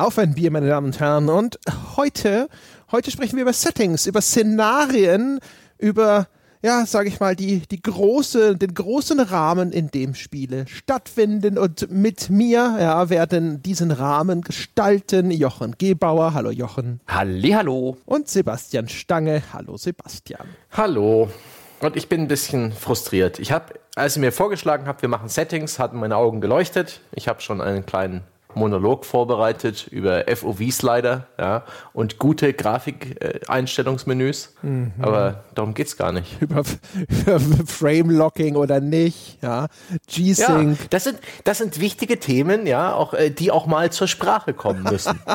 Auf ein Bier, meine Damen und Herren. Und heute, heute sprechen wir über Settings, über Szenarien, über, ja, sage ich mal, die, die große, den großen Rahmen, in dem Spiele stattfinden. Und mit mir, ja, werden diesen Rahmen gestalten Jochen Gebauer. Hallo Jochen. Hallihallo. Und Sebastian Stange. Hallo Sebastian. Hallo. Und ich bin ein bisschen frustriert. Ich habe, als ihr mir vorgeschlagen habt, wir machen Settings, hatten meine Augen geleuchtet. Ich habe schon einen kleinen Monolog vorbereitet über FOV-Slider ja, und gute Grafikeinstellungsmenüs. Mhm. Aber darum geht es gar nicht. Über, über Frame-Locking oder nicht, ja. G-Sync. Ja, das, sind, das sind wichtige Themen, ja, auch, äh, die auch mal zur Sprache kommen müssen.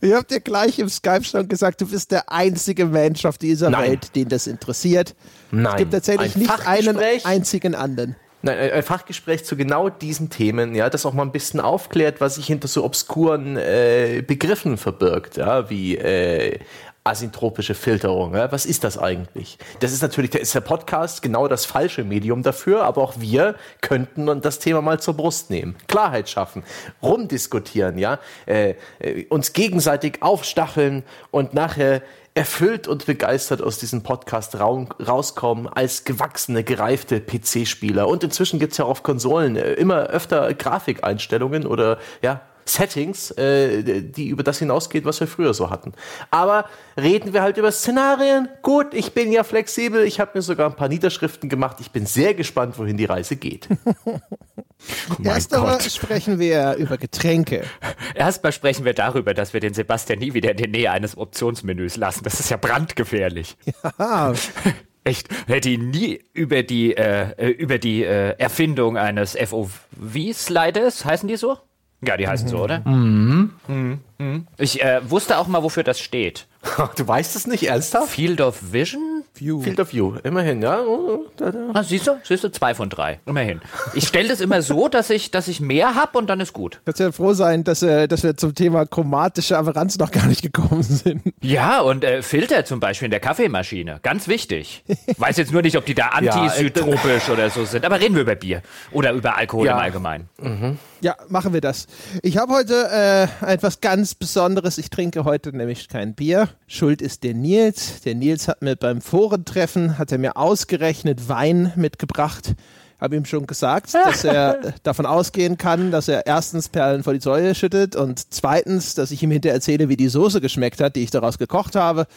Ihr habt ja gleich im Skype schon gesagt, du bist der einzige Mensch auf dieser Nein. Welt, den das interessiert. Nein. Es gibt tatsächlich ein nicht einen einzigen anderen. Nein, ein Fachgespräch zu genau diesen Themen, ja, das auch mal ein bisschen aufklärt, was sich hinter so obskuren äh, Begriffen verbirgt, ja, wie äh, asyntropische Filterung. Ja? Was ist das eigentlich? Das ist natürlich, der ist der Podcast genau das falsche Medium dafür, aber auch wir könnten das Thema mal zur Brust nehmen. Klarheit schaffen, rumdiskutieren, ja, äh, äh, uns gegenseitig aufstacheln und nachher erfüllt und begeistert aus diesem Podcast rauskommen als gewachsene, gereifte PC-Spieler. Und inzwischen gibt es ja auf Konsolen äh, immer öfter Grafikeinstellungen oder ja, Settings, äh, die über das hinausgeht, was wir früher so hatten. Aber reden wir halt über Szenarien. Gut, ich bin ja flexibel. Ich habe mir sogar ein paar Niederschriften gemacht. Ich bin sehr gespannt, wohin die Reise geht. Erst einmal sprechen wir über Getränke. Erstmal sprechen wir darüber, dass wir den Sebastian nie wieder in der Nähe eines Optionsmenüs lassen. Das ist ja brandgefährlich. Ja. Echt, hätte ihn nie über die, äh, äh über die äh, Erfindung eines FOV-Sliders, heißen die so? Ja, die heißen mhm. so, oder? Mhm. Mhm. mhm. Ich äh, wusste auch mal, wofür das steht. du weißt es nicht ernsthaft? Field of Vision? View. Field of View, immerhin, ja. Oh, oh, ah, siehst du? Siehst du, zwei von drei, immerhin. Ich stelle das immer so, dass ich, dass ich mehr habe und dann ist gut. Kannst ja froh sein, dass, äh, dass wir zum Thema chromatische Aberranz noch gar nicht gekommen sind. Ja, und äh, Filter zum Beispiel in der Kaffeemaschine, ganz wichtig. Weiß jetzt nur nicht, ob die da antisytropisch ja, äh, oder so sind, aber reden wir über Bier oder über Alkohol ja. im Allgemeinen. Mhm. Ja, machen wir das. Ich habe heute äh, etwas ganz Besonderes. Ich trinke heute nämlich kein Bier. Schuld ist der Nils. Der Nils hat mir beim Forentreffen, hat er mir ausgerechnet Wein mitgebracht. Habe ihm schon gesagt, dass er davon ausgehen kann, dass er erstens Perlen vor die Säule schüttet und zweitens, dass ich ihm hinterher erzähle, wie die Soße geschmeckt hat, die ich daraus gekocht habe.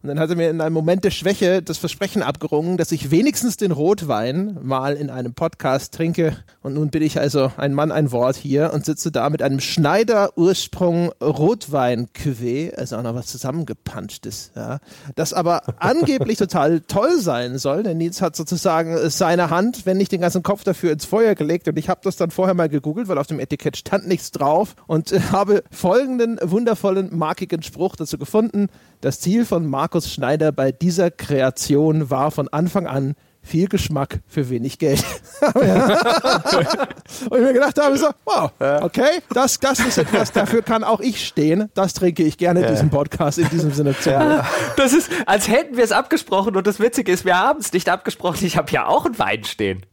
Und dann hat er mir in einem Moment der Schwäche das Versprechen abgerungen, dass ich wenigstens den Rotwein mal in einem Podcast trinke. Und nun bin ich also ein Mann, ein Wort hier und sitze da mit einem Schneider-Ursprung Rotwein-Cuvée, also auch noch was zusammengepanschtes, ja. Das aber angeblich total toll sein soll, denn Nils hat sozusagen seine Hand, wenn nicht den ganzen Kopf dafür ins Feuer gelegt. Und ich habe das dann vorher mal gegoogelt, weil auf dem Etikett stand nichts drauf und äh, habe folgenden wundervollen, markigen Spruch dazu gefunden. Das Ziel von Markus Schneider bei dieser Kreation war von Anfang an viel Geschmack für wenig Geld. und ich mir gedacht habe, so, wow, okay, das, das ist etwas, dafür kann auch ich stehen. Das trinke ich gerne in diesem Podcast, in diesem Sinne zu Das ist, als hätten wir es abgesprochen und das Witzige ist, wir haben es nicht abgesprochen. Ich habe ja auch einen Wein stehen.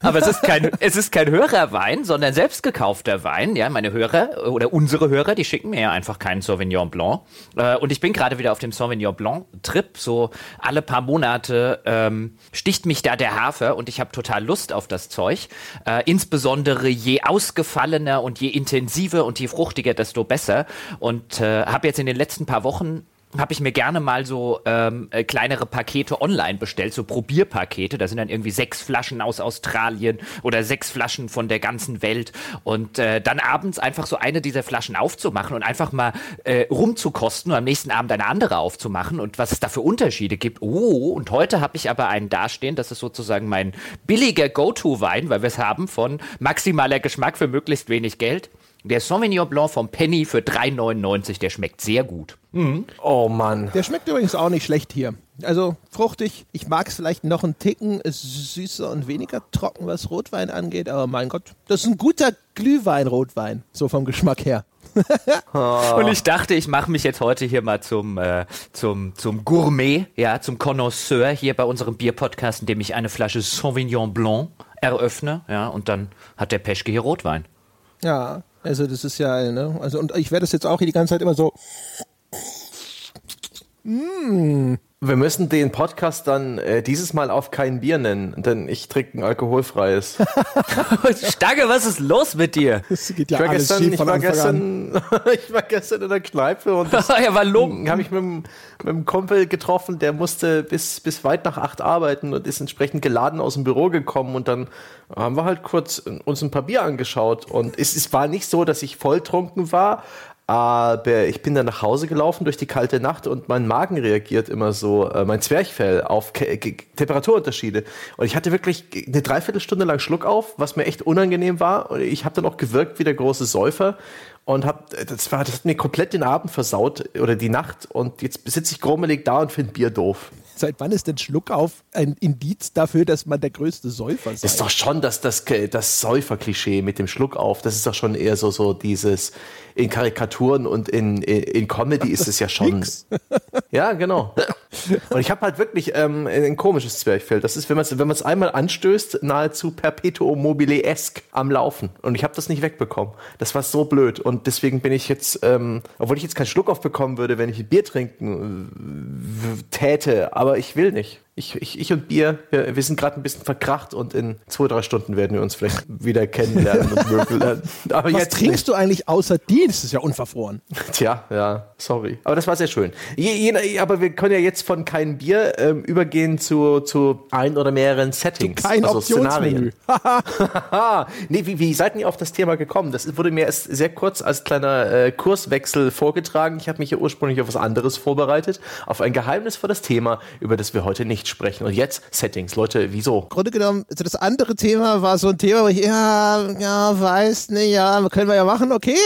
Aber es ist kein, es ist kein Hörerwein, sondern selbst gekaufter Wein. Ja, meine Hörer oder unsere Hörer, die schicken mir ja einfach keinen Sauvignon Blanc. Äh, und ich bin gerade wieder auf dem Sauvignon Blanc Trip. So alle paar Monate ähm, sticht mich mich da der Hafer und ich habe total Lust auf das Zeug. Äh, insbesondere je ausgefallener und je intensiver und je fruchtiger, desto besser. Und äh, habe jetzt in den letzten paar Wochen habe ich mir gerne mal so ähm, äh, kleinere Pakete online bestellt, so Probierpakete. Da sind dann irgendwie sechs Flaschen aus Australien oder sechs Flaschen von der ganzen Welt. Und äh, dann abends einfach so eine dieser Flaschen aufzumachen und einfach mal äh, rumzukosten und am nächsten Abend eine andere aufzumachen und was es da für Unterschiede gibt. Oh, und heute habe ich aber einen dastehen, das ist sozusagen mein billiger Go-To-Wein, weil wir es haben von maximaler Geschmack für möglichst wenig Geld. Der Sauvignon Blanc vom Penny für 3,99, der schmeckt sehr gut. Mhm. Oh Mann. Der schmeckt übrigens auch nicht schlecht hier. Also fruchtig. Ich mag es vielleicht noch einen Ticken ist süßer und weniger trocken, was Rotwein angeht. Aber mein Gott, das ist ein guter Glühwein-Rotwein, so vom Geschmack her. Und ich dachte, ich mache mich jetzt heute hier mal zum, äh, zum, zum Gourmet, ja, zum Connoisseur hier bei unserem Bierpodcast, indem ich eine Flasche Sauvignon Blanc eröffne, ja, und dann hat der Peschke hier Rotwein. Ja, Also das ist ja, ne? Also und ich werde das jetzt auch hier die ganze Zeit immer so. Wir müssen den Podcast dann äh, dieses Mal auf kein Bier nennen, denn ich trinke ein alkoholfreies. Stange, was ist los mit dir? Das geht ja Ich war, alles gestern, schief ich, von war Anfang an. gestern, ich war gestern in der Kneipe und ja, war habe ich mit, dem- mit einem Kumpel getroffen, der musste bis, bis weit nach acht arbeiten und ist entsprechend geladen aus dem Büro gekommen und dann haben wir halt kurz uns ein paar Bier angeschaut und es, es war nicht so, dass ich volltrunken war, aber ich bin dann nach Hause gelaufen durch die kalte Nacht und mein Magen reagiert immer so, äh, mein Zwerchfell auf Ke Ke Temperaturunterschiede. Und ich hatte wirklich eine Dreiviertelstunde lang Schluck auf, was mir echt unangenehm war. Und ich habe dann auch gewirkt wie der große Säufer und hab, das, war, das hat mir komplett den Abend versaut oder die Nacht. Und jetzt sitze ich grummelig da und finde Bier doof. Seit wann ist denn Schluck auf ein Indiz dafür, dass man der größte Säufer? Das ist doch schon das, das, das Säufer-Klischee mit dem Schluck auf. Das ist doch schon eher so, so dieses in Karikaturen und in, in, in Comedy ist es ja schon. Nix. Ja, genau. Und ich habe halt wirklich ähm, ein komisches Zwerchfell. Das ist, wenn man es wenn man's einmal anstößt, nahezu perpetuum mobile-esk am Laufen. Und ich habe das nicht wegbekommen. Das war so blöd. Und deswegen bin ich jetzt, ähm, obwohl ich jetzt keinen Schluck aufbekommen würde, wenn ich ein Bier trinken äh, täte, aber ich will nicht. Ich, ich, ich und Bier, wir, wir sind gerade ein bisschen verkracht und in zwei, drei Stunden werden wir uns vielleicht wieder kennenlernen und mögen. Aber Was jetzt trinkst du eigentlich außer die? Das ist ja unverfroren. Tja, ja, sorry. Aber das war sehr schön. Je, je, aber wir können ja jetzt von kein Bier ähm, übergehen zu, zu ein oder mehreren Settings. Kein also Optionsmenü. Haha. nee, wie, wie seid ihr auf das Thema gekommen? Das wurde mir erst sehr kurz als kleiner äh, Kurswechsel vorgetragen. Ich habe mich ja ursprünglich auf was anderes vorbereitet, auf ein geheimnisvolles Thema, über das wir heute nicht sprechen. Und jetzt Settings. Leute, wieso? Im Grunde genommen, also das andere Thema war so ein Thema, wo ich, ja, ja, weiß nicht, ja, können wir ja machen, okay.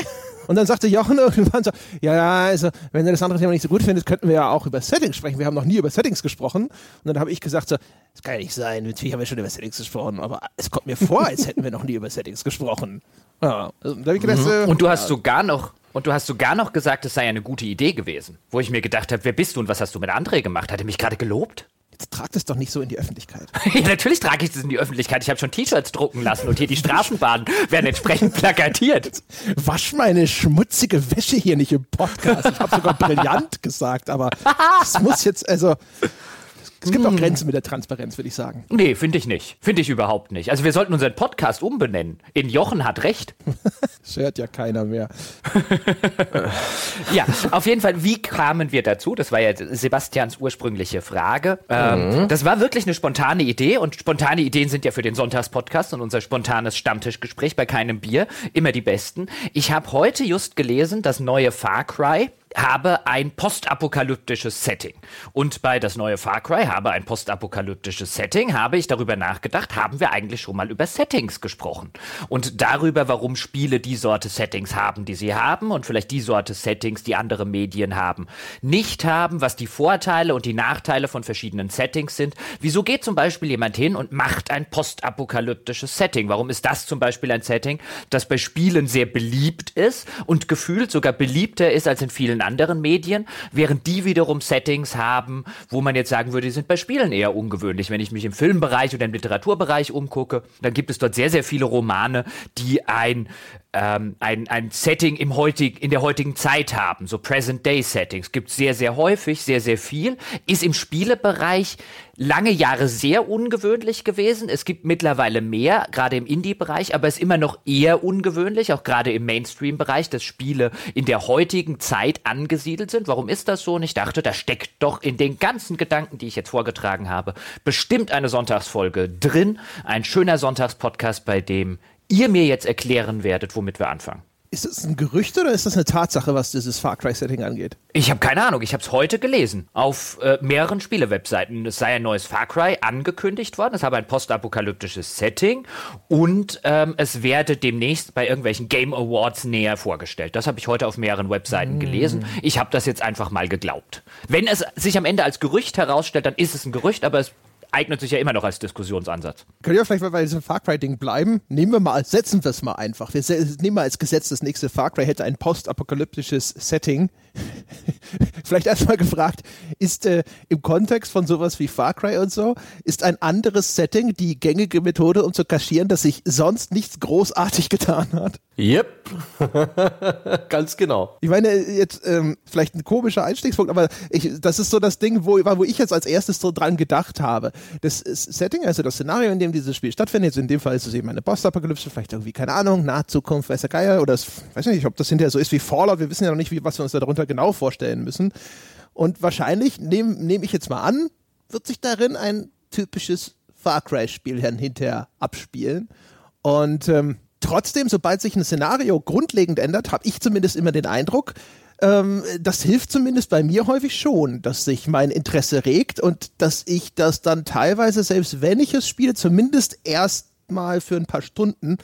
Und dann sagte Jochen irgendwann so, ja, ja, also, wenn ihr das andere Thema nicht so gut findet, könnten wir ja auch über Settings sprechen. Wir haben noch nie über Settings gesprochen. Und dann habe ich gesagt so, das kann ja nicht sein, natürlich haben wir schon über Settings gesprochen, aber es kommt mir vor, als hätten wir noch nie über Settings gesprochen. Ja, also, da ich gedacht, äh, Und du hast sogar noch und du hast sogar noch gesagt, es sei eine gute Idee gewesen, wo ich mir gedacht habe, wer bist du und was hast du mit André gemacht? Hat er mich gerade gelobt? Jetzt tragt es doch nicht so in die Öffentlichkeit. Ja, Natürlich trage ich das in die Öffentlichkeit. Ich habe schon T-Shirts drucken lassen und hier die Straßenbahnen werden entsprechend plakatiert. Wasch meine schmutzige Wäsche hier nicht im Podcast. Ich habe sogar brillant gesagt, aber es muss jetzt, also, es gibt auch Grenzen mit der Transparenz, würde ich sagen. Nee, finde ich nicht. Finde ich überhaupt nicht. Also wir sollten unseren Podcast umbenennen. In Jochen hat recht. Das hört ja keiner mehr. Ja, auf jeden Fall, wie kamen wir dazu? Das war ja Sebastians ursprüngliche Frage. Ähm, das war wirklich eine spontane Idee und spontane Ideen sind ja für den Sonntagspodcast und unser spontanes Stammtischgespräch bei keinem Bier immer die besten. Ich habe heute just gelesen, das neue Far Cry habe ein postapokalyptisches Setting. Und bei das neue Far Cry habe ein postapokalyptisches Setting, habe ich darüber nachgedacht, haben wir eigentlich schon mal über Settings gesprochen. Und darüber, warum Spiele die Sorte Settings haben, die sie haben und vielleicht die Sorte Settings, die andere Medien haben, nicht haben, was die Vorteile und die Nachteile von verschiedenen Settings sind. Wieso geht zum Beispiel jemand hin und macht ein postapokalyptisches Setting? Warum ist das zum Beispiel ein Setting, das bei Spielen sehr beliebt ist und gefühlt sogar beliebter ist als in vielen anderen Medien, während die wiederum Settings haben, wo man jetzt sagen würde, die sind bei Spielen eher ungewöhnlich. Wenn ich mich im Filmbereich oder im Literaturbereich umgucke, dann gibt es dort sehr, sehr viele Romane, die ein ähm, ein, ein Setting im heutig, in der heutigen Zeit haben, so Present-Day-Settings. Gibt sehr, sehr häufig, sehr, sehr viel. Ist im Spielebereich lange Jahre sehr ungewöhnlich gewesen. Es gibt mittlerweile mehr, gerade im Indie-Bereich, aber es ist immer noch eher ungewöhnlich, auch gerade im Mainstream-Bereich, dass Spiele in der heutigen Zeit angesiedelt sind. Warum ist das so? Und ich dachte, da steckt doch in den ganzen Gedanken, die ich jetzt vorgetragen habe, bestimmt eine Sonntagsfolge drin. Ein schöner Sonntagspodcast, bei dem ihr mir jetzt erklären werdet, womit wir anfangen. Ist das ein Gerücht oder ist das eine Tatsache, was dieses Far Cry-Setting angeht? Ich habe keine Ahnung, ich habe es heute gelesen auf äh, mehreren Spielewebseiten. Es sei ein neues Far Cry angekündigt worden, es habe ein postapokalyptisches Setting und ähm, es werde demnächst bei irgendwelchen Game Awards näher vorgestellt. Das habe ich heute auf mehreren Webseiten gelesen. Ich habe das jetzt einfach mal geglaubt. Wenn es sich am Ende als Gerücht herausstellt, dann ist es ein Gerücht, aber es eignet sich ja immer noch als Diskussionsansatz. Können wir vielleicht mal bei diesem Far Cry-Ding bleiben? Nehmen wir mal, setzen wir es mal einfach. Wir nehmen mal als Gesetz, das nächste Far Cry hätte ein postapokalyptisches Setting. vielleicht erstmal gefragt, ist äh, im Kontext von sowas wie Far Cry und so, ist ein anderes Setting die gängige Methode, um zu kaschieren, dass sich sonst nichts großartig getan hat? Yep. Ganz genau. Ich meine, jetzt ähm, vielleicht ein komischer Einstiegspunkt, aber ich, das ist so das Ding, wo, wo ich jetzt als erstes so dran gedacht habe. Das Setting, also das Szenario, in dem dieses Spiel stattfindet, jetzt in dem Fall ist es eben eine Postapokalypse, vielleicht irgendwie, keine Ahnung, Nahzukunft, weiß der Geier, oder es, weiß nicht, ob das hinterher so ist wie Fallout, wir wissen ja noch nicht, wie, was wir uns darunter genau vorstellen müssen. Und wahrscheinlich, nehme nehm ich jetzt mal an, wird sich darin ein typisches Far Cry-Spiel hinterher abspielen. Und ähm, trotzdem, sobald sich ein Szenario grundlegend ändert, habe ich zumindest immer den Eindruck, ähm, das hilft zumindest bei mir häufig schon, dass sich mein Interesse regt und dass ich das dann teilweise, selbst wenn ich es spiele, zumindest erst mal für ein paar Stunden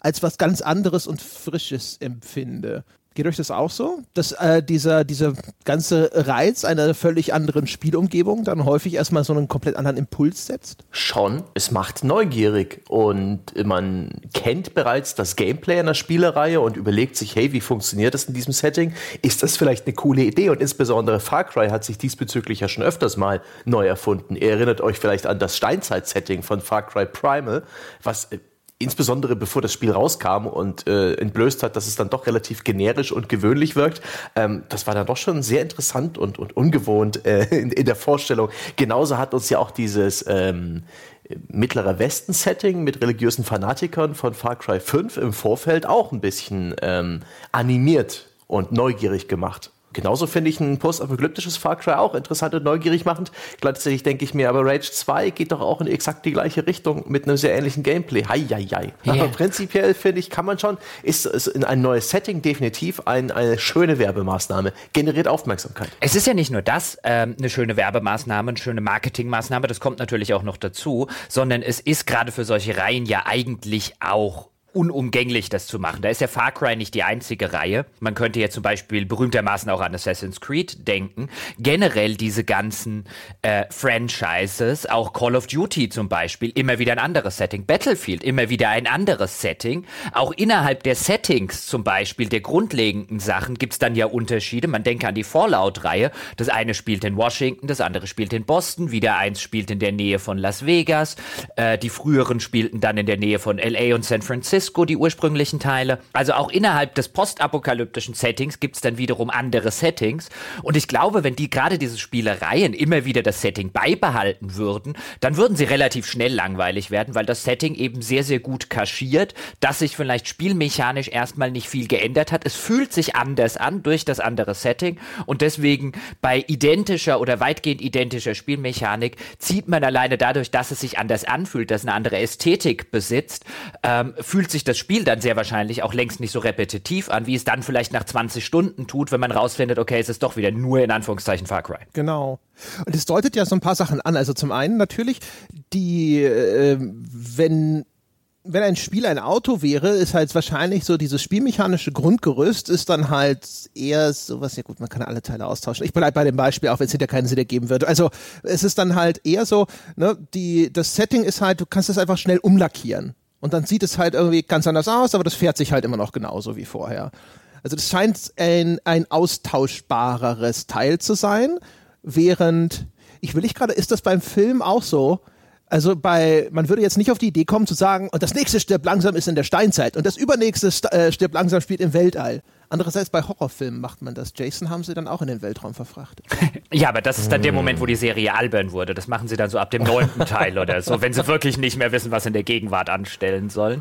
als was ganz anderes und Frisches empfinde. Geht euch das auch so? Dass äh, dieser, dieser ganze Reiz einer völlig anderen Spielumgebung dann häufig erstmal so einen komplett anderen Impuls setzt? Schon. Es macht neugierig und man kennt bereits das Gameplay einer Spielereihe und überlegt sich, hey, wie funktioniert das in diesem Setting? Ist das vielleicht eine coole Idee? Und insbesondere Far Cry hat sich diesbezüglich ja schon öfters mal neu erfunden. Ihr erinnert euch vielleicht an das Steinzeit-Setting von Far Cry Primal, was äh, insbesondere bevor das Spiel rauskam und äh, entblößt hat, dass es dann doch relativ generisch und gewöhnlich wirkt. Ähm, das war dann doch schon sehr interessant und, und ungewohnt äh, in, in, der Vorstellung. Genauso hat uns ja auch dieses ähm, mittlere Westen-Setting mit religiösen Fanatikern von Far Cry 5 im Vorfeld auch ein bisschen ähm, animiert und neugierig gemacht. Genauso finde ich ein postapokalyptisches Far Cry auch interessant und neugierig machend. Gleichzeitig denke ich mir, aber Rage 2 geht doch auch in exakt die gleiche Richtung mit einem sehr ähnlichen Gameplay. Hei, hei, hei. Yeah. Aber prinzipiell finde ich, kann man schon, ist, ist in ein neues Setting definitiv ein, eine schöne Werbemaßnahme, generiert Aufmerksamkeit. Es ist ja nicht nur das, ähm, eine schöne Werbemaßnahme, eine schöne Marketingmaßnahme, das kommt natürlich auch noch dazu, sondern es ist gerade für solche Reihen ja eigentlich auch unumgänglich, das zu machen. Da ist ja Far Cry nicht die einzige Reihe. Man könnte jetzt zum Beispiel berühmtermaßen auch an Assassin's Creed denken. Generell diese ganzen äh, Franchises, auch Call of Duty zum Beispiel, immer wieder ein anderes Setting. Battlefield, immer wieder ein anderes Setting. Auch innerhalb der Settings zum Beispiel, der grundlegenden Sachen, gibt's dann ja Unterschiede. Man denke an die Fallout-Reihe. Das eine spielt in Washington, das andere spielt in Boston, wieder eins spielt in der Nähe von Las Vegas. Äh, die früheren spielten dann in der Nähe von LA und San Francisco. Francisco, die ursprünglichen Teile. Also auch innerhalb des postapokalyptischen Settings gibt es dann wiederum andere Settings. Und ich glaube, wenn die gerade diese Spielereien immer wieder das Setting beibehalten würden, dann würden sie relativ schnell langweilig werden, weil das Setting eben sehr, sehr gut kaschiert, dass sich vielleicht spielmechanisch erstmal nicht viel geändert hat. Es fühlt sich anders an durch das andere Setting und deswegen bei identischer oder weitgehend identischer Spielmechanik zieht man alleine dadurch, dass es sich anders anfühlt, dass eine andere Ästhetik besitzt, ähm, fühlt sich das Spiel dann sehr wahrscheinlich auch längst nicht so repetitiv an, wie es dann vielleicht nach 20 Stunden tut, wenn man rausfindet, okay, es ist doch wieder nur in Anführungszeichen Far Cry. Genau. Und es deutet ja so ein paar Sachen an. Also zum einen natürlich, die, äh, wenn wenn ein Spiel ein Auto wäre, ist halt wahrscheinlich so dieses spielmechanische Grundgerüst ist dann halt eher sowas, ja gut, man kann alle Teile austauschen. Ich bleibe bei dem Beispiel, auch wenn es hinter keinen Sinn ergeben würde. Also es ist dann halt eher so, ne, die, das Setting ist halt, du kannst es einfach schnell umlackieren. Und dann sieht es halt irgendwie ganz anders aus, aber das fährt sich halt immer noch genauso wie vorher. Also das scheint ein, ein austauschbareres Teil zu sein, während, ich will nicht gerade, ist das beim Film auch so? Also bei, man würde jetzt nicht auf die Idee kommen zu sagen, und das nächste stirbt langsam ist in der Steinzeit und das übernächste äh, stirbt langsam spielt im Weltall. Andererseits bei Horrorfilmen macht man das. Jason haben sie dann auch in den Weltraum verfrachtet. ja, aber das ist dann der Moment, wo die Serie albern wurde. Das machen sie dann so ab dem neunten Teil oder so, wenn sie wirklich nicht mehr wissen, was in der Gegenwart anstellen sollen.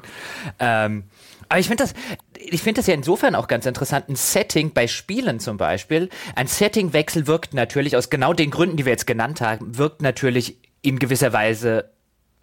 Ähm, aber ich finde das, ich finde das ja insofern auch ganz interessant. Ein Setting bei Spielen zum Beispiel, ein Settingwechsel wirkt natürlich aus genau den Gründen, die wir jetzt genannt haben, wirkt natürlich in gewisser Weise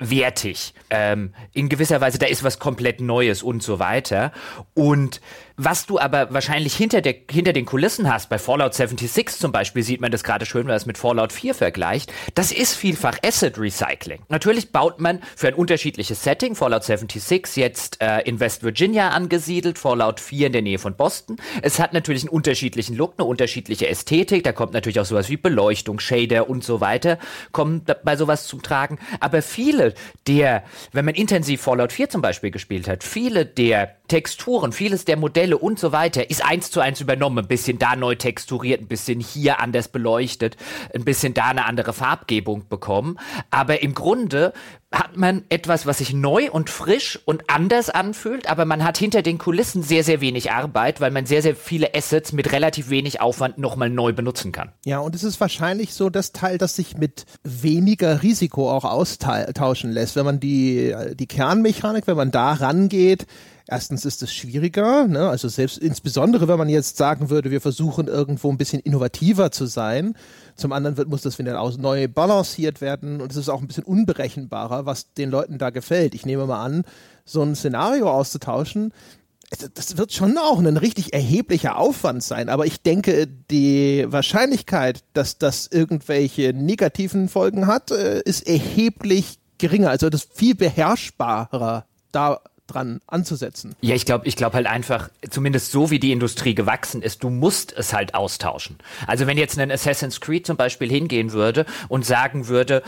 wertig. Ähm, in gewisser Weise, da ist was komplett Neues und so weiter. Und was du aber wahrscheinlich hinter, der, hinter den Kulissen hast, bei Fallout 76 zum Beispiel sieht man das gerade schön, weil es mit Fallout 4 vergleicht, das ist vielfach Asset Recycling. Natürlich baut man für ein unterschiedliches Setting, Fallout 76 jetzt äh, in West Virginia angesiedelt, Fallout 4 in der Nähe von Boston. Es hat natürlich einen unterschiedlichen Look, eine unterschiedliche Ästhetik, da kommt natürlich auch sowas wie Beleuchtung, Shader und so weiter, kommen bei sowas zum Tragen. Aber viele der, wenn man intensiv Fallout 4 zum Beispiel gespielt hat, viele der Texturen, vieles der Modelle, Teile und so weiter ist eins zu eins übernommen. Ein bisschen da neu texturiert, ein bisschen hier anders beleuchtet, ein bisschen da eine andere Farbgebung bekommen. Aber im Grunde hat man etwas, was sich neu und frisch und anders anfühlt, aber man hat hinter den Kulissen sehr, sehr wenig Arbeit, weil man sehr, sehr viele Assets mit relativ wenig Aufwand nochmal neu benutzen kann. Ja, und es ist wahrscheinlich so das Teil, das sich mit weniger Risiko auch austauschen lässt. Wenn man die, die Kernmechanik, wenn man da rangeht, Erstens ist es schwieriger, ne? also selbst insbesondere, wenn man jetzt sagen würde, wir versuchen irgendwo ein bisschen innovativer zu sein. Zum anderen wird, muss das wieder aus, neu balanciert werden und es ist auch ein bisschen unberechenbarer, was den Leuten da gefällt. Ich nehme mal an, so ein Szenario auszutauschen, das wird schon auch ein richtig erheblicher Aufwand sein, aber ich denke, die Wahrscheinlichkeit, dass das irgendwelche negativen Folgen hat, äh, ist erheblich geringer. Also das ist viel beherrschbarer da dran anzusetzen. Ja, ich glaube, ich glaube halt einfach, zumindest so wie die Industrie gewachsen ist, du musst es halt austauschen. Also wenn jetzt ein Assassin's Creed zum Beispiel hingehen würde und sagen würde,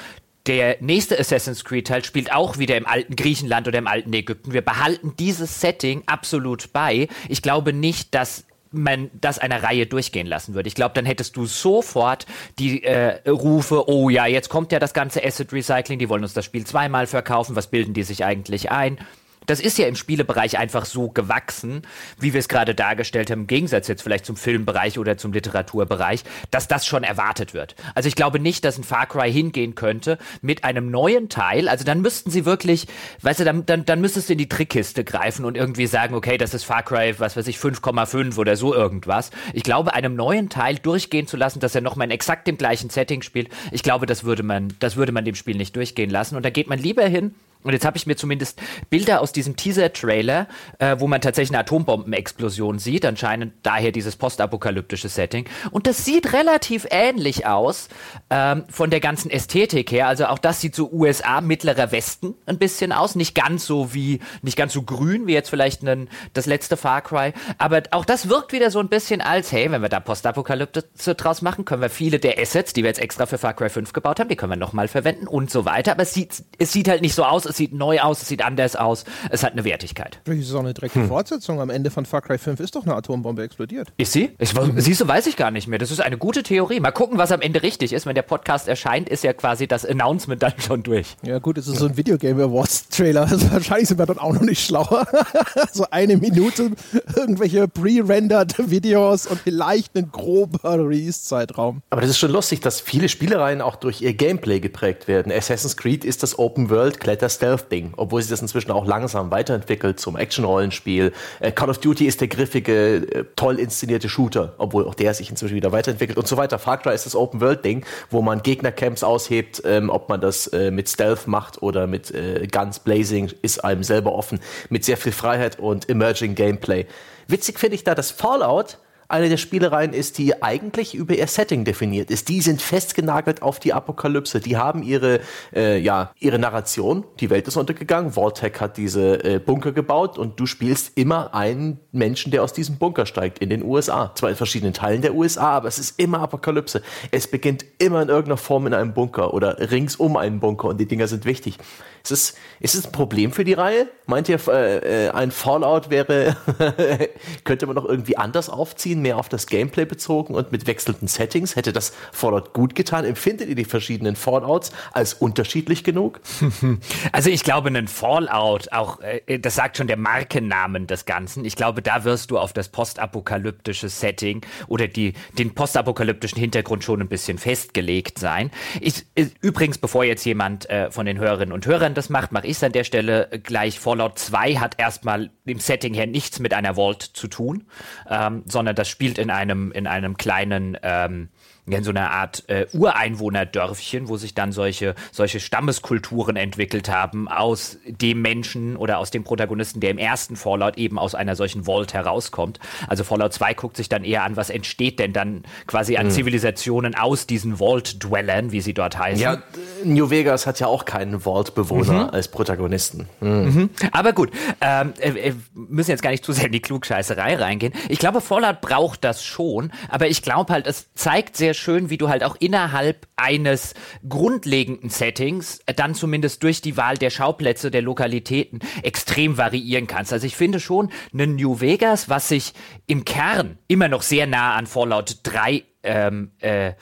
der nächste Assassin's Creed Teil spielt auch wieder im alten Griechenland oder im alten Ägypten. Wir behalten dieses Setting absolut bei. Ich glaube nicht, dass man das einer Reihe durchgehen lassen würde. Ich glaube, dann hättest du sofort die äh, Rufe, oh ja, jetzt kommt ja das ganze Asset Recycling, die wollen uns das Spiel zweimal verkaufen, was bilden die sich eigentlich ein? Das ist ja im Spielebereich einfach so gewachsen, wie wir es gerade dargestellt haben, im Gegensatz jetzt vielleicht zum Filmbereich oder zum Literaturbereich, dass das schon erwartet wird. Also ich glaube nicht, dass ein Far Cry hingehen könnte mit einem neuen Teil. Also dann müssten sie wirklich, weißt du, dann, dann, dann müsstest du in die Trickkiste greifen und irgendwie sagen, okay, das ist Far Cry, was weiß ich, 5,5 oder so irgendwas. Ich glaube, einem neuen Teil durchgehen zu lassen, dass er nochmal in exakt dem gleichen Setting spielt, ich glaube, das würde man, das würde man dem Spiel nicht durchgehen lassen. Und da geht man lieber hin und jetzt habe ich mir zumindest Bilder aus diesem Teaser-Trailer, äh, wo man tatsächlich eine Atombombenexplosion sieht, anscheinend daher dieses postapokalyptische Setting. Und das sieht relativ ähnlich aus ähm, von der ganzen Ästhetik her. Also auch das sieht so USA mittlerer Westen ein bisschen aus, nicht ganz so wie nicht ganz so grün wie jetzt vielleicht ein, das letzte Far Cry, aber auch das wirkt wieder so ein bisschen als hey, wenn wir da Postapokalypse draus machen, können wir viele der Assets, die wir jetzt extra für Far Cry 5 gebaut haben, die können wir nochmal verwenden und so weiter. Aber es sieht es sieht halt nicht so aus es sieht neu aus, es sieht anders aus, es hat eine Wertigkeit. Das ist auch eine direkte hm. Fortsetzung. Am Ende von Far Cry 5 ist doch eine Atombombe explodiert. Ist sie? Ich, siehst du, weiß ich gar nicht mehr. Das ist eine gute Theorie. Mal gucken, was am Ende richtig ist. Wenn der Podcast erscheint, ist ja quasi das Announcement dann schon durch. Ja gut, es ist so ein Videogame Awards Trailer. Also wahrscheinlich sind wir dann auch noch nicht schlauer. so eine Minute irgendwelche pre-rendered Videos und vielleicht ein grober Release-Zeitraum. Aber das ist schon lustig, dass viele Spielereien auch durch ihr Gameplay geprägt werden. Assassin's Creed ist das Open World Kletterstyle Stealth-Ding, obwohl sich das inzwischen auch langsam weiterentwickelt zum Action-Rollenspiel. Äh, Call of Duty ist der griffige, äh, toll inszenierte Shooter, obwohl auch der sich inzwischen wieder weiterentwickelt und so weiter. Far Cry ist das Open-World-Ding, wo man Gegnercamps aushebt, ähm, ob man das äh, mit Stealth macht oder mit äh, Guns Blazing, ist einem selber offen, mit sehr viel Freiheit und Emerging Gameplay. Witzig finde ich da, dass Fallout eine der Spielereien ist, die eigentlich über ihr Setting definiert ist. Die sind festgenagelt auf die Apokalypse. Die haben ihre, äh, ja, ihre Narration. Die Welt ist untergegangen. Voltec hat diese äh, Bunker gebaut und du spielst immer einen Menschen, der aus diesem Bunker steigt in den USA. Zwar in verschiedenen Teilen der USA, aber es ist immer Apokalypse. Es beginnt immer in irgendeiner Form in einem Bunker oder rings um einen Bunker und die Dinger sind wichtig. Ist es, ist es ein Problem für die Reihe? Meint ihr, äh, äh ein Fallout wäre, könnte man noch irgendwie anders aufziehen? Mehr auf das Gameplay bezogen und mit wechselnden Settings. Hätte das Fallout gut getan? Empfindet ihr die verschiedenen Fallouts als unterschiedlich genug? Also ich glaube, ein Fallout, auch äh, das sagt schon der Markennamen des Ganzen. Ich glaube, da wirst du auf das postapokalyptische Setting oder die, den postapokalyptischen Hintergrund schon ein bisschen festgelegt sein. Ich, äh, übrigens, bevor jetzt jemand äh, von den Hörerinnen und Hörern das macht, mache ich es an der Stelle gleich. Fallout 2 hat erstmal im Setting her nichts mit einer Vault zu tun, ähm, sondern das spielt in einem, in einem kleinen ähm, in so einer Art äh, Ureinwohnerdörfchen, wo sich dann solche, solche Stammeskulturen entwickelt haben aus dem Menschen oder aus dem Protagonisten, der im ersten Fallout eben aus einer solchen Vault herauskommt. Also Fallout 2 guckt sich dann eher an, was entsteht denn dann quasi an mhm. Zivilisationen aus diesen Vault-Dwellern, wie sie dort heißen. Ja, New Vegas hat ja auch keinen Vault-Bewohner mhm. als Protagonisten. Mhm. mhm. Aber gut, ähm, äh, wir müssen jetzt gar nicht zu sehr in die Klugscheißerei reingehen. Ich glaube, Fallout braucht das schon, aber ich glaube halt, es zeigt sehr sehr schön, wie du halt auch innerhalb eines grundlegenden Settings äh, dann zumindest durch die Wahl der Schauplätze, der Lokalitäten extrem variieren kannst. Also ich finde schon, ein New Vegas, was sich im Kern immer noch sehr nah an Fallout 3 ähm, äh,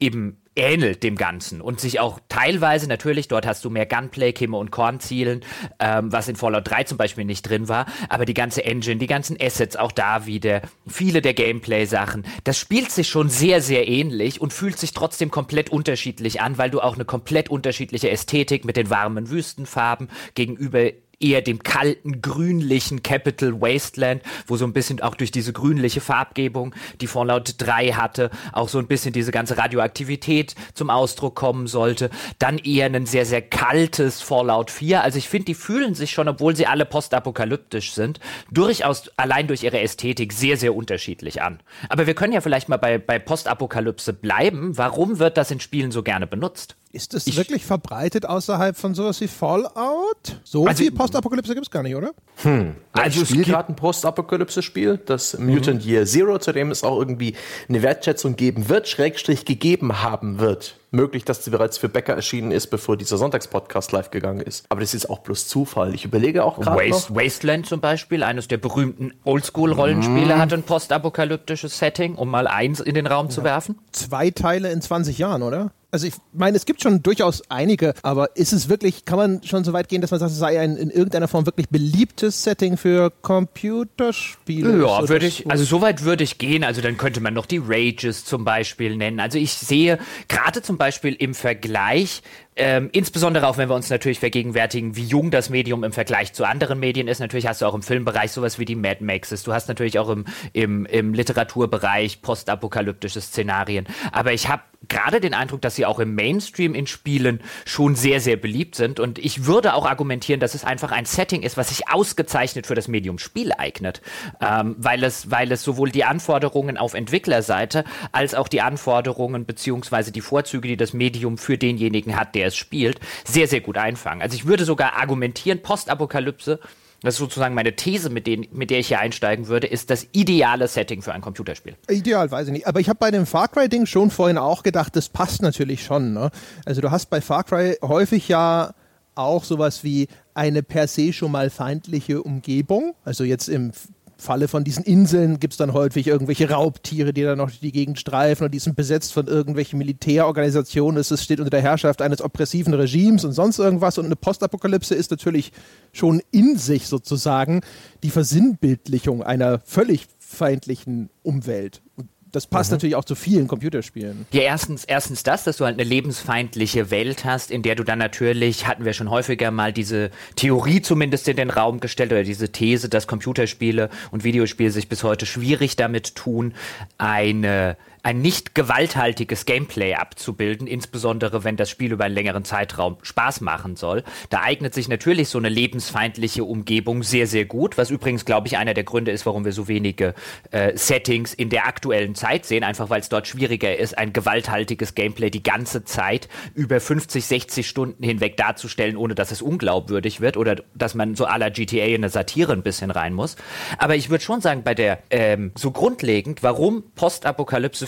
eben ähnelt dem Ganzen und sich auch teilweise natürlich, dort hast du mehr Gunplay, Kimme und Kornzielen, ähm, was in Fallout 3 zum Beispiel nicht drin war, aber die ganze Engine, die ganzen Assets auch da wieder, viele der Gameplay-Sachen, das spielt sich schon sehr, sehr ähnlich und fühlt sich trotzdem komplett unterschiedlich an, weil du auch eine komplett unterschiedliche Ästhetik mit den warmen Wüstenfarben gegenüber eher dem kalten, grünlichen Capital Wasteland, wo so ein bisschen auch durch diese grünliche Farbgebung, die Fallout 3 hatte, auch so ein bisschen diese ganze Radioaktivität zum Ausdruck kommen sollte. Dann eher ein sehr, sehr kaltes Fallout 4. Also ich finde, die fühlen sich schon, obwohl sie alle postapokalyptisch sind, durchaus allein durch ihre Ästhetik sehr, sehr unterschiedlich an. Aber wir können ja vielleicht mal bei, bei Postapokalypse bleiben. Warum wird das in Spielen so gerne benutzt? Ist das ich, wirklich verbreitet außerhalb von sowas wie Fallout? So also, viel Postapokalypse gibt es gar nicht, oder? Hm. Also es spielt gerade ein Postapokalypse-Spiel, das Mutant mhm. Year Zero, zu dem es auch irgendwie eine Wertschätzung geben wird, Schrägstrich gegeben haben wird. Möglich, dass sie bereits für Becker erschienen ist, bevor dieser Sonntagspodcast live gegangen ist. Aber das ist auch bloß Zufall. Ich überlege auch gerade Waste, Wasteland zum Beispiel, eines der berühmten Oldschool-Rollenspiele, mm. hat ein postapokalyptisches Setting, um mal eins in den Raum ja. zu werfen. Zwei Teile in 20 Jahren, oder? Also ich meine, es gibt schon durchaus einige, aber ist es wirklich, kann man schon so weit gehen, dass man sagt, es sei ein in irgendeiner Form wirklich beliebtes Setting für Computerspiele? Ja, würde ich, also so weit würde ich gehen. Also dann könnte man noch die Rages zum Beispiel nennen. Also ich sehe gerade zum Beispiel im Vergleich ähm, insbesondere auch, wenn wir uns natürlich vergegenwärtigen, wie jung das Medium im Vergleich zu anderen Medien ist. Natürlich hast du auch im Filmbereich sowas wie die Mad Maxes. Du hast natürlich auch im, im, im Literaturbereich postapokalyptische Szenarien. Aber ich habe gerade den Eindruck, dass sie auch im Mainstream in Spielen schon sehr, sehr beliebt sind. Und ich würde auch argumentieren, dass es einfach ein Setting ist, was sich ausgezeichnet für das Medium Spiel eignet. Ähm, weil, es, weil es sowohl die Anforderungen auf Entwicklerseite als auch die Anforderungen beziehungsweise die Vorzüge, die das Medium für denjenigen hat, der es spielt, sehr, sehr gut einfangen. Also ich würde sogar argumentieren, Postapokalypse, das ist sozusagen meine These, mit, denen, mit der ich hier einsteigen würde, ist das ideale Setting für ein Computerspiel. Ideal, weiß ich nicht. Aber ich habe bei dem Far Cry-Ding schon vorhin auch gedacht, das passt natürlich schon. Ne? Also du hast bei Far Cry häufig ja auch sowas wie eine per se schon mal feindliche Umgebung. Also jetzt im Falle von diesen Inseln gibt es dann häufig irgendwelche Raubtiere, die dann noch die Gegend streifen und die sind besetzt von irgendwelchen Militärorganisationen. Es steht unter der Herrschaft eines oppressiven Regimes und sonst irgendwas. Und eine Postapokalypse ist natürlich schon in sich sozusagen die Versinnbildlichung einer völlig feindlichen Umwelt. Und das passt mhm. natürlich auch zu vielen Computerspielen. Ja, erstens, erstens das, dass du halt eine lebensfeindliche Welt hast, in der du dann natürlich, hatten wir schon häufiger mal diese Theorie zumindest in den Raum gestellt oder diese These, dass Computerspiele und Videospiele sich bis heute schwierig damit tun, eine ein nicht gewalthaltiges Gameplay abzubilden, insbesondere wenn das Spiel über einen längeren Zeitraum Spaß machen soll. Da eignet sich natürlich so eine lebensfeindliche Umgebung sehr, sehr gut, was übrigens, glaube ich, einer der Gründe ist, warum wir so wenige äh, Settings in der aktuellen Zeit sehen, einfach weil es dort schwieriger ist, ein gewalthaltiges Gameplay die ganze Zeit über 50, 60 Stunden hinweg darzustellen, ohne dass es unglaubwürdig wird oder dass man so aller GTA in eine Satire ein bisschen rein muss. Aber ich würde schon sagen, bei der ähm, so grundlegend, warum Postapokalypse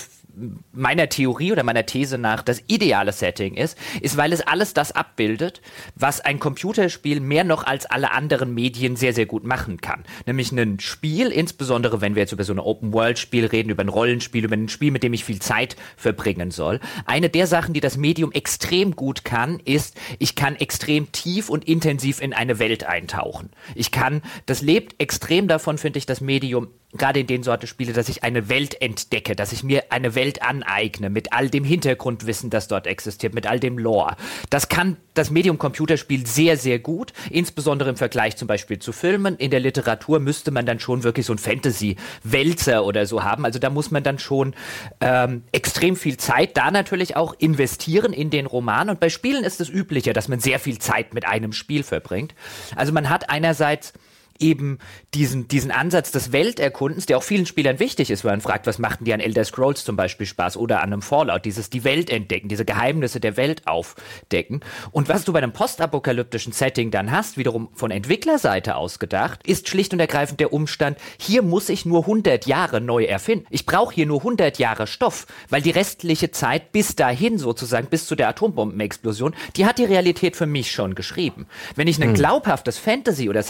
meiner Theorie oder meiner These nach das ideale Setting ist, ist, weil es alles das abbildet, was ein Computerspiel mehr noch als alle anderen Medien sehr, sehr gut machen kann. Nämlich ein Spiel, insbesondere wenn wir jetzt über so ein Open-World-Spiel reden, über ein Rollenspiel, über ein Spiel, mit dem ich viel Zeit verbringen soll. Eine der Sachen, die das Medium extrem gut kann, ist, ich kann extrem tief und intensiv in eine Welt eintauchen. Ich kann, das lebt extrem davon, finde ich, das Medium, gerade in den Sorte Spiele, dass ich eine Welt entdecke, dass ich mir eine Welt aneigne mit all dem Hintergrundwissen, das dort existiert, mit all dem Lore. Das kann das Medium Computerspiel sehr, sehr gut, insbesondere im Vergleich zum Beispiel zu Filmen. In der Literatur müsste man dann schon wirklich so ein Fantasy-Wälzer oder so haben. Also da muss man dann schon ähm, extrem viel Zeit da natürlich auch investieren in den Roman. Und bei Spielen ist es üblicher, dass man sehr viel Zeit mit einem Spiel verbringt. Also man hat einerseits eben diesen, diesen Ansatz des Welterkundens, der auch vielen Spielern wichtig ist, weil man fragt, was machten die an Elder Scrolls zum Beispiel Spaß oder an einem Fallout, dieses die Welt entdecken, diese Geheimnisse der Welt aufdecken. Und was du bei einem postapokalyptischen Setting dann hast, wiederum von Entwicklerseite aus gedacht, ist schlicht und ergreifend der Umstand, hier muss ich nur 100 Jahre neu erfinden. Ich brauche hier nur 100 Jahre Stoff, weil die restliche Zeit bis dahin sozusagen, bis zu der Atombombenexplosion, die hat die Realität für mich schon geschrieben. Wenn ich ein hm. glaubhaftes Fantasy- oder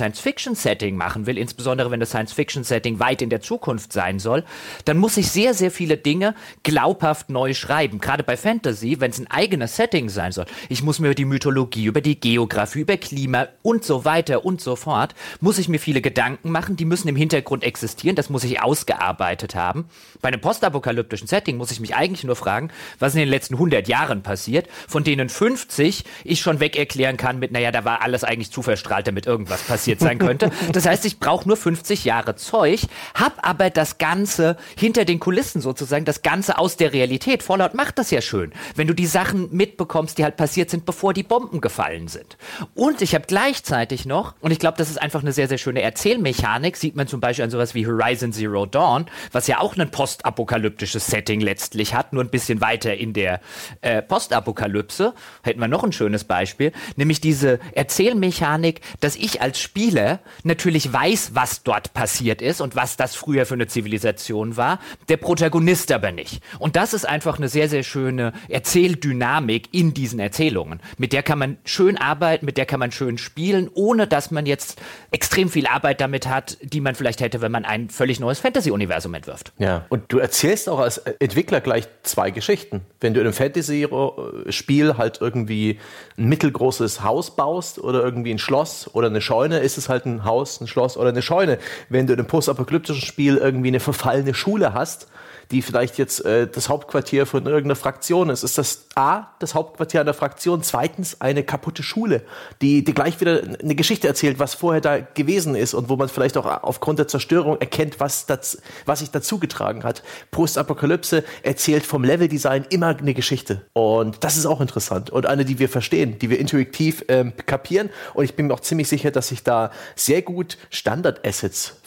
Science-Fiction-Setting machen will, insbesondere wenn das Science-Fiction-Setting weit in der Zukunft sein soll, dann muss ich sehr, sehr viele Dinge glaubhaft neu schreiben. Gerade bei Fantasy, wenn es ein eigenes Setting sein soll. Ich muss mir über die Mythologie, über die Geografie, über Klima und so weiter und so fort, muss ich mir viele Gedanken machen, die müssen im Hintergrund existieren, das muss ich ausgearbeitet haben. Bei einem postapokalyptischen Setting muss ich mich eigentlich nur fragen, was in den letzten 100 Jahren passiert, von denen 50 ich schon weg erklären kann mit, naja, da war alles eigentlich zu verstrahlt, damit irgendwas passiert sein könnte. Das heißt, ich brauche nur 50 Jahre Zeug, hab aber das Ganze hinter den Kulissen sozusagen, das Ganze aus der Realität. Fallout macht das ja schön, wenn du die Sachen mitbekommst, die halt passiert sind, bevor die Bomben gefallen sind. Und ich habe gleichzeitig noch, und ich glaube, das ist einfach eine sehr, sehr schöne Erzählmechanik, sieht man zum Beispiel an sowas wie Horizon Zero Dawn, was ja auch ein postapokalyptisches Setting letztlich hat, nur ein bisschen weiter in der äh, Postapokalypse. Hätten wir noch ein schönes Beispiel, nämlich diese Erzählmechanik, dass ich als Spieler natürlich weiß, was dort passiert ist und was das früher für eine Zivilisation war, der Protagonist aber nicht. Und das ist einfach eine sehr, sehr schöne Erzähldynamik in diesen Erzählungen. Mit der kann man schön arbeiten, mit der kann man schön spielen, ohne dass man jetzt extrem viel Arbeit damit hat, die man vielleicht hätte, wenn man ein völlig neues Fantasy-Universum entwirft. Ja, und du erzählst auch als Entwickler gleich zwei Geschichten. Wenn du in einem Fantasy-Spiel halt irgendwie ein mittelgroßes Haus baust oder irgendwie ein Schloss oder eine Scheune, ist es halt ein Haus, ein Schloss oder eine Scheune. Wenn du in einem postapokalyptischen Spiel irgendwie eine verfallene Schule hast, die vielleicht jetzt äh, das Hauptquartier von irgendeiner Fraktion ist. Ist das A, das Hauptquartier einer Fraktion, zweitens eine kaputte Schule, die, die gleich wieder eine Geschichte erzählt, was vorher da gewesen ist und wo man vielleicht auch aufgrund der Zerstörung erkennt, was, das, was sich dazu getragen hat. Postapokalypse erzählt vom Leveldesign immer eine Geschichte. Und das ist auch interessant und eine, die wir verstehen, die wir intuitiv ähm, kapieren. Und ich bin mir auch ziemlich sicher, dass sich da sehr gut Standard-Assets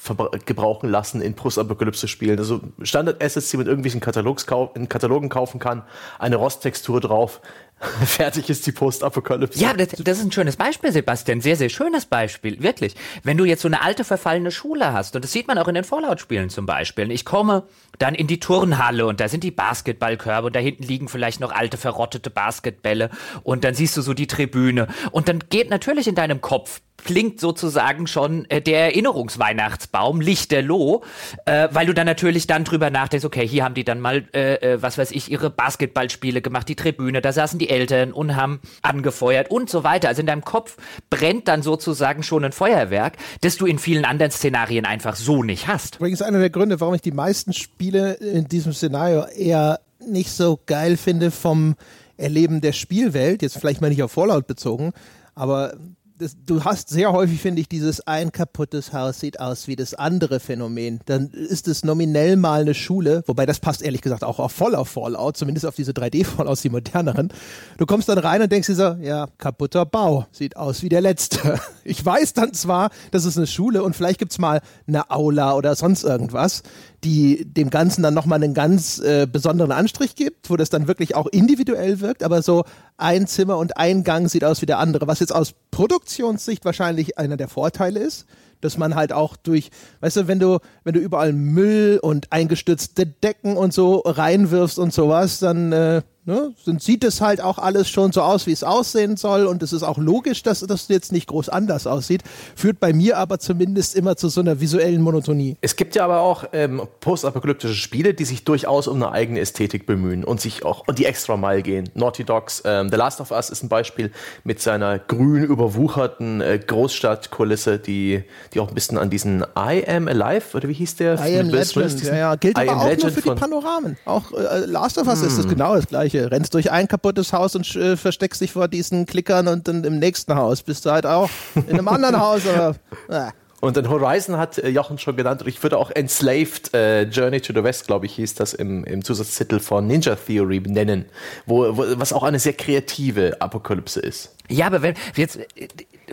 gebrauchen lassen in Postapokalypse-Spielen. Also Standard-Assets, die man irgendwie in, Katalogs in Katalogen kaufen kann, eine Rosttextur drauf, fertig ist die Postapokalypse. Ja, das, das, ist ein schönes Beispiel, Sebastian. Sehr, sehr schönes Beispiel. Wirklich. Wenn du jetzt so eine alte, verfallene Schule hast, und das sieht man auch in den Fallout-Spielen zum Beispiel. Ich komme dann in die Turnhalle und da sind die Basketballkörbe und da hinten liegen vielleicht noch alte, verrottete Basketbälle und dann siehst du so die Tribüne. Und dann geht natürlich in deinem Kopf klingt sozusagen schon äh, der Erinnerungsweihnachtsbaum, Lichterloh, äh, weil du dann natürlich dann drüber nachdenkst, okay, hier haben die dann mal, äh, äh, was weiß ich, ihre Basketballspiele gemacht, die Tribüne, da saßen die Eltern und haben angefeuert und so weiter. Also in deinem Kopf brennt dann sozusagen schon ein Feuerwerk, das du in vielen anderen Szenarien einfach so nicht hast. Übrigens einer der Gründe, warum ich die meisten Spiele in diesem Szenario eher nicht so geil finde vom Erleben der Spielwelt, jetzt vielleicht mal nicht auf Fallout bezogen, aber das, du hast sehr häufig, finde ich, dieses ein kaputtes Haus sieht aus wie das andere Phänomen. Dann ist es nominell mal eine Schule, wobei das passt ehrlich gesagt auch auf voll auf Fallout, zumindest auf diese 3D-Fallouts, die moderneren. Du kommst dann rein und denkst dir so, ja, kaputter Bau, sieht aus wie der letzte. Ich weiß dann zwar, das ist eine Schule und vielleicht gibt's mal eine Aula oder sonst irgendwas, die dem Ganzen dann nochmal einen ganz äh, besonderen Anstrich gibt, wo das dann wirklich auch individuell wirkt, aber so ein Zimmer und ein Gang sieht aus wie der andere, was jetzt aus Produktionssicht wahrscheinlich einer der Vorteile ist, dass man halt auch durch, weißt du, wenn du, wenn du überall Müll und eingestürzte Decken und so reinwirfst und sowas, dann äh, Ne? Dann sieht es halt auch alles schon so aus, wie es aussehen soll und es ist auch logisch, dass das jetzt nicht groß anders aussieht, führt bei mir aber zumindest immer zu so einer visuellen Monotonie. Es gibt ja aber auch ähm, postapokalyptische Spiele, die sich durchaus um eine eigene Ästhetik bemühen und sich auch die extra Mile gehen. Naughty Dogs, ähm, The Last of Us ist ein Beispiel mit seiner grün überwucherten äh, Großstadtkulisse, die, die auch ein bisschen an diesen I Am Alive, oder wie hieß der? I Am Legend, ja, ja. Gilt I aber auch Legend nur für die Panoramen. Auch äh, Last of Us hm. ist das genau das gleiche gleiche. Rennst durch ein kaputtes Haus und äh, versteckst dich vor diesen Klickern und dann im nächsten Haus bist du halt auch in einem anderen Haus. Aber, äh. Und den Horizon hat äh, Jochen schon genannt und ich würde auch Enslaved äh, Journey to the West, glaube ich, hieß das im, im Zusatztitel von Ninja Theory nennen, wo, wo, was auch eine sehr kreative Apokalypse ist. Ja, aber wenn jetzt,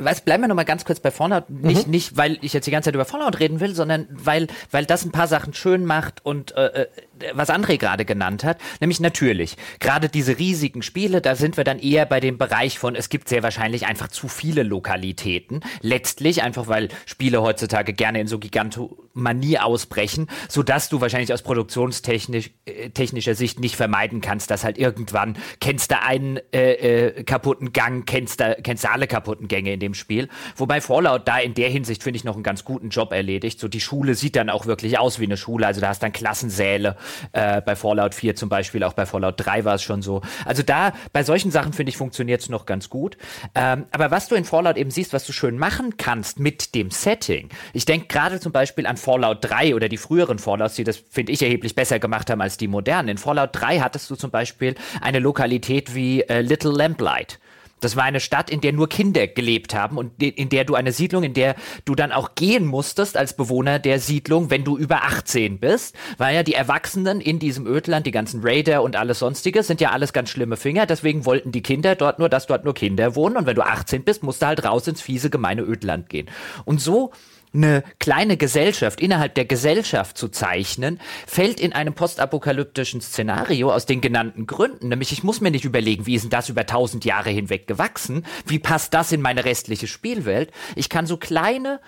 was bleiben wir noch mal ganz kurz bei Fallout. Nicht, mhm. nicht, weil ich jetzt die ganze Zeit über Fallout reden will, sondern weil, weil das ein paar Sachen schön macht und äh, äh was André gerade genannt hat, nämlich natürlich, gerade diese riesigen Spiele, da sind wir dann eher bei dem Bereich von, es gibt sehr wahrscheinlich einfach zu viele Lokalitäten. Letztlich einfach, weil Spiele heutzutage gerne in so Gigantomanie ausbrechen, sodass du wahrscheinlich aus produktionstechnischer äh, Sicht nicht vermeiden kannst, dass halt irgendwann kennst du einen äh, äh, kaputten Gang, kennst du, kennst du alle kaputten Gänge in dem Spiel. Wobei Fallout da in der Hinsicht, finde ich, noch einen ganz guten Job erledigt. So die Schule sieht dann auch wirklich aus wie eine Schule, also da hast dann Klassensäle, äh, bei Fallout 4 zum Beispiel, auch bei Fallout 3 war es schon so. Also da, bei solchen Sachen finde ich, funktioniert es noch ganz gut. Ähm, aber was du in Fallout eben siehst, was du schön machen kannst mit dem Setting, ich denke gerade zum Beispiel an Fallout 3 oder die früheren Fallouts, die das, finde ich, erheblich besser gemacht haben als die modernen. In Fallout 3 hattest du zum Beispiel eine Lokalität wie äh, Little Lamplight. Das war eine Stadt, in der nur Kinder gelebt haben und in der du eine Siedlung, in der du dann auch gehen musstest als Bewohner der Siedlung, wenn du über 18 bist, weil ja die Erwachsenen in diesem Ödland, die ganzen Raider und alles sonstige, sind ja alles ganz schlimme Finger, deswegen wollten die Kinder dort nur, dass dort nur Kinder wohnen. Und wenn du 18 bist, musst du halt raus ins fiese, gemeine Ödland gehen. Und so eine kleine Gesellschaft innerhalb der Gesellschaft zu zeichnen, fällt in einem postapokalyptischen Szenario aus den genannten Gründen. Nämlich, ich muss mir nicht überlegen, wie ist denn das über tausend Jahre hinweg gewachsen? Wie passt das in meine restliche Spielwelt? Ich kann so kleine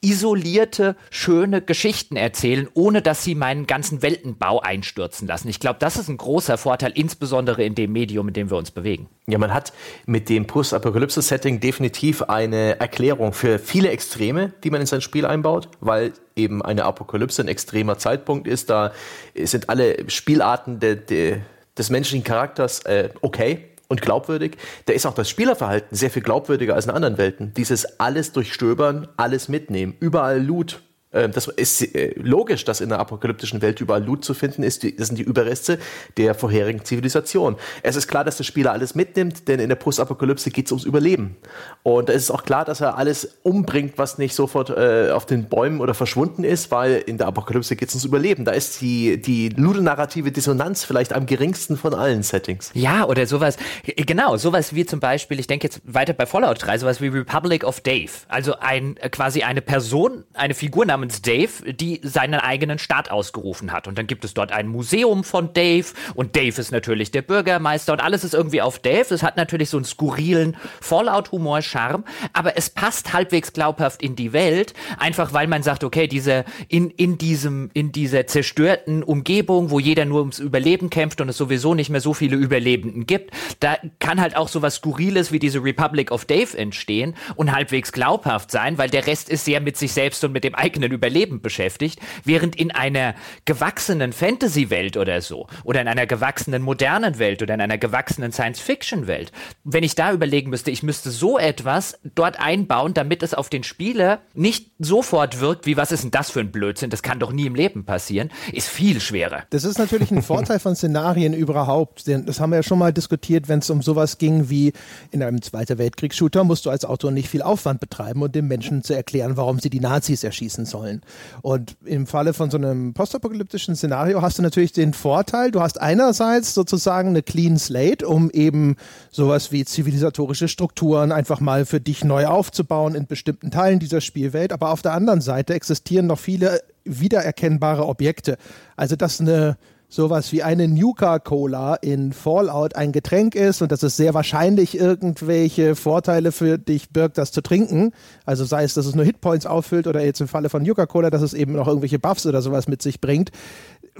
isolierte, schöne Geschichten erzählen, ohne dass sie meinen ganzen Weltenbau einstürzen lassen. Ich glaube, das ist ein großer Vorteil, insbesondere in dem Medium, in dem wir uns bewegen. Ja, man hat mit dem Post-Apokalypse-Setting definitiv eine Erklärung für viele Extreme, die man in sein Spiel einbaut, weil eben eine Apokalypse ein extremer Zeitpunkt ist. Da sind alle Spielarten de, de, des menschlichen Charakters äh, okay und glaubwürdig. Da ist auch das Spielerverhalten sehr viel glaubwürdiger als in anderen Welten. Dieses alles durchstöbern, alles mitnehmen, überall Loot, das ist äh, logisch, dass in der apokalyptischen Welt überall Loot zu finden ist. Das sind die Überreste der vorherigen Zivilisation. Es ist klar, dass der Spieler alles mitnimmt, denn in der Postapokalypse geht es ums Überleben. Und es ist auch klar, dass er alles umbringt, was nicht sofort äh, auf den Bäumen oder verschwunden ist, weil in der Apokalypse geht es ums Überleben. Da ist die, die ludonarrative Dissonanz vielleicht am geringsten von allen Settings. Ja, oder sowas, genau, sowas wie zum Beispiel, ich denke jetzt weiter bei Fallout 3, sowas wie Republic of Dave. Also ein, quasi eine Person, eine Figur namens namens Dave, die seinen eigenen Staat ausgerufen hat. Und dann gibt es dort ein Museum von Dave und Dave ist natürlich der Bürgermeister und alles ist irgendwie auf Dave. Es hat natürlich so einen skurrilen Fallout-Humor, Charme, aber es passt halbwegs glaubhaft in die Welt, einfach weil man sagt, okay, diese, in, in diesem, in dieser zerstörten Umgebung, wo jeder nur ums Überleben kämpft und es sowieso nicht mehr so viele Überlebenden gibt, da kann halt auch so was Skurriles wie diese Republic of Dave entstehen und halbwegs glaubhaft sein, weil der Rest ist sehr mit sich selbst und mit dem eigenen eigenen Überleben beschäftigt, während in einer gewachsenen Fantasy-Welt oder so oder in einer gewachsenen modernen Welt oder in einer gewachsenen Science-Fiction-Welt, wenn ich da überlegen müsste, ich müsste so etwas dort einbauen, damit es auf den Spieler nicht sofort wirkt, wie was ist denn das für ein Blödsinn, das kann doch nie im Leben passieren, ist viel schwerer. Das ist natürlich ein Vorteil von Szenarien überhaupt, denn das haben wir ja schon mal diskutiert, wenn es um sowas ging wie in einem Zweiter Weltkriegsshooter musst du als Autor nicht viel Aufwand betreiben und den Menschen zu erklären, warum sie die Nazis erschießen sollen sollen. Und im Falle von so einem postapokalyptischen Szenario hast du natürlich den Vorteil, du hast einerseits sozusagen eine clean slate, um eben sowas wie zivilisatorische Strukturen einfach mal für dich neu aufzubauen in bestimmten Teilen dieser Spielwelt, aber auf der anderen Seite existieren noch viele wiedererkennbare Objekte. Also dass eine sowas wie eine Nuka-Cola in Fallout ein Getränk ist und dass es sehr wahrscheinlich irgendwelche Vorteile für dich birgt, das zu trinken. Also sei es, dass es nur Hitpoints auffüllt oder jetzt im Falle von Nuka-Cola, dass es eben noch irgendwelche Buffs oder sowas mit sich bringt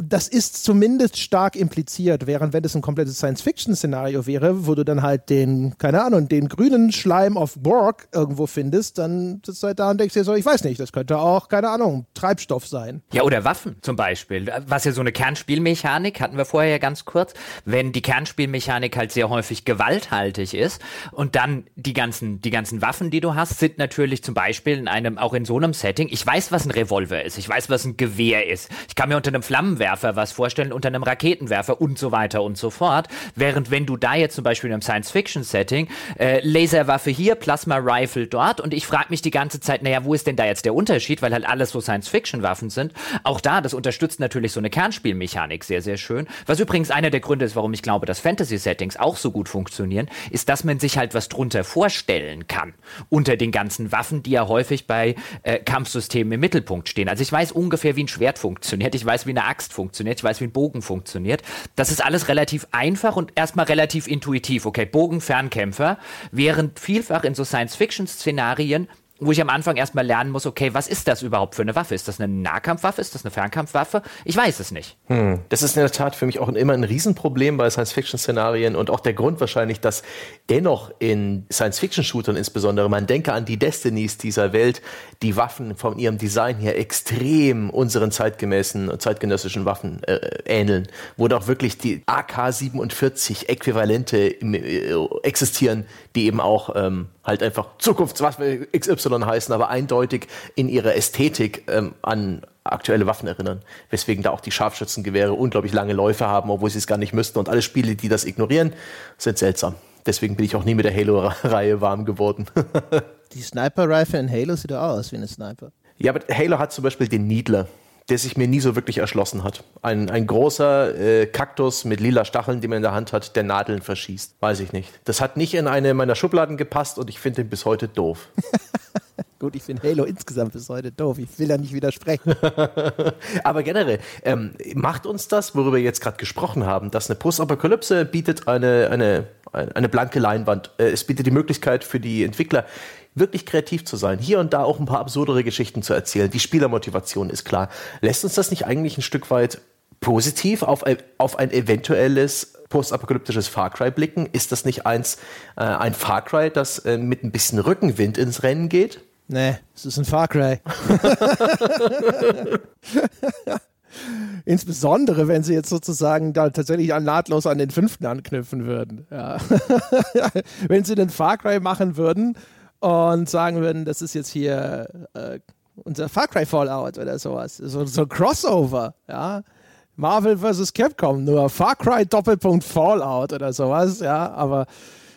das ist zumindest stark impliziert, während wenn es ein komplettes Science-Fiction-Szenario wäre, wo du dann halt den, keine Ahnung, den grünen Schleim auf Borg irgendwo findest, dann sitzt du halt da und denkst dir so, ich weiß nicht, das könnte auch, keine Ahnung, Treibstoff sein. Ja, oder Waffen zum Beispiel. Was ja so eine Kernspielmechanik, hatten wir vorher ja ganz kurz, wenn die Kernspielmechanik halt sehr häufig gewalthaltig ist und dann die ganzen, die ganzen Waffen, die du hast, sind natürlich zum Beispiel in einem, auch in so einem Setting, ich weiß, was ein Revolver ist, ich weiß, was ein Gewehr ist, ich kann mir unter einem Flammenwerfer Flammenwerfer was vorstellen, unter einem Raketenwerfer und so weiter und so fort. Während wenn du da jetzt zum Beispiel in einem Science-Fiction-Setting äh, Laserwaffe hier, Plasma-Rifle dort und ich frage mich die ganze Zeit, naja, wo ist denn da jetzt der Unterschied, weil halt alles so Science-Fiction-Waffen sind. Auch da, das unterstützt natürlich so eine Kernspielmechanik sehr, sehr schön. Was übrigens einer der Gründe ist, warum ich glaube, dass Fantasy-Settings auch so gut funktionieren, ist, dass man sich halt was drunter vorstellen kann unter den ganzen Waffen, die ja häufig bei äh, Kampfsystemen im Mittelpunkt stehen. Also ich weiß ungefähr, wie ein Schwert funktioniert, ich weiß, wie eine Axt funktioniert, ich weiß, wie ein Bogen funktioniert. Das ist alles relativ einfach und erstmal relativ intuitiv. Okay, Bogen, Fernkämpfer, während vielfach in so Science-Fiction-Szenarien wo ich am Anfang erstmal lernen muss, okay, was ist das überhaupt für eine Waffe? Ist das eine Nahkampfwaffe? Ist das eine Fernkampfwaffe? Ich weiß es nicht. Hm. Das ist in der Tat für mich auch immer ein Riesenproblem bei Science-Fiction-Szenarien und auch der Grund wahrscheinlich, dass dennoch in Science-Fiction-Shootern insbesondere, man denke an die Destinies dieser Welt, die Waffen von ihrem Design her extrem unseren zeitgemäßen, zeitgenössischen Waffen äh, ähneln, wo doch wirklich die AK-47 Äquivalente äh, existieren, die eben auch ähm, halt einfach Zukunftswaffe XY heißen, aber eindeutig in ihrer Ästhetik ähm, an aktuelle Waffen erinnern. Weswegen da auch die Scharfschützengewehre unglaublich lange Läufe haben, obwohl sie es gar nicht müssten. Und alle Spiele, die das ignorieren, sind seltsam. Deswegen bin ich auch nie mit der Halo-Reihe warm geworden. die Sniper-Rifle in Halo sieht doch aus wie eine Sniper. Ja, aber Halo hat zum Beispiel den Needler der sich mir nie so wirklich erschlossen hat. Ein, ein großer äh, Kaktus mit lila Stacheln, die man in der Hand hat, der Nadeln verschießt. Weiß ich nicht. Das hat nicht in eine meiner Schubladen gepasst und ich finde ihn bis heute doof. Gut, ich finde Halo insgesamt bis heute doof. Ich will da nicht widersprechen. Aber generell, ähm, macht uns das, worüber wir jetzt gerade gesprochen haben, dass eine Postapokalypse bietet eine, eine, eine blanke Leinwand. Äh, es bietet die Möglichkeit für die Entwickler, wirklich kreativ zu sein, hier und da auch ein paar absurdere Geschichten zu erzählen. Die Spielermotivation ist klar. Lässt uns das nicht eigentlich ein Stück weit positiv auf ein, auf ein eventuelles postapokalyptisches Far Cry blicken? Ist das nicht eins, äh, ein Far Cry, das äh, mit ein bisschen Rückenwind ins Rennen geht? Nee, es ist ein Far Cry. Insbesondere, wenn sie jetzt sozusagen da tatsächlich an nahtlos an den fünften anknüpfen würden. Ja. wenn sie den Far Cry machen würden, und sagen würden, das ist jetzt hier äh, unser Far Cry Fallout oder sowas. So, so ein Crossover, ja. Marvel vs. Capcom, nur Far Cry Doppelpunkt Fallout oder sowas, ja, aber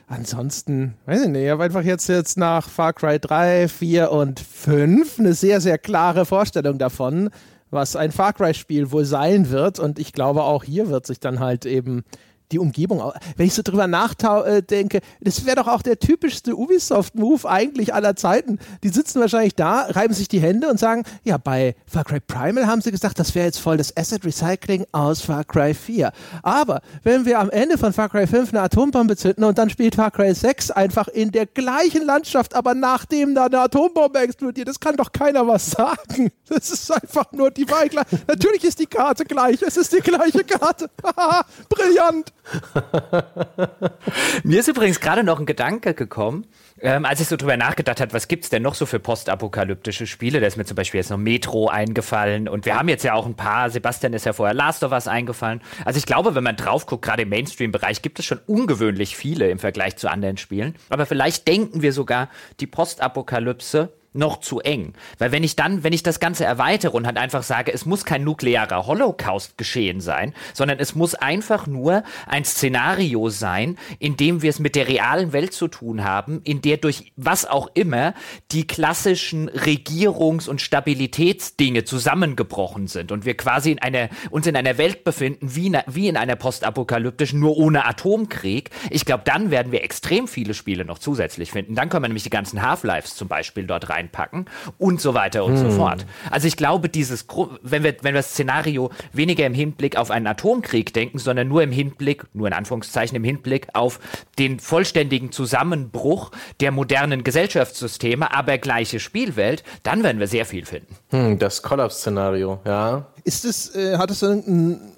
ansonsten, weiß ich nicht, ich habe einfach jetzt, jetzt nach Far Cry 3, 4 und 5 eine sehr, sehr klare Vorstellung davon, was ein Far Cry-Spiel wohl sein wird und ich glaube auch hier wird sich dann halt eben die Umgebung. Wenn ich so drüber nachdenke, äh, das wäre doch auch der typischste Ubisoft-Move eigentlich aller Zeiten. Die sitzen wahrscheinlich da, reiben sich die Hände und sagen, ja, bei Far Cry Primal haben sie gesagt, das wäre jetzt voll das Asset Recycling aus Far Cry 4. Aber wenn wir am Ende von Far Cry 5 eine Atombombe zünden und dann spielt Far Cry 6 einfach in der gleichen Landschaft, aber nachdem da eine Atombombe explodiert, das kann doch keiner was sagen. Das ist einfach nur die Weigler. Natürlich ist die Karte gleich, es ist die gleiche Karte. Brillant. Mir ist übrigens gerade noch ein Gedanke gekommen, ähm, als ich so drüber nachgedacht habe, was gibt es denn noch so für postapokalyptische Spiele? Da ist mir zum Beispiel jetzt noch Metro eingefallen und wir haben jetzt ja auch ein paar, Sebastian ist ja vorher Last of Us eingefallen. Also ich glaube, wenn man drauf guckt, gerade im Mainstream-Bereich gibt es schon ungewöhnlich viele im Vergleich zu anderen Spielen. Aber vielleicht denken wir sogar, die Postapokalypse noch zu eng. Weil wenn ich dann, wenn ich das Ganze erweitere und halt einfach sage, es muss kein nuklearer Holocaust geschehen sein, sondern es muss einfach nur ein Szenario sein, in dem wir es mit der realen Welt zu tun haben, in der durch was auch immer die klassischen Regierungs- und Stabilitätsdinge zusammengebrochen sind und wir quasi in einer, uns in einer Welt befinden, wie, wie in einer postapokalyptischen, nur ohne Atomkrieg. Ich glaube, dann werden wir extrem viele Spiele noch zusätzlich finden. Dann können wir nämlich die ganzen Half-Lives zum Beispiel dort rein reinpacken und so weiter und hm. so fort. Also ich glaube, dieses, wenn wir, wenn wir das Szenario weniger im Hinblick auf einen Atomkrieg denken, sondern nur im Hinblick, nur in Anführungszeichen im Hinblick auf den vollständigen Zusammenbruch der modernen Gesellschaftssysteme, aber gleiche Spielwelt, dann werden wir sehr viel finden. Hm, das Kollaps-Szenario, ja. Ist es, äh, hat es irgendeinen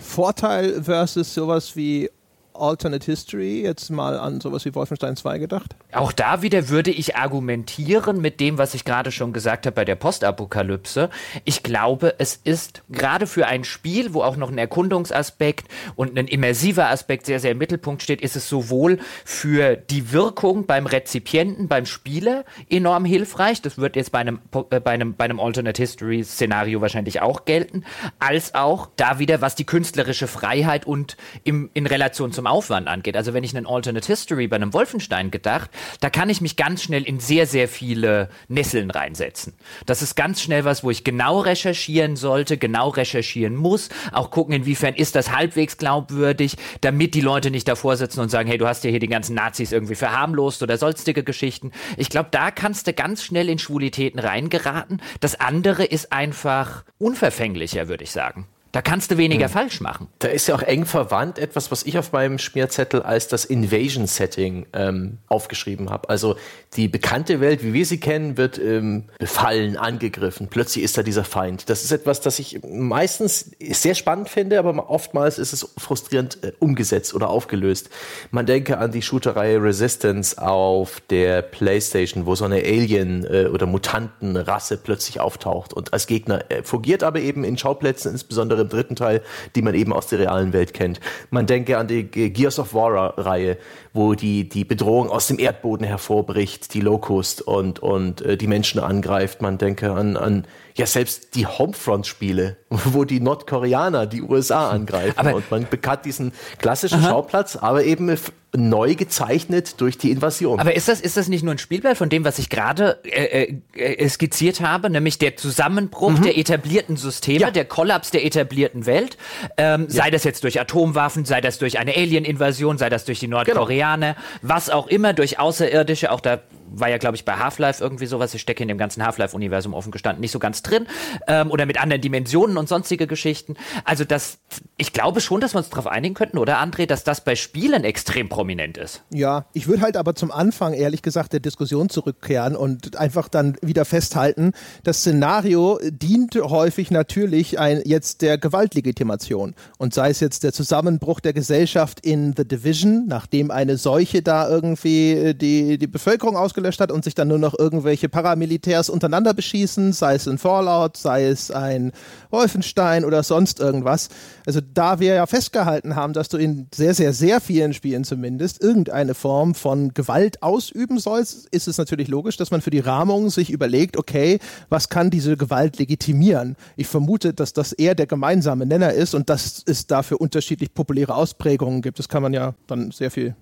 Vorteil versus sowas wie Alternate History jetzt mal an sowas wie Wolfenstein 2 gedacht? Auch da wieder würde ich argumentieren mit dem, was ich gerade schon gesagt habe bei der Postapokalypse. Ich glaube, es ist gerade für ein Spiel, wo auch noch ein Erkundungsaspekt und ein immersiver Aspekt sehr, sehr im Mittelpunkt steht, ist es sowohl für die Wirkung beim Rezipienten, beim Spieler enorm hilfreich. Das wird jetzt bei einem, äh, bei einem, bei einem Alternate History Szenario wahrscheinlich auch gelten, als auch da wieder, was die künstlerische Freiheit und im, in Relation zum vom Aufwand angeht. Also wenn ich einen Alternate History bei einem Wolfenstein gedacht, da kann ich mich ganz schnell in sehr, sehr viele Nesseln reinsetzen. Das ist ganz schnell was, wo ich genau recherchieren sollte, genau recherchieren muss, auch gucken, inwiefern ist das halbwegs glaubwürdig, damit die Leute nicht davor sitzen und sagen, hey, du hast ja hier die ganzen Nazis irgendwie verharmlost oder sonstige Geschichten. Ich glaube, da kannst du ganz schnell in Schwulitäten reingeraten. Das andere ist einfach unverfänglicher, würde ich sagen. Da kannst du weniger hm. falsch machen. Da ist ja auch eng verwandt etwas, was ich auf meinem Schmierzettel als das Invasion-Setting ähm, aufgeschrieben habe. Also die bekannte Welt, wie wir sie kennen, wird ähm, befallen, angegriffen. Plötzlich ist da dieser Feind. Das ist etwas, das ich meistens sehr spannend finde, aber oftmals ist es frustrierend äh, umgesetzt oder aufgelöst. Man denke an die Shooterreihe Resistance auf der PlayStation, wo so eine Alien- äh, oder Mutantenrasse plötzlich auftaucht und als Gegner äh, fungiert aber eben in Schauplätzen, insbesondere dritten Teil, die man eben aus der realen Welt kennt. Man denke an die Gears of War-Reihe, wo die, die Bedrohung aus dem Erdboden hervorbricht, die Locust und, und äh, die Menschen angreift. Man denke an, an ja selbst die Homefront-Spiele, wo die Nordkoreaner die USA angreifen. Aber und man bekannt diesen klassischen Aha. Schauplatz, aber eben neu gezeichnet durch die Invasion. Aber ist das, ist das nicht nur ein Spielblatt von dem, was ich gerade äh, äh, skizziert habe, nämlich der Zusammenbruch mhm. der etablierten Systeme, ja. der Kollaps der etablierten Welt, ähm, ja. sei das jetzt durch Atomwaffen, sei das durch eine Alien-Invasion, sei das durch die Nordkoreaner, genau. was auch immer, durch Außerirdische, auch da war ja, glaube ich, bei Half-Life irgendwie sowas. Ich stecke in dem ganzen Half-Life-Universum offen gestanden nicht so ganz drin. Ähm, oder mit anderen Dimensionen und sonstige Geschichten. Also das, ich glaube schon, dass wir uns darauf einigen könnten, oder André, dass das bei Spielen extrem prominent ist. Ja, ich würde halt aber zum Anfang, ehrlich gesagt, der Diskussion zurückkehren und einfach dann wieder festhalten, das Szenario dient häufig natürlich ein, jetzt der Gewaltlegitimation. Und sei es jetzt der Zusammenbruch der Gesellschaft in The Division, nachdem eine Seuche da irgendwie äh, die, die Bevölkerung aus ausgelöscht hat und sich dann nur noch irgendwelche Paramilitärs untereinander beschießen, sei es in Fallout, sei es ein Wolfenstein oder sonst irgendwas. Also da wir ja festgehalten haben, dass du in sehr, sehr, sehr vielen Spielen zumindest irgendeine Form von Gewalt ausüben sollst, ist es natürlich logisch, dass man für die Rahmung sich überlegt, okay, was kann diese Gewalt legitimieren? Ich vermute, dass das eher der gemeinsame Nenner ist und dass es dafür unterschiedlich populäre Ausprägungen gibt. Das kann man ja dann sehr viel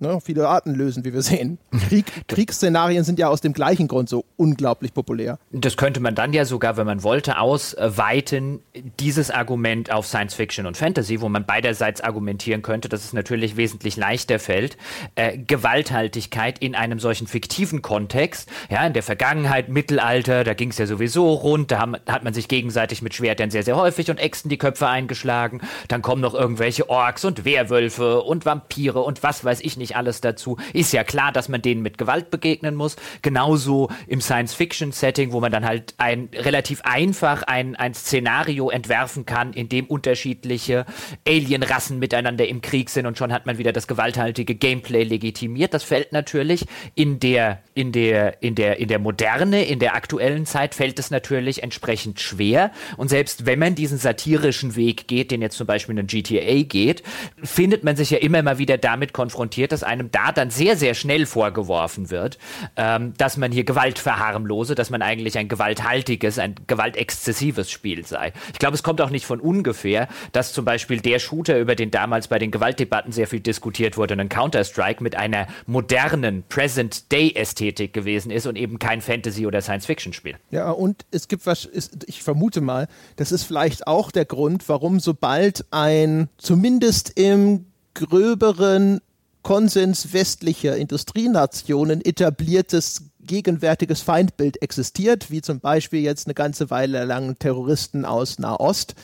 ne, viele Arten lösen, wie wir sehen. Krieg, Kriegsszenarien sind ja aus dem gleichen Grund so unglaublich populär. Das könnte man dann ja sogar, wenn man wollte, ausweiten, dieses Argument auf Science Fiction und Fantasy, wo man beiderseits argumentieren könnte, dass es natürlich wesentlich leichter fällt, äh, Gewalthaltigkeit in einem solchen fiktiven Kontext, ja, in der Vergangenheit, Mittelalter, da ging es ja sowieso rund, da haben, hat man sich gegenseitig mit Schwertern sehr, sehr häufig und Äxten die Köpfe eingeschlagen, dann kommen noch irgendwelche Orks und Werwölfe und Vampire und was weiß ich nicht nicht alles dazu. Ist ja klar, dass man denen mit Gewalt begegnen muss. Genauso im Science-Fiction-Setting, wo man dann halt ein relativ einfach ein, ein Szenario entwerfen kann, in dem unterschiedliche Alien-Rassen miteinander im Krieg sind und schon hat man wieder das gewalthaltige Gameplay legitimiert. Das fällt natürlich in der, in der, in der, in der Moderne, in der aktuellen Zeit fällt es natürlich entsprechend schwer. Und selbst wenn man diesen satirischen Weg geht, den jetzt zum Beispiel in GTA geht, findet man sich ja immer mal wieder damit konfrontiert, dass dass einem da dann sehr, sehr schnell vorgeworfen wird, ähm, dass man hier Gewalt verharmlose, dass man eigentlich ein gewalthaltiges, ein gewaltexzessives Spiel sei. Ich glaube, es kommt auch nicht von ungefähr, dass zum Beispiel der Shooter, über den damals bei den Gewaltdebatten sehr viel diskutiert wurde, ein Counter-Strike mit einer modernen Present-Day-Ästhetik gewesen ist und eben kein Fantasy- oder Science-Fiction-Spiel. Ja, und es gibt was, ich vermute mal, das ist vielleicht auch der Grund, warum sobald ein zumindest im gröberen Konsens westlicher Industrienationen etabliertes gegenwärtiges Feindbild existiert, wie zum Beispiel jetzt eine ganze Weile lang Terroristen aus Nahost,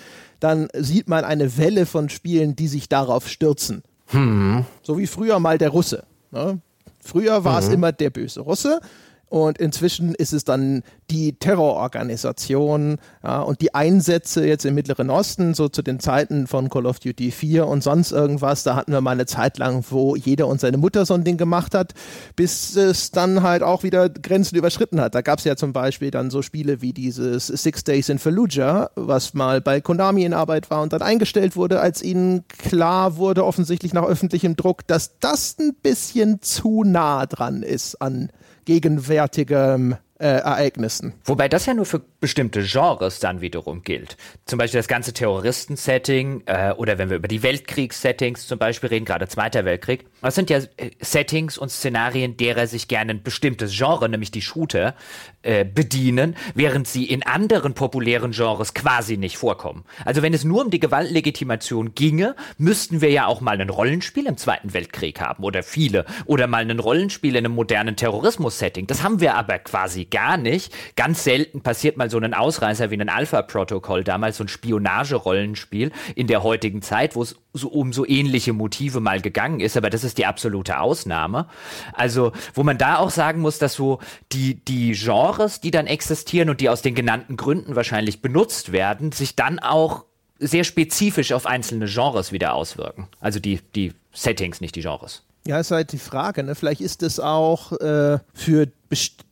dann sieht man eine Welle von Spielen, die sich darauf stürzen. Hm. So wie früher mal der Russe. Ne? Früher war es mhm. immer der böse Russe und inzwischen ist es dann die Terrororganisation ja, und die Einsätze jetzt im Mittleren Osten, so zu den Zeiten von Call of Duty 4 und sonst irgendwas. Da hatten wir mal eine Zeit lang, wo jeder und seine Mutter so ein Ding gemacht hat, bis es dann halt auch wieder Grenzen überschritten hat. Da gab es ja zum Beispiel dann so Spiele wie dieses Six Days in Fallujah, was mal bei Konami in Arbeit war und dann eingestellt wurde, als ihnen klar wurde, offensichtlich nach öffentlichem Druck, dass das ein bisschen zu nah dran ist an gegenwärtigem äh, Ereignissen. Wobei das ja nur für bestimmte Genres dann wiederum gilt. Zum Beispiel das ganze Terroristen-Setting äh, oder wenn wir über die Weltkriegs-Settings zum Beispiel reden, gerade Zweiter Weltkrieg. Das sind ja äh, Settings und Szenarien, derer sich gerne ein bestimmtes Genre, nämlich die Shooter, äh, bedienen, während sie in anderen populären Genres quasi nicht vorkommen. Also wenn es nur um die Gewaltlegitimation ginge, müssten wir ja auch mal ein Rollenspiel im Zweiten Weltkrieg haben oder viele oder mal ein Rollenspiel in einem modernen Terrorismus-Setting. Das haben wir aber quasi gar nicht. Ganz selten passiert mal so ein Ausreißer wie ein Alpha-Protokoll, damals so ein Spionage-Rollenspiel in der heutigen Zeit, wo es so um so ähnliche Motive mal gegangen ist, aber das ist die absolute Ausnahme. Also, wo man da auch sagen muss, dass so die, die Genres, die dann existieren und die aus den genannten Gründen wahrscheinlich benutzt werden, sich dann auch sehr spezifisch auf einzelne Genres wieder auswirken. Also die, die Settings, nicht die Genres. Ja, ist halt die Frage. Ne? Vielleicht ist es auch äh, für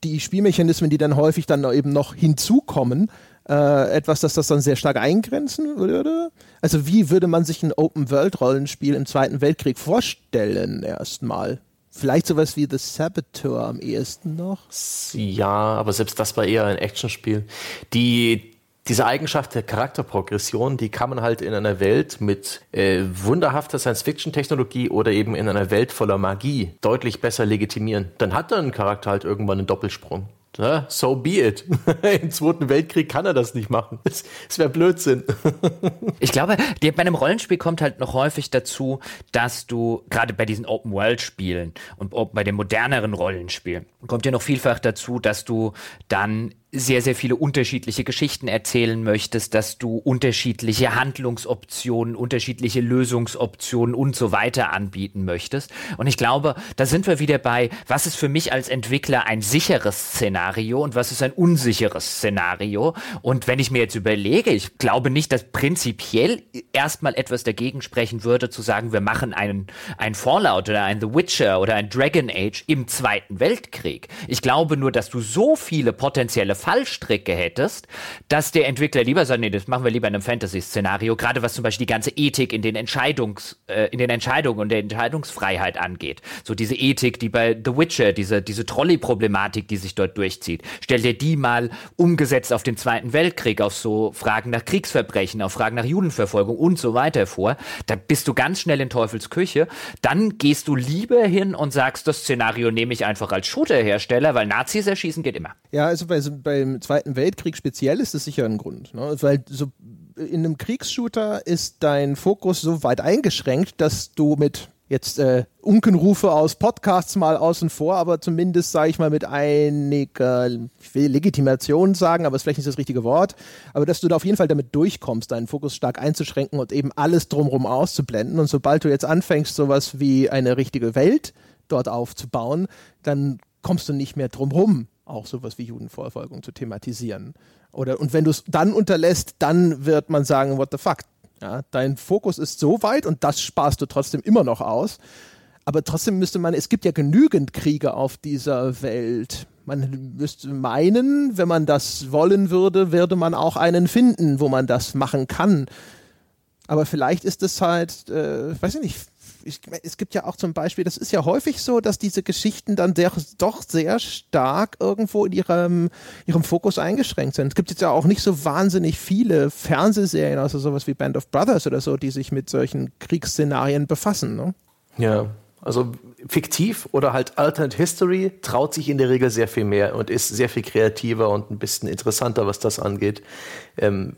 die Spielmechanismen, die dann häufig dann eben noch hinzukommen, äh, etwas, das das dann sehr stark eingrenzen würde. Also wie würde man sich ein Open-World-Rollenspiel im Zweiten Weltkrieg vorstellen erstmal? Vielleicht sowas wie The Saboteur am ehesten noch? Ja, aber selbst das war eher ein Actionspiel. Die, diese Eigenschaft der Charakterprogression, die kann man halt in einer Welt mit äh, wunderhafter Science-Fiction-Technologie oder eben in einer Welt voller Magie deutlich besser legitimieren. Dann hat dann ein Charakter halt irgendwann einen Doppelsprung. Ja, so be it. Im Zweiten Weltkrieg kann er das nicht machen. Es wäre Blödsinn. ich glaube, bei einem Rollenspiel kommt halt noch häufig dazu, dass du gerade bei diesen Open-World-Spielen und bei den moderneren Rollenspielen kommt ja noch vielfach dazu, dass du dann sehr, sehr viele unterschiedliche Geschichten erzählen möchtest, dass du unterschiedliche Handlungsoptionen, unterschiedliche Lösungsoptionen und so weiter anbieten möchtest. Und ich glaube, da sind wir wieder bei, was ist für mich als Entwickler ein sicheres Szenario und was ist ein unsicheres Szenario. Und wenn ich mir jetzt überlege, ich glaube nicht, dass prinzipiell erstmal etwas dagegen sprechen würde, zu sagen, wir machen einen, ein Fallout oder ein The Witcher oder ein Dragon Age im Zweiten Weltkrieg. Ich glaube nur, dass du so viele potenzielle Fallstricke hättest, dass der Entwickler lieber sagt, nee, das machen wir lieber in einem Fantasy-Szenario, gerade was zum Beispiel die ganze Ethik in den Entscheidungs, äh, in den Entscheidungen und der Entscheidungsfreiheit angeht. So diese Ethik, die bei The Witcher, diese, diese Trolley-Problematik, die sich dort durchzieht. Stell dir die mal umgesetzt auf den Zweiten Weltkrieg, auf so Fragen nach Kriegsverbrechen, auf Fragen nach Judenverfolgung und so weiter vor. Da bist du ganz schnell in Teufels Küche. Dann gehst du lieber hin und sagst, das Szenario nehme ich einfach als Shooter-Hersteller, weil Nazis erschießen geht immer. Ja, also bei, bei beim Zweiten Weltkrieg speziell ist das sicher ein Grund. Ne? Weil so in einem Kriegsshooter ist dein Fokus so weit eingeschränkt, dass du mit jetzt äh, Unkenrufe aus Podcasts mal außen vor, aber zumindest sage ich mal mit einiger, ich will Legitimation sagen, aber es ist vielleicht nicht das richtige Wort, aber dass du da auf jeden Fall damit durchkommst, deinen Fokus stark einzuschränken und eben alles drumherum auszublenden. Und sobald du jetzt anfängst, sowas wie eine richtige Welt dort aufzubauen, dann kommst du nicht mehr drumherum auch sowas wie Judenverfolgung zu thematisieren. Oder, und wenn du es dann unterlässt, dann wird man sagen, what the fuck. Ja, dein Fokus ist so weit und das sparst du trotzdem immer noch aus. Aber trotzdem müsste man, es gibt ja genügend Kriege auf dieser Welt. Man müsste meinen, wenn man das wollen würde, würde man auch einen finden, wo man das machen kann. Aber vielleicht ist es halt, äh, weiß ich nicht, ich, es gibt ja auch zum Beispiel, das ist ja häufig so, dass diese Geschichten dann der, doch sehr stark irgendwo in ihrem, ihrem Fokus eingeschränkt sind. Es gibt jetzt ja auch nicht so wahnsinnig viele Fernsehserien, also sowas wie Band of Brothers oder so, die sich mit solchen Kriegsszenarien befassen. Ne? Ja, also fiktiv oder halt Alternate History traut sich in der Regel sehr viel mehr und ist sehr viel kreativer und ein bisschen interessanter, was das angeht. Ähm,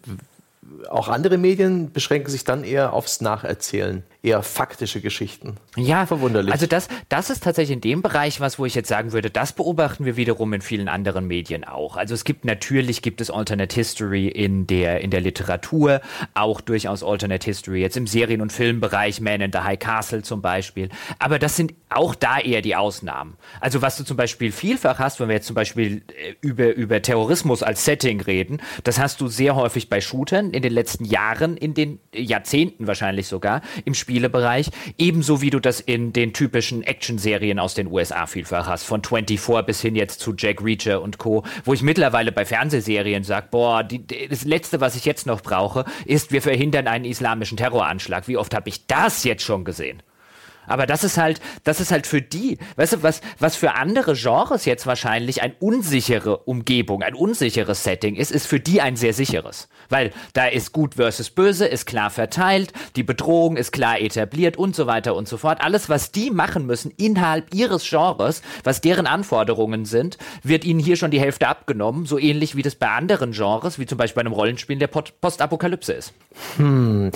auch andere Medien beschränken sich dann eher aufs Nacherzählen, eher faktische Geschichten. Ja, verwunderlich. Also das, das ist tatsächlich in dem Bereich was, wo ich jetzt sagen würde, das beobachten wir wiederum in vielen anderen Medien auch. Also es gibt natürlich gibt es Alternate History in der in der Literatur, auch durchaus Alternate History jetzt im Serien- und Filmbereich, Man in the High Castle zum Beispiel. Aber das sind auch da eher die Ausnahmen. Also was du zum Beispiel vielfach hast, wenn wir jetzt zum Beispiel äh, über über Terrorismus als Setting reden, das hast du sehr häufig bei Shootern in den letzten Jahren, in den Jahrzehnten wahrscheinlich sogar, im Spielebereich, ebenso wie du das in den typischen Action-Serien aus den USA vielfach hast, von 24 bis hin jetzt zu Jack Reacher und Co., wo ich mittlerweile bei Fernsehserien sage, boah, die, das Letzte, was ich jetzt noch brauche, ist, wir verhindern einen islamischen Terroranschlag. Wie oft habe ich das jetzt schon gesehen? Aber das ist halt, das ist halt für die, weißt du, was, was für andere Genres jetzt wahrscheinlich ein unsichere Umgebung, ein unsicheres Setting ist, ist für die ein sehr sicheres. Weil da ist gut versus böse, ist klar verteilt, die Bedrohung ist klar etabliert und so weiter und so fort. Alles, was die machen müssen innerhalb ihres Genres, was deren Anforderungen sind, wird ihnen hier schon die Hälfte abgenommen, so ähnlich wie das bei anderen Genres, wie zum Beispiel bei einem Rollenspiel der Postapokalypse ist. Hm.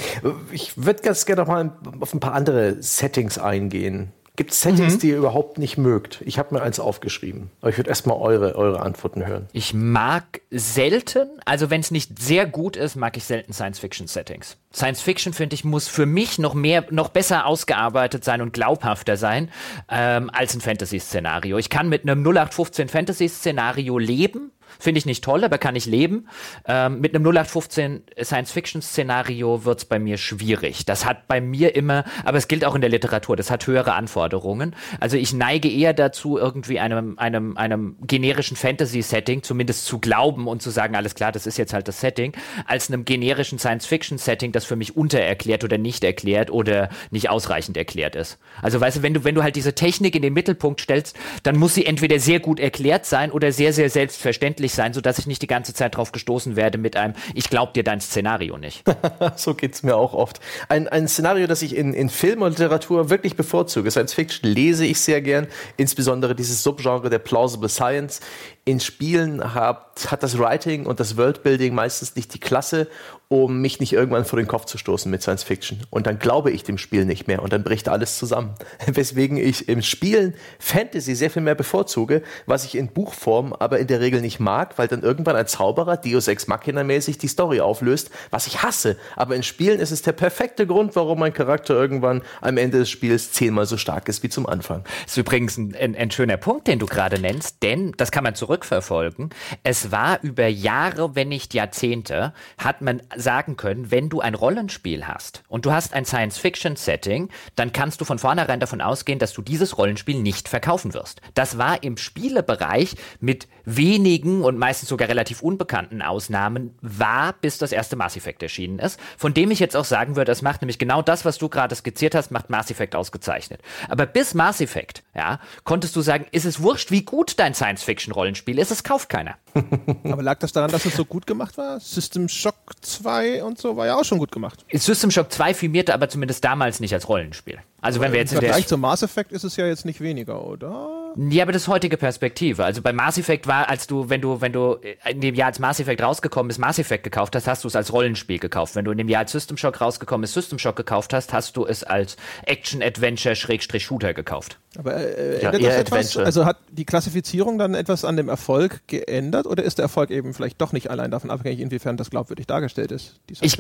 Ich würde ganz gerne noch mal auf ein paar andere Settings eingehen. Gibt es Settings, mhm. die ihr überhaupt nicht mögt? Ich habe mir eins aufgeschrieben. Aber ich würde erstmal eure, eure Antworten hören. Ich mag selten, also wenn es nicht sehr gut ist, mag ich selten Science-Fiction-Settings. Science-Fiction, finde ich, muss für mich noch mehr, noch besser ausgearbeitet sein und glaubhafter sein ähm, als ein Fantasy-Szenario. Ich kann mit einem 0815 Fantasy-Szenario leben, Finde ich nicht toll, aber kann ich leben. Ähm, mit einem 0815 Science-Fiction-Szenario wird es bei mir schwierig. Das hat bei mir immer, aber es gilt auch in der Literatur, das hat höhere Anforderungen. Also ich neige eher dazu, irgendwie einem, einem, einem generischen Fantasy-Setting zumindest zu glauben und zu sagen, alles klar, das ist jetzt halt das Setting, als einem generischen Science-Fiction-Setting, das für mich untererklärt oder nicht erklärt oder nicht ausreichend erklärt ist. Also weißt du, wenn du, wenn du halt diese Technik in den Mittelpunkt stellst, dann muss sie entweder sehr gut erklärt sein oder sehr, sehr selbstverständlich verständlich sein, sodass ich nicht die ganze Zeit drauf gestoßen werde mit einem, ich glaub dir dein Szenario nicht. so geht es mir auch oft. Ein, ein Szenario, das ich in, in Film und Literatur wirklich bevorzuge. Science Fiction lese ich sehr gern, insbesondere dieses Subgenre der Plausible Science. In Spielen hat, hat das Writing und das Worldbuilding meistens nicht die Klasse, um mich nicht irgendwann vor den Kopf zu stoßen mit Science Fiction. Und dann glaube ich dem Spiel nicht mehr und dann bricht alles zusammen. Weswegen ich im Spielen Fantasy sehr viel mehr bevorzuge, was ich in Buchform aber in der Regel nicht mag, weil dann irgendwann ein Zauberer Deus Ex Machina mäßig die Story auflöst, was ich hasse. Aber in Spielen ist es der perfekte Grund, warum mein Charakter irgendwann am Ende des Spiels zehnmal so stark ist wie zum Anfang. Das ist übrigens ein, ein, ein schöner Punkt, den du gerade nennst, denn das kann man zurückverfolgen. Es war über Jahre, wenn nicht Jahrzehnte, hat man sagen können, wenn du ein Rollenspiel hast und du hast ein Science-Fiction-Setting, dann kannst du von vornherein davon ausgehen, dass du dieses Rollenspiel nicht verkaufen wirst. Das war im Spielebereich mit wenigen und meistens sogar relativ unbekannten Ausnahmen war, bis das erste Mass Effect erschienen ist, von dem ich jetzt auch sagen würde, es macht nämlich genau das, was du gerade skizziert hast, macht Mass Effect ausgezeichnet. Aber bis Mass Effect, ja, konntest du sagen, ist es wurscht, wie gut dein Science-Fiction-Rollenspiel ist, es kauft keiner. Aber lag das daran, dass es so gut gemacht war? System Shock 2 und so war ja auch schon gut gemacht. System Shock 2 firmierte aber zumindest damals nicht als Rollenspiel. Also wenn wir jetzt Im Vergleich zum Mass Effect ist es ja jetzt nicht weniger, oder? Ja, aber das ist heutige Perspektive. Also bei Mass Effect war, als du, wenn du, wenn du in dem Jahr als Mass Effect rausgekommen ist, Mass Effect gekauft hast, hast du es als Rollenspiel gekauft. Wenn du in dem Jahr als System Shock rausgekommen ist, System Shock gekauft hast, hast du es als Action Adventure Schrägstrich Shooter gekauft. Aber äh, ja, das etwas, also hat die Klassifizierung dann etwas an dem Erfolg geändert oder ist der Erfolg eben vielleicht doch nicht allein davon abhängig, inwiefern das glaubwürdig dargestellt ist? Ich,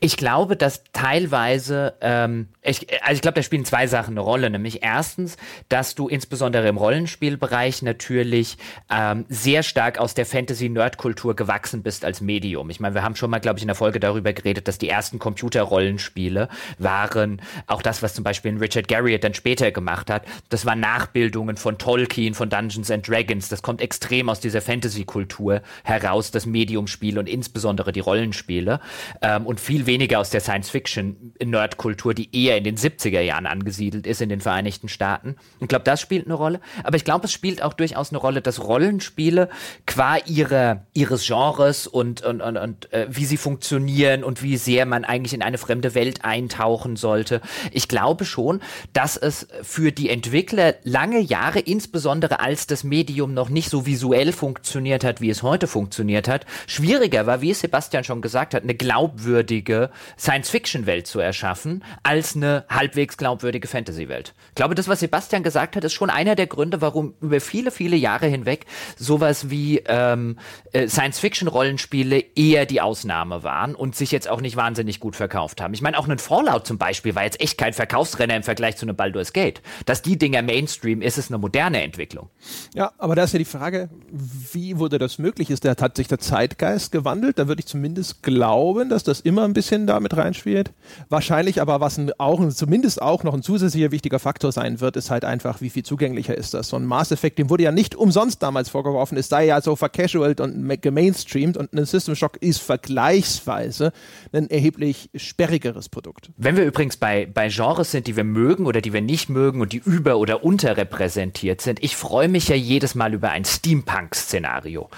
ich glaube, dass teilweise, ähm, ich, also ich glaube, da spielen zwei Sachen eine Rolle. Nämlich erstens, dass du insbesondere im Rollenspielbereich natürlich ähm, sehr stark aus der Fantasy-Nerd-Kultur gewachsen bist als Medium. Ich meine, wir haben schon mal, glaube ich, in der Folge darüber geredet, dass die ersten Computer-Rollenspiele waren auch das, was zum Beispiel Richard Garriott dann später gemacht hat das waren Nachbildungen von Tolkien, von Dungeons and Dragons. Das kommt extrem aus dieser Fantasy-Kultur heraus, das Mediumspiel und insbesondere die Rollenspiele. Ähm, und viel weniger aus der Science-Fiction-Nerd-Kultur, die eher in den 70er Jahren angesiedelt ist in den Vereinigten Staaten. Ich glaube, das spielt eine Rolle. Aber ich glaube, es spielt auch durchaus eine Rolle, dass Rollenspiele qua ihrer, ihres Genres und, und, und, und äh, wie sie funktionieren und wie sehr man eigentlich in eine fremde Welt eintauchen sollte. Ich glaube schon, dass es für die Entwickler lange Jahre, insbesondere als das Medium noch nicht so visuell funktioniert hat, wie es heute funktioniert hat, schwieriger war, wie es Sebastian schon gesagt hat, eine glaubwürdige Science-Fiction-Welt zu erschaffen, als eine halbwegs glaubwürdige Fantasy-Welt. Ich glaube, das, was Sebastian gesagt hat, ist schon einer der Gründe, warum über viele, viele Jahre hinweg sowas wie ähm, äh, Science-Fiction-Rollenspiele eher die Ausnahme waren und sich jetzt auch nicht wahnsinnig gut verkauft haben. Ich meine, auch ein Fallout zum Beispiel war jetzt echt kein Verkaufsrenner im Vergleich zu einem Baldur's Gate. Dass die Dinge Dinger Mainstream, ist es eine moderne Entwicklung. Ja, aber da ist ja die Frage, wie wurde das möglich? Ist der, hat sich der Zeitgeist gewandelt? Da würde ich zumindest glauben, dass das immer ein bisschen damit reinspielt. Wahrscheinlich aber, was auch, zumindest auch noch ein zusätzlicher wichtiger Faktor sein wird, ist halt einfach, wie viel zugänglicher ist das. So ein Mass Effect, dem wurde ja nicht umsonst damals vorgeworfen, es sei ja so vercasualt und gemainstreamed und ein System Shock ist vergleichsweise ein erheblich sperrigeres Produkt. Wenn wir übrigens bei, bei Genres sind, die wir mögen oder die wir nicht mögen und die über- oder unterrepräsentiert sind, ich freue mich ja jedes Mal über ein Steampunk-Szenario.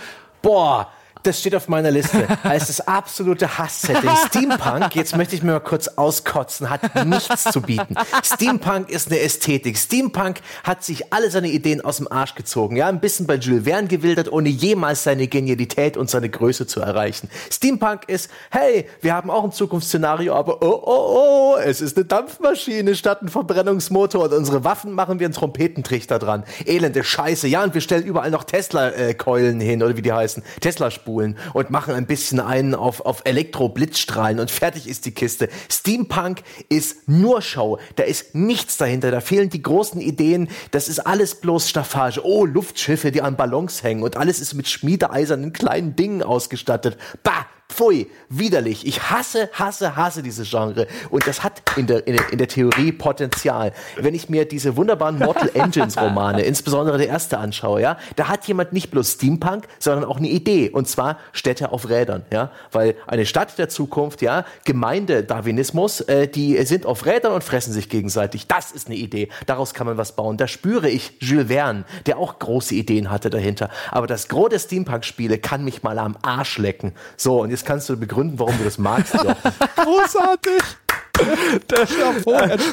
Boah, das steht auf meiner Liste als das absolute Hasssetting. Steampunk, jetzt möchte ich mir mal kurz auskotzen, hat nichts zu bieten. Steampunk ist eine Ästhetik. Steampunk hat sich alle seine Ideen aus dem Arsch gezogen. Ja, ein bisschen bei Jules Verne gewildert, ohne jemals seine Genialität und seine Größe zu erreichen. Steampunk ist, hey, wir haben auch ein Zukunftsszenario, aber oh, oh, oh, es ist eine Dampfmaschine statt ein Verbrennungsmotor und unsere Waffen machen wir einen Trompetentrichter dran. Elende Scheiße. Ja, und wir stellen überall noch Tesla-Keulen hin, oder wie die heißen. Tesla-Spuren abspulen und machen ein bisschen einen auf, auf Elektro-Blitzstrahlen und fertig ist die Kiste. Steampunk ist nur Show. Da ist nichts dahinter. Da fehlen die großen Ideen. Das ist alles bloß Staffage. Oh, Luftschiffe, die an Ballons hängen und alles ist mit schmiedeeisernen kleinen Dingen ausgestattet. Bah! Pfui, widerlich. Ich hasse, hasse, hasse dieses Genre. Und das hat in der, in der, in der Theorie Potenzial. Wenn ich mir diese wunderbaren Mortal Engines Romane, insbesondere der erste anschaue, ja, da hat jemand nicht bloß Steampunk, sondern auch eine Idee. Und zwar Städte auf Rädern, ja. Weil eine Stadt der Zukunft, ja, Gemeinde-Darwinismus, äh, die sind auf Rädern und fressen sich gegenseitig. Das ist eine Idee. Daraus kann man was bauen. Da spüre ich Jules Verne, der auch große Ideen hatte dahinter. Aber das Gros der Steampunk-Spiele kann mich mal am Arsch lecken. So, und jetzt kannst du begründen, warum du das magst. Großartig!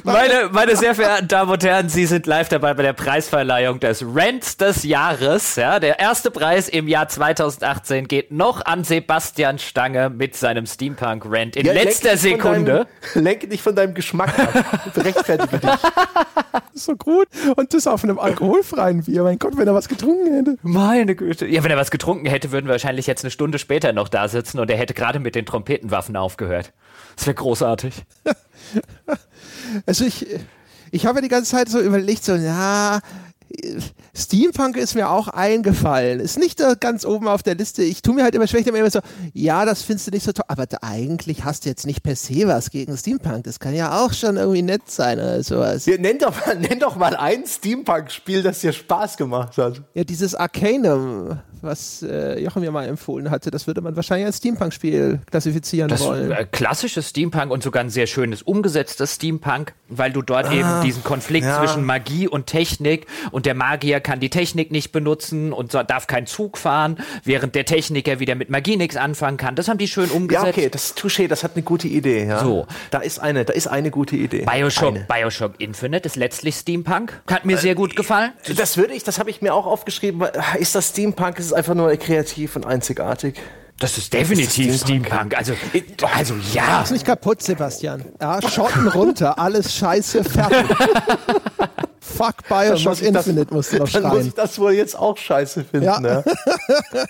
Meine, meine sehr verehrten Damen und Herren, Sie sind live dabei bei der Preisverleihung des Rents des Jahres. Ja, der erste Preis im Jahr 2018 geht noch an Sebastian Stange mit seinem Steampunk Rent in ja, letzter lenk Sekunde. Deinem, lenke dich von deinem Geschmack ab. Rechtfertige dich. so gut. Und das auf einem alkoholfreien Bier. Mein Gott, wenn er was getrunken hätte. Meine Güte. Ja, wenn er was getrunken hätte, würden wir wahrscheinlich jetzt eine Stunde später noch da sitzen und er hätte gerade mit den Trompetenwaffen aufgehört. Das wäre großartig. also ich, ich habe die ganze Zeit so überlegt, so, ja, Steampunk ist mir auch eingefallen. Ist nicht da ganz oben auf der Liste. Ich tue mir halt immer schwer, ich immer so, ja, das findest du nicht so toll. Aber da, eigentlich hast du jetzt nicht per se was gegen Steampunk. Das kann ja auch schon irgendwie nett sein oder sowas. Ja, nenn, doch mal, nenn doch mal ein Steampunk-Spiel, das dir Spaß gemacht hat. Ja, dieses Arcanum, was äh, Jochen mir mal empfohlen hatte, das würde man wahrscheinlich als Steampunk-Spiel klassifizieren das, wollen. Äh, klassisches Steampunk und sogar ein sehr schönes umgesetztes Steampunk, weil du dort ah, eben diesen Konflikt ja. zwischen Magie und Technik und der Magier kann die Technik nicht benutzen und so, darf keinen Zug fahren, während der Techniker wieder mit Magie nichts anfangen kann. Das haben die schön umgesetzt. Ja, okay, das Touché, das hat eine gute Idee. Ja. So. Da ist eine, da ist eine gute Idee. Bioshock, eine. Bioshock Infinite ist letztlich Steampunk. Hat mir äh, sehr gut gefallen. Das würde ich, das habe ich mir auch aufgeschrieben. Ist das Steampunk? Ist einfach nur kreativ und einzigartig? Das ist definitiv das ist Steampunk. Steampunk. Also, also ja. Ist nicht kaputt, Sebastian. Ja, Schotten runter, alles scheiße, fertig. Fuck Bioshock Infinite das, musst du noch schreien. Dann muss ich das wohl jetzt auch scheiße finden. Ja. Ne?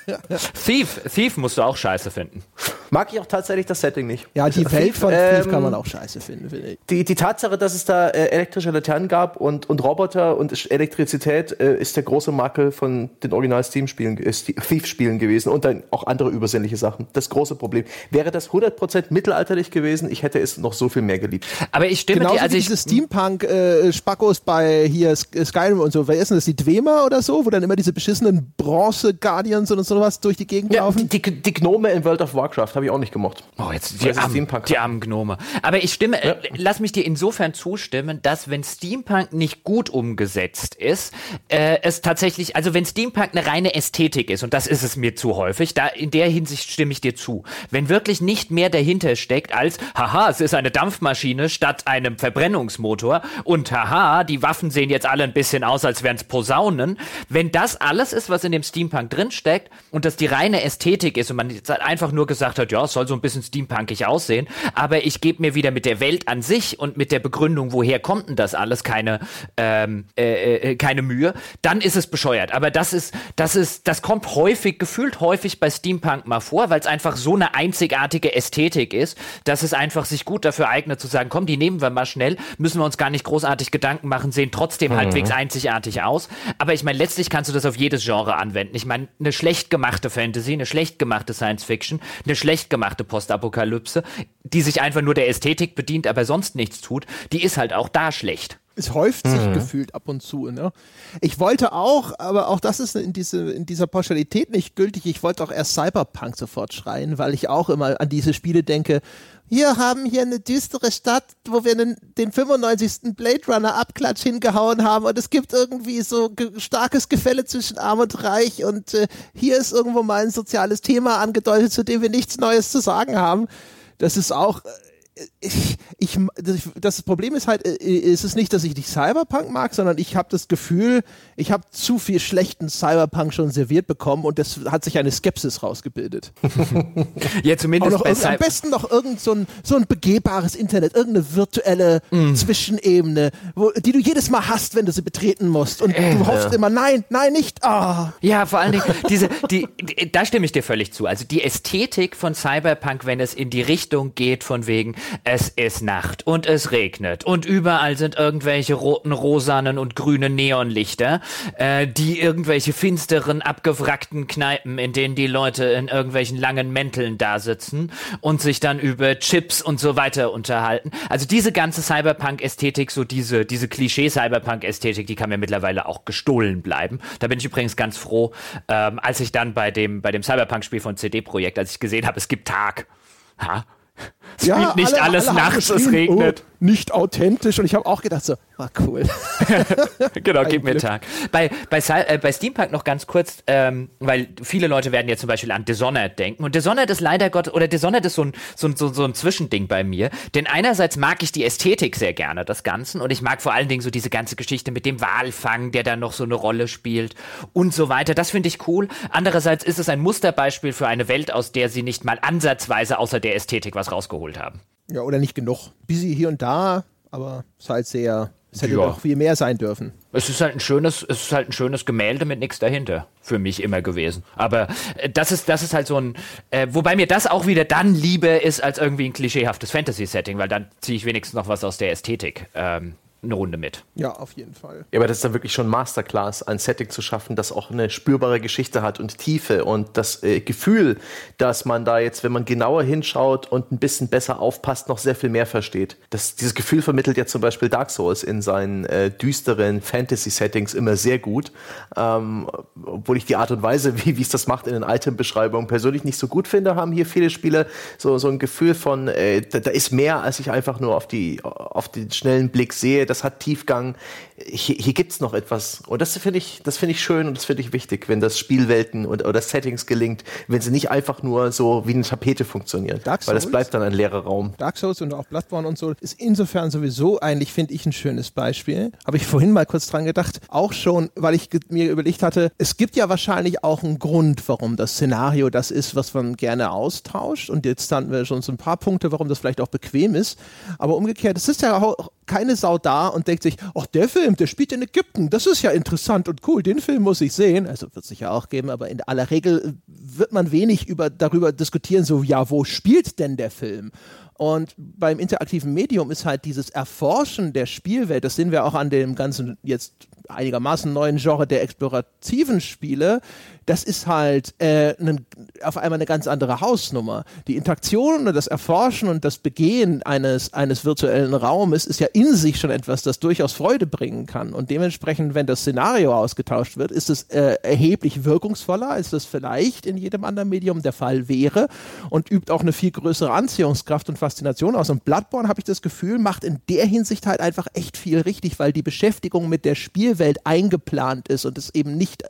Thief, Thief musst du auch scheiße finden. Mag ich auch tatsächlich das Setting nicht. Ja, die Welt von ähm, Thief kann man auch scheiße finden, finde ich. Die, die Tatsache, dass es da äh, elektrische Laternen gab und, und Roboter und Elektrizität äh, ist der große Makel von den Original Steam-Spielen, äh, Thief-Spielen gewesen und dann auch andere übersinnliche Sachen. Das große Problem. Wäre das 100% mittelalterlich gewesen, ich hätte es noch so viel mehr geliebt. Aber ich stimme Genauso dir, also wie diese Steampunk-Spackos äh, bei hier Skyrim und so. Wer ist denn das? Die Dwemer oder so? Wo dann immer diese beschissenen Bronze-Guardians und sowas durch die Gegend ja, laufen? Die, die, die Gnome in World of Warcraft habe ich auch nicht gemocht. Oh, jetzt die, armen, die armen Gnome. Aber ich stimme, ja. äh, lass mich dir insofern zustimmen, dass wenn Steampunk nicht gut umgesetzt ist, äh, es tatsächlich, also wenn Steampunk eine reine Ästhetik ist, und das ist es mir zu häufig, da in der Hinsicht stimme ich dir zu. Wenn wirklich nicht mehr dahinter steckt als, haha, es ist eine Dampfmaschine statt einem Verbrennungsmotor und haha, die Waffen sehen jetzt alle ein bisschen aus, als wären es Posaunen. Wenn das alles ist, was in dem Steampunk drinsteckt und das die reine Ästhetik ist und man jetzt einfach nur gesagt hat, ja, es soll so ein bisschen steampunkig aussehen, aber ich gebe mir wieder mit der Welt an sich und mit der Begründung, woher kommt denn das alles, keine, ähm, äh, äh, keine Mühe, dann ist es bescheuert. Aber das ist, das ist, das kommt häufig, gefühlt häufig bei Steampunk mal vor, weil es einfach so eine einzigartige Ästhetik ist, dass es einfach sich gut dafür eignet zu sagen, komm, die nehmen wir mal schnell, müssen wir uns gar nicht großartig Gedanken machen, sehen trotzdem mhm. halbwegs einzigartig aus. Aber ich meine, letztlich kannst du das auf jedes Genre anwenden. Ich meine, eine schlecht gemachte Fantasy, eine schlecht gemachte Science Fiction, eine schlecht gemachte Postapokalypse, die sich einfach nur der Ästhetik bedient, aber sonst nichts tut, die ist halt auch da schlecht. Es häuft sich mhm. gefühlt ab und zu. Ne? Ich wollte auch, aber auch das ist in, diese, in dieser Pauschalität nicht gültig, ich wollte auch erst Cyberpunk sofort schreien, weil ich auch immer an diese Spiele denke, wir haben hier eine düstere Stadt, wo wir den, den 95. Blade Runner Abklatsch hingehauen haben und es gibt irgendwie so ge starkes Gefälle zwischen Arm und Reich und äh, hier ist irgendwo mal ein soziales Thema angedeutet, zu dem wir nichts Neues zu sagen haben. Das ist auch äh, ich, ich, das Problem ist halt, äh, ist es nicht, dass ich nicht Cyberpunk mag, sondern ich habe das Gefühl, ich habe zu viel schlechten Cyberpunk schon serviert bekommen und das hat sich eine Skepsis rausgebildet. ja, zumindest noch, am besten noch irgend so ein, so ein begehbares Internet, irgendeine virtuelle mm. Zwischenebene, wo, die du jedes Mal hast, wenn du sie betreten musst und äh, du hoffst ja. immer, nein, nein, nicht. Oh. Ja, vor allen Dingen diese, die, die, da stimme ich dir völlig zu. Also die Ästhetik von Cyberpunk, wenn es in die Richtung geht von wegen es ist Nacht und es regnet und überall sind irgendwelche roten, rosanen und grünen Neonlichter, äh, die irgendwelche finsteren, abgewrackten Kneipen, in denen die Leute in irgendwelchen langen Mänteln da sitzen und sich dann über Chips und so weiter unterhalten. Also diese ganze Cyberpunk-Ästhetik, so diese, diese Klischee-Cyberpunk-Ästhetik, die kann mir mittlerweile auch gestohlen bleiben. Da bin ich übrigens ganz froh, ähm, als ich dann bei dem, bei dem Cyberpunk-Spiel von CD-Projekt, als ich gesehen habe, es gibt Tag. Ha, es ja, nicht alle, alles alle nachts, es regnet. Oh, nicht authentisch. Und ich habe auch gedacht so, war oh, cool. genau, gib mir Tag. Bei, bei, äh, bei Steampunk noch ganz kurz, ähm, weil viele Leute werden jetzt zum Beispiel an Dishonored denken. Und Dishonored ist leider Gott, oder Dishonored ist so ein, so, ein, so, so ein Zwischending bei mir. Denn einerseits mag ich die Ästhetik sehr gerne, das Ganze. Und ich mag vor allen Dingen so diese ganze Geschichte mit dem Walfang, der dann noch so eine Rolle spielt und so weiter. Das finde ich cool. Andererseits ist es ein Musterbeispiel für eine Welt, aus der sie nicht mal ansatzweise außer der Ästhetik was rausgeholt haben. Ja, oder nicht genug. Busy hier und da, aber es ist halt sehr, es hätte ja. doch viel mehr sein dürfen. Es ist halt ein schönes, es ist halt ein schönes Gemälde mit nichts dahinter. Für mich immer gewesen. Aber äh, das ist, das ist halt so ein, äh, wobei mir das auch wieder dann lieber ist als irgendwie ein klischeehaftes Fantasy-Setting, weil dann ziehe ich wenigstens noch was aus der Ästhetik ähm, eine Runde mit. Ja, auf jeden Fall. Ja, aber das ist dann wirklich schon Masterclass, ein Setting zu schaffen, das auch eine spürbare Geschichte hat und Tiefe und das äh, Gefühl, dass man da jetzt, wenn man genauer hinschaut und ein bisschen besser aufpasst, noch sehr viel mehr versteht. Das, dieses Gefühl vermittelt ja zum Beispiel Dark Souls in seinen äh, düsteren Fantasy-Settings immer sehr gut, ähm, obwohl ich die Art und Weise, wie es das macht in den Item-Beschreibungen persönlich nicht so gut finde, haben hier viele Spiele so, so ein Gefühl von, äh, da, da ist mehr, als ich einfach nur auf, die, auf den schnellen Blick sehe das hat Tiefgang. Hier, hier gibt es noch etwas. Und das finde ich, das ich schön und das finde ich wichtig, wenn das Spielwelten und, oder Settings gelingt, wenn sie nicht einfach nur so wie eine Tapete funktionieren. Dark Souls, weil es bleibt dann ein leerer Raum. Dark Souls und auch Bloodborne und so ist insofern sowieso eigentlich, finde ich, ein schönes Beispiel. Habe ich vorhin mal kurz dran gedacht. Auch schon, weil ich mir überlegt hatte, es gibt ja wahrscheinlich auch einen Grund, warum das Szenario das ist, was man gerne austauscht. Und jetzt hatten wir schon so ein paar Punkte, warum das vielleicht auch bequem ist. Aber umgekehrt, es ist ja auch keine Sau da und denkt sich, ach, der Film, der spielt in Ägypten, das ist ja interessant und cool, den Film muss ich sehen. Also wird es sicher auch geben, aber in aller Regel wird man wenig über, darüber diskutieren, so, ja, wo spielt denn der Film? Und beim interaktiven Medium ist halt dieses Erforschen der Spielwelt, das sehen wir auch an dem ganzen jetzt einigermaßen neuen Genre der explorativen Spiele, das ist halt äh, ne, auf einmal eine ganz andere Hausnummer. Die Interaktion und das Erforschen und das Begehen eines, eines virtuellen Raumes ist ja in sich schon etwas, das durchaus Freude bringen kann. Und dementsprechend, wenn das Szenario ausgetauscht wird, ist es äh, erheblich wirkungsvoller, als das vielleicht in jedem anderen Medium der Fall wäre und übt auch eine viel größere Anziehungskraft und Faszination aus. Und Bloodborne, habe ich das Gefühl, macht in der Hinsicht halt einfach echt viel richtig, weil die Beschäftigung mit der Spielwelt eingeplant ist und es eben nicht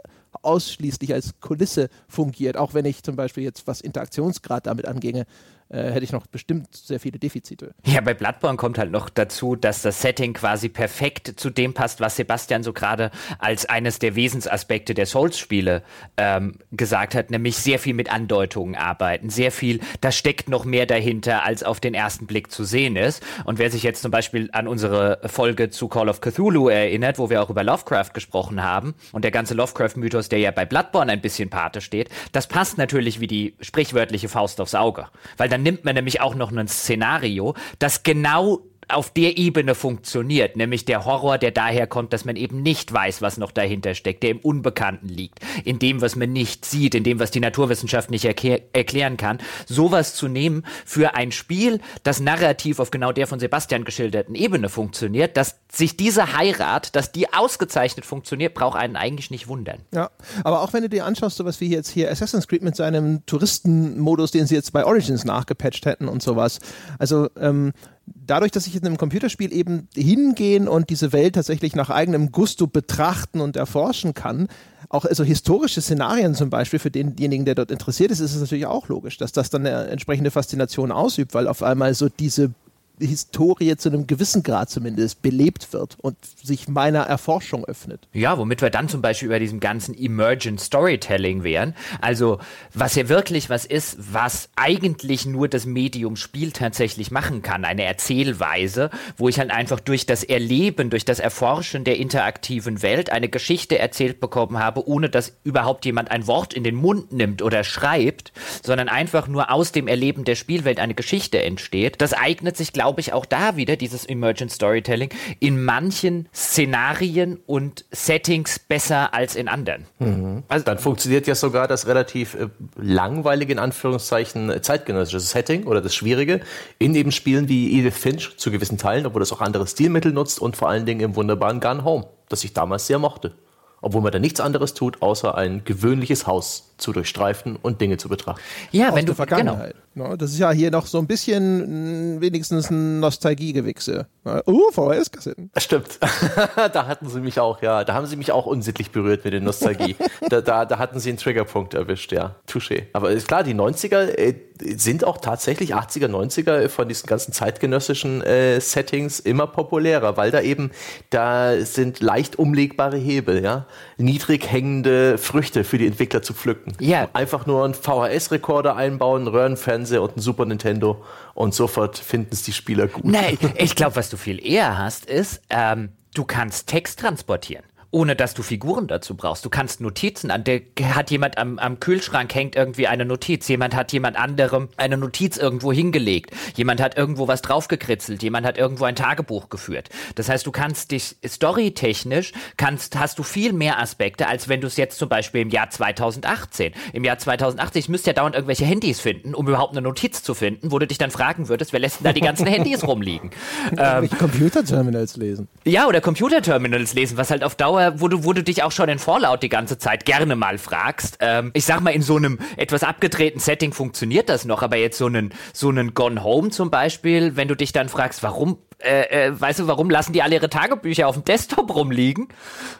ausschließlich als Kulisse fungiert, auch wenn ich zum Beispiel jetzt, was Interaktionsgrad damit anginge, äh, hätte ich noch bestimmt sehr viele Defizite. Ja, bei Bloodborne kommt halt noch dazu, dass das Setting quasi perfekt zu dem passt, was Sebastian so gerade als eines der Wesensaspekte der Souls-Spiele ähm, gesagt hat, nämlich sehr viel mit Andeutungen arbeiten, sehr viel, da steckt noch mehr dahinter, als auf den ersten Blick zu sehen ist. Und wer sich jetzt zum Beispiel an unsere Folge zu Call of Cthulhu erinnert, wo wir auch über Lovecraft gesprochen haben und der ganze Lovecraft-Mythos, der ja bei Bloodborne ein bisschen Pate steht, das passt natürlich wie die sprichwörtliche Faust aufs Auge, weil dann nimmt man nämlich auch noch ein Szenario, das genau auf der Ebene funktioniert, nämlich der Horror, der daher kommt, dass man eben nicht weiß, was noch dahinter steckt, der im Unbekannten liegt, in dem, was man nicht sieht, in dem, was die Naturwissenschaft nicht erklär erklären kann, sowas zu nehmen für ein Spiel, das narrativ auf genau der von Sebastian geschilderten Ebene funktioniert, dass sich diese Heirat, dass die ausgezeichnet funktioniert, braucht einen eigentlich nicht wundern. Ja, aber auch wenn du dir anschaust, so was wie jetzt hier Assassin's Creed mit seinem Touristenmodus, den sie jetzt bei Origins nachgepatcht hätten und sowas. Also ähm, dadurch, dass ich in einem Computerspiel eben hingehen und diese Welt tatsächlich nach eigenem Gusto betrachten und erforschen kann, auch also historische Szenarien zum Beispiel für denjenigen, der dort interessiert ist, ist es natürlich auch logisch, dass das dann eine entsprechende Faszination ausübt, weil auf einmal so diese Historie zu einem gewissen Grad zumindest belebt wird und sich meiner Erforschung öffnet. Ja, womit wir dann zum Beispiel über diesem ganzen Emergent Storytelling wären. Also, was ja wirklich was ist, was eigentlich nur das Medium Spiel tatsächlich machen kann. Eine Erzählweise, wo ich halt einfach durch das Erleben, durch das Erforschen der interaktiven Welt eine Geschichte erzählt bekommen habe, ohne dass überhaupt jemand ein Wort in den Mund nimmt oder schreibt, sondern einfach nur aus dem Erleben der Spielwelt eine Geschichte entsteht. Das eignet sich, glaube glaube ich, auch da wieder dieses Emergent Storytelling in manchen Szenarien und Settings besser als in anderen. Mhm. Also dann funktioniert ja sogar das relativ äh, langweilige, in Anführungszeichen, zeitgenössische Setting oder das Schwierige in eben Spielen wie Edith Finch zu gewissen Teilen, obwohl das auch andere Stilmittel nutzt und vor allen Dingen im wunderbaren Gun Home, das ich damals sehr mochte obwohl man da nichts anderes tut, außer ein gewöhnliches Haus zu durchstreifen und Dinge zu betrachten. Ja, Aus wenn du Vergangenheit. Genau. Das ist ja hier noch so ein bisschen wenigstens ein Nostalgiegewichse. Uh, VHS-Kassetten. Stimmt. da hatten sie mich auch, ja. Da haben sie mich auch unsittlich berührt mit der Nostalgie. da, da, da hatten sie einen Triggerpunkt erwischt, ja. Touché. Aber ist klar, die 90er äh, sind auch tatsächlich 80er, 90er von diesen ganzen zeitgenössischen äh, Settings immer populärer, weil da eben, da sind leicht umlegbare Hebel, ja. Niedrig hängende Früchte für die Entwickler zu pflücken. Ja. Einfach nur einen VHS-Rekorder einbauen, Röhrenfernseher und ein Super Nintendo und sofort finden es die Spieler gut. Nein, ich glaube, was du viel eher hast, ist, ähm, du kannst Text transportieren ohne dass du Figuren dazu brauchst. Du kannst Notizen an, der hat jemand am, am Kühlschrank hängt irgendwie eine Notiz, jemand hat jemand anderem eine Notiz irgendwo hingelegt, jemand hat irgendwo was draufgekritzelt, jemand hat irgendwo ein Tagebuch geführt. Das heißt, du kannst dich storytechnisch kannst, hast du viel mehr Aspekte, als wenn du es jetzt zum Beispiel im Jahr 2018. Im Jahr 2080 ich müsste ja dauernd irgendwelche Handys finden, um überhaupt eine Notiz zu finden, wo du dich dann fragen würdest, wer lässt denn da die ganzen Handys rumliegen? ähm, Computerterminals lesen. Ja, oder Computerterminals lesen, was halt auf Dauer Dauer, wo du, wo du dich auch schon in Fallout die ganze Zeit gerne mal fragst. Ähm, ich sag mal, in so einem etwas abgedrehten Setting funktioniert das noch, aber jetzt so einen, so einen Gone Home zum Beispiel, wenn du dich dann fragst, warum äh, äh, weißt du, warum lassen die alle ihre Tagebücher auf dem Desktop rumliegen?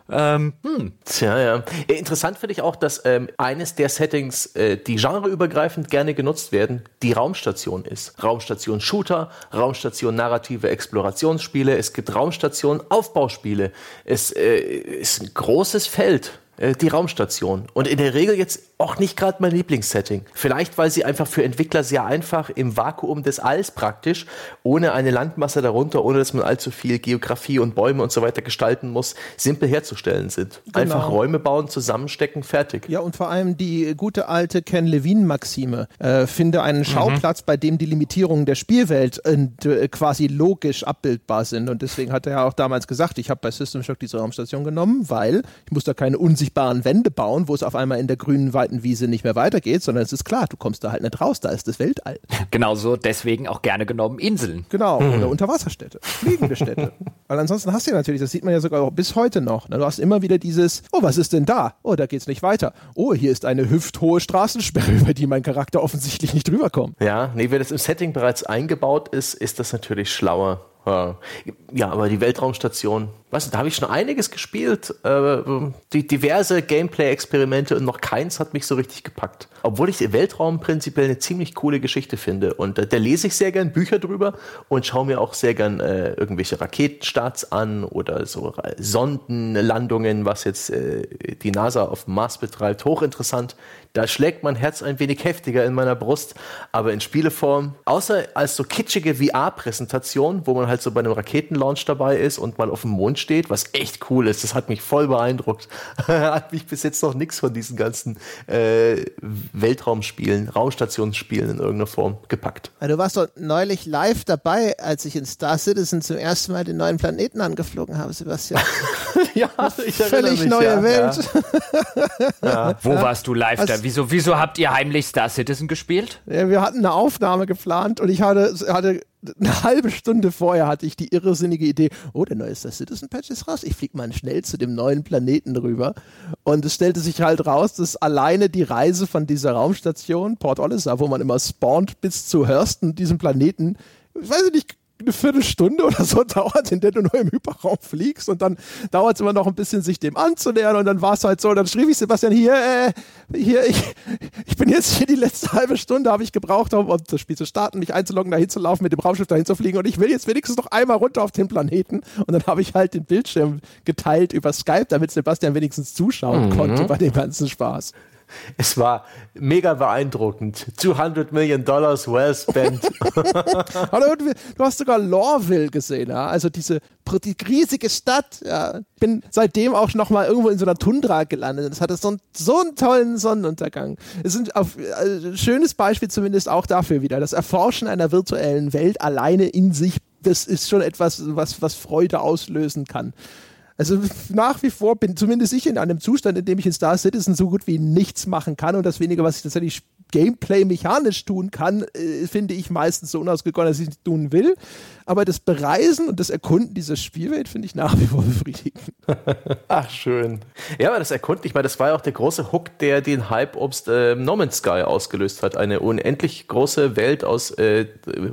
Ähm, hm. Tja, ja. Interessant finde ich auch, dass ähm, eines der Settings, äh, die genreübergreifend gerne genutzt werden, die Raumstation ist. Raumstation Shooter, Raumstation narrative Explorationsspiele, es gibt Raumstation Aufbauspiele. Es äh, ist ein großes Feld äh, die Raumstation. Und in der Regel jetzt auch nicht gerade mein Lieblingssetting. Vielleicht, weil sie einfach für Entwickler sehr einfach im Vakuum des Alls praktisch, ohne eine Landmasse darunter, ohne dass man allzu viel Geografie und Bäume und so weiter gestalten muss, simpel herzustellen sind. Genau. Einfach Räume bauen, zusammenstecken, fertig. Ja, und vor allem die gute alte Ken Levine-Maxime. Äh, finde einen mhm. Schauplatz, mhm. bei dem die Limitierungen der Spielwelt äh, quasi logisch abbildbar sind. Und deswegen hat er ja auch damals gesagt, ich habe bei System Shock diese Raumstation genommen, weil ich muss da keine unsichtbaren Wände bauen, wo es auf einmal in der grünen Weite Wiese nicht mehr weitergeht, sondern es ist klar, du kommst da halt nicht raus, da ist das Weltall. Genauso deswegen auch gerne genommen Inseln. Genau, mhm. oder Unterwasserstädte, fliegende Städte. Weil ansonsten hast du ja natürlich, das sieht man ja sogar auch bis heute noch, ne? du hast immer wieder dieses, oh, was ist denn da? Oh, da geht's nicht weiter. Oh, hier ist eine hüfthohe Straßensperre, über die mein Charakter offensichtlich nicht drüber kommt. Ja, nee, wenn das im Setting bereits eingebaut ist, ist das natürlich schlauer. Ja, aber die Weltraumstation, weißt da habe ich schon einiges gespielt, äh, die diverse Gameplay-Experimente und noch keins hat mich so richtig gepackt. Obwohl ich Weltraum prinzipiell eine ziemlich coole Geschichte finde und äh, da lese ich sehr gern Bücher drüber und schaue mir auch sehr gern äh, irgendwelche Raketenstarts an oder so Sondenlandungen, was jetzt äh, die NASA auf dem Mars betreibt. Hochinteressant. Da schlägt mein Herz ein wenig heftiger in meiner Brust, aber in Spieleform, außer als so kitschige VR-Präsentation, wo man halt so bei einem Raketenlaunch dabei ist und mal auf dem Mond steht, was echt cool ist. Das hat mich voll beeindruckt. hat mich bis jetzt noch nichts von diesen ganzen äh, Weltraumspielen, Raumstationsspielen in irgendeiner Form gepackt. Du warst doch neulich live dabei, als ich in Star Citizen zum ersten Mal den neuen Planeten angeflogen habe, Sebastian. ja, ich Völlig mich, neue ja, Welt. Ja. Ja. Wo warst du live Wieso, wieso habt ihr heimlich Star Citizen gespielt? Ja, wir hatten eine Aufnahme geplant und ich hatte, hatte eine halbe Stunde vorher hatte ich die irrsinnige Idee, oh, der neue Star Citizen Patch ist raus, ich fliege mal schnell zu dem neuen Planeten rüber. Und es stellte sich halt raus, dass alleine die Reise von dieser Raumstation, Port Olisar, wo man immer spawnt, bis zu Hurston, diesem Planeten, ich weiß nicht, eine Viertelstunde oder so dauert, in der du nur im Hyperraum fliegst und dann dauert es immer noch ein bisschen, sich dem anzunähern und dann war es halt so, dann schrieb ich Sebastian, hier, äh, hier, ich, ich bin jetzt hier die letzte halbe Stunde, habe ich gebraucht, um, um das Spiel zu starten, mich einzuloggen, dahin zu laufen, mit dem Raumschiff dahin zu fliegen und ich will jetzt wenigstens noch einmal runter auf den Planeten und dann habe ich halt den Bildschirm geteilt über Skype, damit Sebastian wenigstens zuschauen mhm. konnte bei dem ganzen Spaß. Es war mega beeindruckend. 200 Millionen Dollars well spent. du hast sogar Lorville gesehen, ja? also diese die riesige Stadt. Ja. Bin seitdem auch noch mal irgendwo in so einer Tundra gelandet. Es hatte so, einen, so einen tollen Sonnenuntergang. Es ist ein äh, schönes Beispiel zumindest auch dafür wieder. Das Erforschen einer virtuellen Welt alleine in sich, das ist schon etwas, was, was Freude auslösen kann. Also nach wie vor bin zumindest ich in einem Zustand, in dem ich in Star Citizen so gut wie nichts machen kann und das wenige, was ich tatsächlich Gameplay mechanisch tun kann, äh, finde ich meistens so unausgegoren, dass ich es tun will. Aber das Bereisen und das Erkunden dieser Spielwelt finde ich nach wie vor befriedigend. Ach, schön. Ja, aber das Erkunden, ich meine, das war ja auch der große Hook, der den Hype obst äh, No Man's Sky ausgelöst hat. Eine unendlich große Welt aus äh,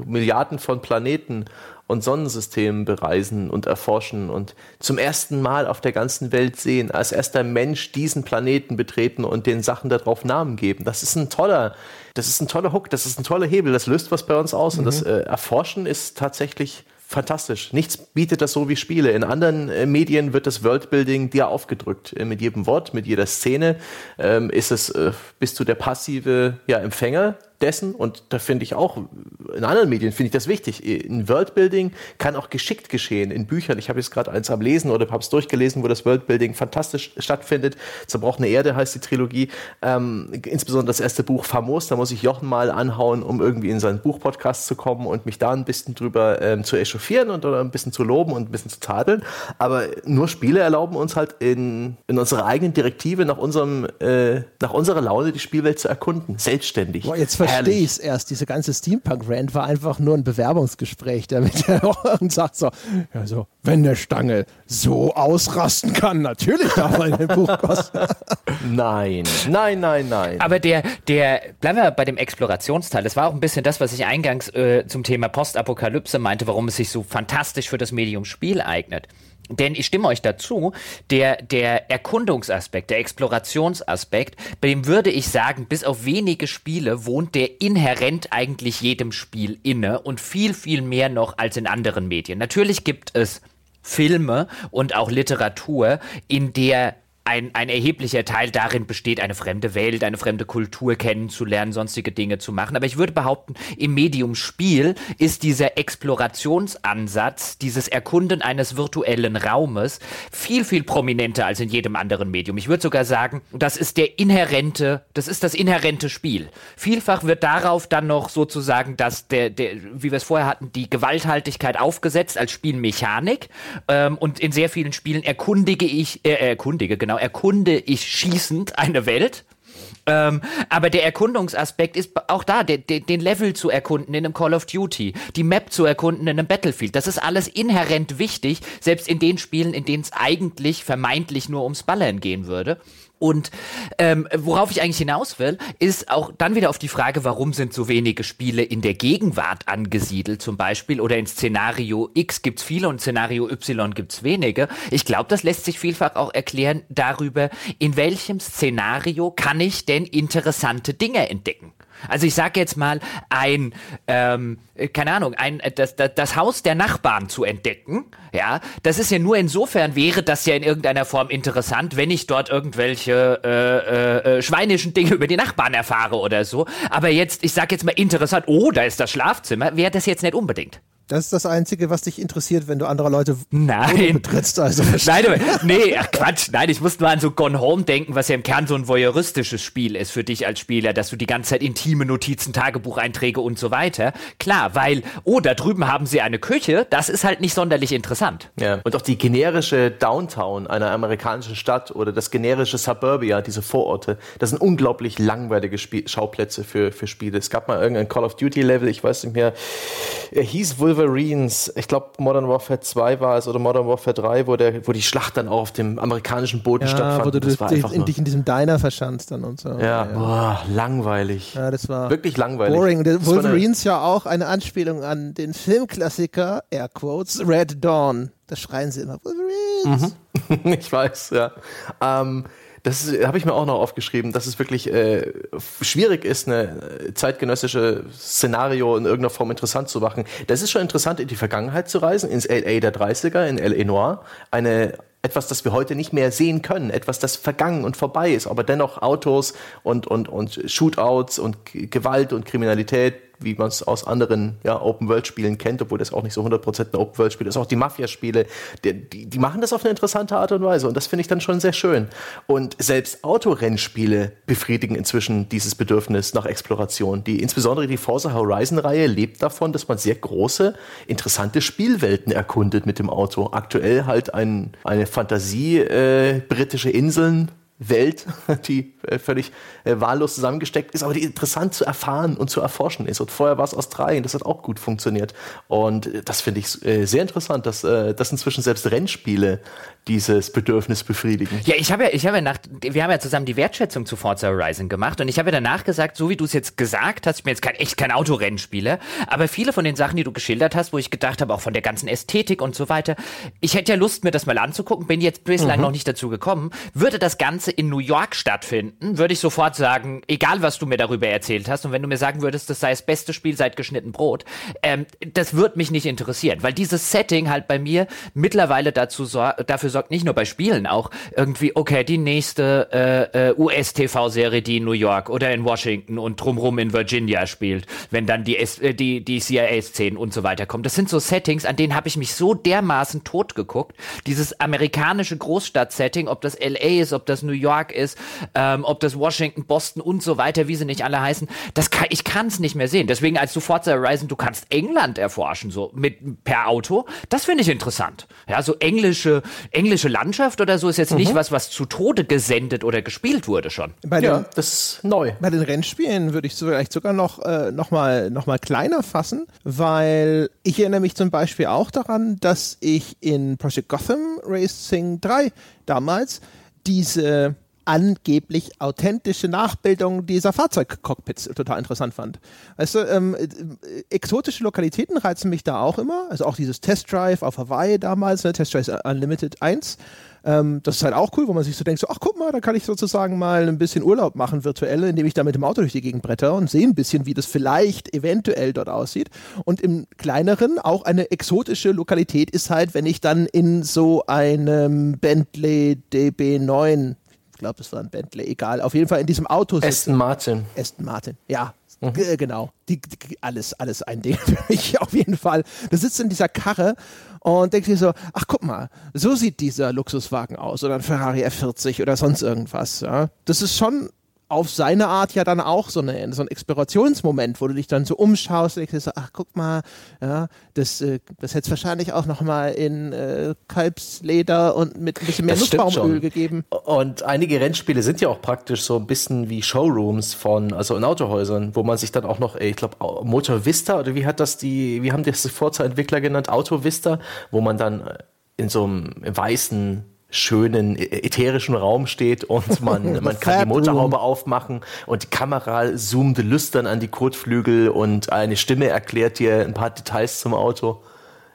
Milliarden von Planeten und Sonnensystemen bereisen und erforschen und zum ersten Mal auf der ganzen Welt sehen, als erster Mensch diesen Planeten betreten und den Sachen darauf Namen geben. Das ist ein toller, das ist ein toller Hook, das ist ein toller Hebel, das löst was bei uns aus mhm. und das mhm. äh, Erforschen ist tatsächlich fantastisch. Nichts bietet das so wie Spiele. In anderen äh, Medien wird das Worldbuilding dir aufgedrückt. Äh, mit jedem Wort, mit jeder Szene ähm, ist es, äh, bist du der passive ja, Empfänger dessen, und da finde ich auch, in anderen Medien finde ich das wichtig, in Worldbuilding kann auch geschickt geschehen, in Büchern. Ich habe jetzt gerade eins am Lesen oder habe es durchgelesen, wo das Worldbuilding fantastisch stattfindet. Zerbrochene Erde heißt die Trilogie. Ähm, insbesondere das erste Buch Famos, da muss ich Jochen mal anhauen, um irgendwie in seinen Buchpodcast zu kommen und mich da ein bisschen drüber ähm, zu echauffieren und oder ein bisschen zu loben und ein bisschen zu tadeln. Aber nur Spiele erlauben uns halt in, in unserer eigenen Direktive nach unserem, äh, nach unserer Laune die Spielwelt zu erkunden, selbstständig. Boah, jetzt verstehe ich es erst. Diese ganze Steampunk-Rant war einfach nur ein Bewerbungsgespräch, damit er und sagt so, ja so, wenn der Stange so ausrasten kann, natürlich darf er ein Buch kosten. nein, nein, nein, nein. Aber der, der, bleiben wir bei dem Explorationsteil. Das war auch ein bisschen das, was ich eingangs äh, zum Thema Postapokalypse meinte, warum es sich so fantastisch für das Medium Spiel eignet. Denn ich stimme euch dazu, der, der Erkundungsaspekt, der Explorationsaspekt, bei dem würde ich sagen, bis auf wenige Spiele wohnt der inhärent eigentlich jedem Spiel inne und viel, viel mehr noch als in anderen Medien. Natürlich gibt es Filme und auch Literatur, in der ein, ein erheblicher Teil darin besteht, eine fremde Welt, eine fremde Kultur kennenzulernen, sonstige Dinge zu machen. Aber ich würde behaupten, im Medium Spiel ist dieser Explorationsansatz, dieses Erkunden eines virtuellen Raumes viel, viel prominenter als in jedem anderen Medium. Ich würde sogar sagen, das ist der inhärente, das ist das inhärente Spiel. Vielfach wird darauf dann noch sozusagen, dass der, der wie wir es vorher hatten, die Gewalthaltigkeit aufgesetzt als Spielmechanik. Ähm, und in sehr vielen Spielen erkundige ich, äh, erkundige, genau, genau, erkunde ich schießend eine Welt. Ähm, aber der Erkundungsaspekt ist auch da, de, de, den Level zu erkunden in einem Call of Duty, die Map zu erkunden in einem Battlefield. Das ist alles inhärent wichtig, selbst in den Spielen, in denen es eigentlich vermeintlich nur ums Ballern gehen würde. Und ähm, worauf ich eigentlich hinaus will, ist auch dann wieder auf die Frage, warum sind so wenige Spiele in der Gegenwart angesiedelt zum Beispiel oder in Szenario X gibt's viele und Szenario Y gibt's wenige. Ich glaube, das lässt sich vielfach auch erklären darüber, in welchem Szenario kann ich denn interessante Dinge entdecken. Also ich sage jetzt mal, ein, ähm, keine Ahnung, ein, das, das, das Haus der Nachbarn zu entdecken, ja, das ist ja nur insofern wäre das ja in irgendeiner Form interessant, wenn ich dort irgendwelche äh, äh, äh schweinischen Dinge über die Nachbarn erfahre oder so. Aber jetzt, ich sage jetzt mal interessant, oh, da ist das Schlafzimmer, wäre das jetzt nicht unbedingt. Das ist das Einzige, was dich interessiert, wenn du andere Leute Nein. betrittst. Also Nein, aber, nee, ach Quatsch. Nein, ich musste nur an so Gone Home denken, was ja im Kern so ein voyeuristisches Spiel ist für dich als Spieler, dass du die ganze Zeit intime Notizen, Tagebucheinträge und so weiter. Klar, weil, oh, da drüben haben sie eine Küche, das ist halt nicht sonderlich interessant. Ja. Und auch die generische Downtown einer amerikanischen Stadt oder das generische Suburbia, diese Vororte, das sind unglaublich langweilige Spiel Schauplätze für, für Spiele. Es gab mal irgendein Call of Duty Level, ich weiß nicht mehr, er hieß Wolverines, ich glaube Modern Warfare 2 war es oder Modern Warfare 3, wo, der, wo die Schlacht dann auch auf dem amerikanischen Boden ja, stattfand. wo du das dich, in, dich in diesem Diner verschanzt dann und so. Ja, ja. Boah, langweilig. Ja, das war wirklich langweilig. Boring. Der Wolverines ja auch eine Anspielung an den Filmklassiker, Air Quotes, Red Dawn. Da schreien sie immer, Wolverines. Mhm. ich weiß, ja. Ähm, das habe ich mir auch noch aufgeschrieben, dass es wirklich äh, schwierig ist, eine zeitgenössische Szenario in irgendeiner Form interessant zu machen. Das ist schon interessant, in die Vergangenheit zu reisen, ins LA der 30er, in LA Noir. Eine etwas, das wir heute nicht mehr sehen können, etwas, das vergangen und vorbei ist, aber dennoch Autos und, und, und Shootouts und Gewalt und Kriminalität wie man es aus anderen ja, Open-World-Spielen kennt, obwohl das auch nicht so 100% ein Open-World-Spiel ist. Auch die Mafia-Spiele, die, die, die, machen das auf eine interessante Art und Weise und das finde ich dann schon sehr schön. Und selbst Autorennspiele befriedigen inzwischen dieses Bedürfnis nach Exploration. Die, insbesondere die Forza Horizon-Reihe lebt davon, dass man sehr große, interessante Spielwelten erkundet mit dem Auto. Aktuell halt ein, eine Fantasie, äh, britische Inseln, Welt, die völlig äh, wahllos zusammengesteckt ist, aber die interessant zu erfahren und zu erforschen ist. Und vorher war es Australien, das hat auch gut funktioniert. Und äh, das finde ich äh, sehr interessant, dass, äh, dass inzwischen selbst Rennspiele dieses Bedürfnis befriedigen. Ja, ich habe ja, ich habe ja nach, wir haben ja zusammen die Wertschätzung zu Forza Horizon gemacht und ich habe ja danach gesagt, so wie du es jetzt gesagt hast, ich bin jetzt kein, echt kein Autorennspieler, aber viele von den Sachen, die du geschildert hast, wo ich gedacht habe, auch von der ganzen Ästhetik und so weiter, ich hätte ja Lust, mir das mal anzugucken, bin jetzt bislang mhm. noch nicht dazu gekommen, würde das Ganze in New York stattfinden, würde ich sofort sagen, egal was du mir darüber erzählt hast und wenn du mir sagen würdest, das sei das beste Spiel seit geschnitten Brot, ähm, das wird mich nicht interessieren, weil dieses Setting halt bei mir mittlerweile dazu dafür sorgt, nicht nur bei Spielen, auch irgendwie, okay, die nächste äh, äh, US-TV-Serie, die in New York oder in Washington und drumrum in Virginia spielt, wenn dann die, äh, die, die CIA-Szenen und so weiter kommen. Das sind so Settings, an denen habe ich mich so dermaßen tot geguckt. Dieses amerikanische Großstadt-Setting, ob das LA ist, ob das New York ist, ähm, ob das Washington, Boston und so weiter, wie sie nicht alle heißen, das kann, ich kann es nicht mehr sehen. Deswegen als du Forza Horizon, du kannst England erforschen, so mit per Auto, das finde ich interessant. Ja, so englische, englische Landschaft oder so ist jetzt mhm. nicht was, was zu Tode gesendet oder gespielt wurde schon. Bei den, ja, das ist neu. Bei den Rennspielen würde ich vielleicht sogar noch, äh, noch, mal, noch mal kleiner fassen, weil ich erinnere mich zum Beispiel auch daran, dass ich in Project Gotham Racing 3 damals diese angeblich authentische Nachbildung dieser Fahrzeugcockpits total interessant fand. Weißt du, ähm, äh, exotische Lokalitäten reizen mich da auch immer. Also auch dieses Test Drive auf Hawaii damals, ne, Test Drive Unlimited 1. Ähm, das ist halt auch cool, wo man sich so denkt, so, ach guck mal, da kann ich sozusagen mal ein bisschen Urlaub machen, virtuell, indem ich da mit dem Auto durch die Gegend bretter und sehe ein bisschen, wie das vielleicht eventuell dort aussieht. Und im kleineren auch eine exotische Lokalität ist halt, wenn ich dann in so einem Bentley DB9 ich glaube, es war ein Bentley, egal. Auf jeden Fall in diesem Auto. Aston Martin. Aston Martin, ja. Mhm. Genau. Die, die, alles, alles ein Ding für mich auf jeden Fall. Du sitzt in dieser Karre und denkst dir so, ach guck mal, so sieht dieser Luxuswagen aus oder ein Ferrari F40 oder sonst irgendwas. Ja. Das ist schon auf seine Art ja dann auch so, eine, so ein Explorationsmoment, wo du dich dann so umschaust und denkst so, ach guck mal, ja, das, äh, das hätte es wahrscheinlich auch nochmal in äh, Kalbsleder und mit ein bisschen mehr Nussbaumöl gegeben. Und einige Rennspiele sind ja auch praktisch so ein bisschen wie Showrooms von, also in Autohäusern, wo man sich dann auch noch, ich glaube, Motor Vista oder wie hat das die, wie haben das die Forza-Entwickler genannt? Auto Vista, wo man dann in so einem weißen schönen ätherischen Raum steht und man, man kann die Motorhaube aufmachen und die Kamera zoomt lüstern an die Kotflügel und eine Stimme erklärt dir ein paar Details zum Auto.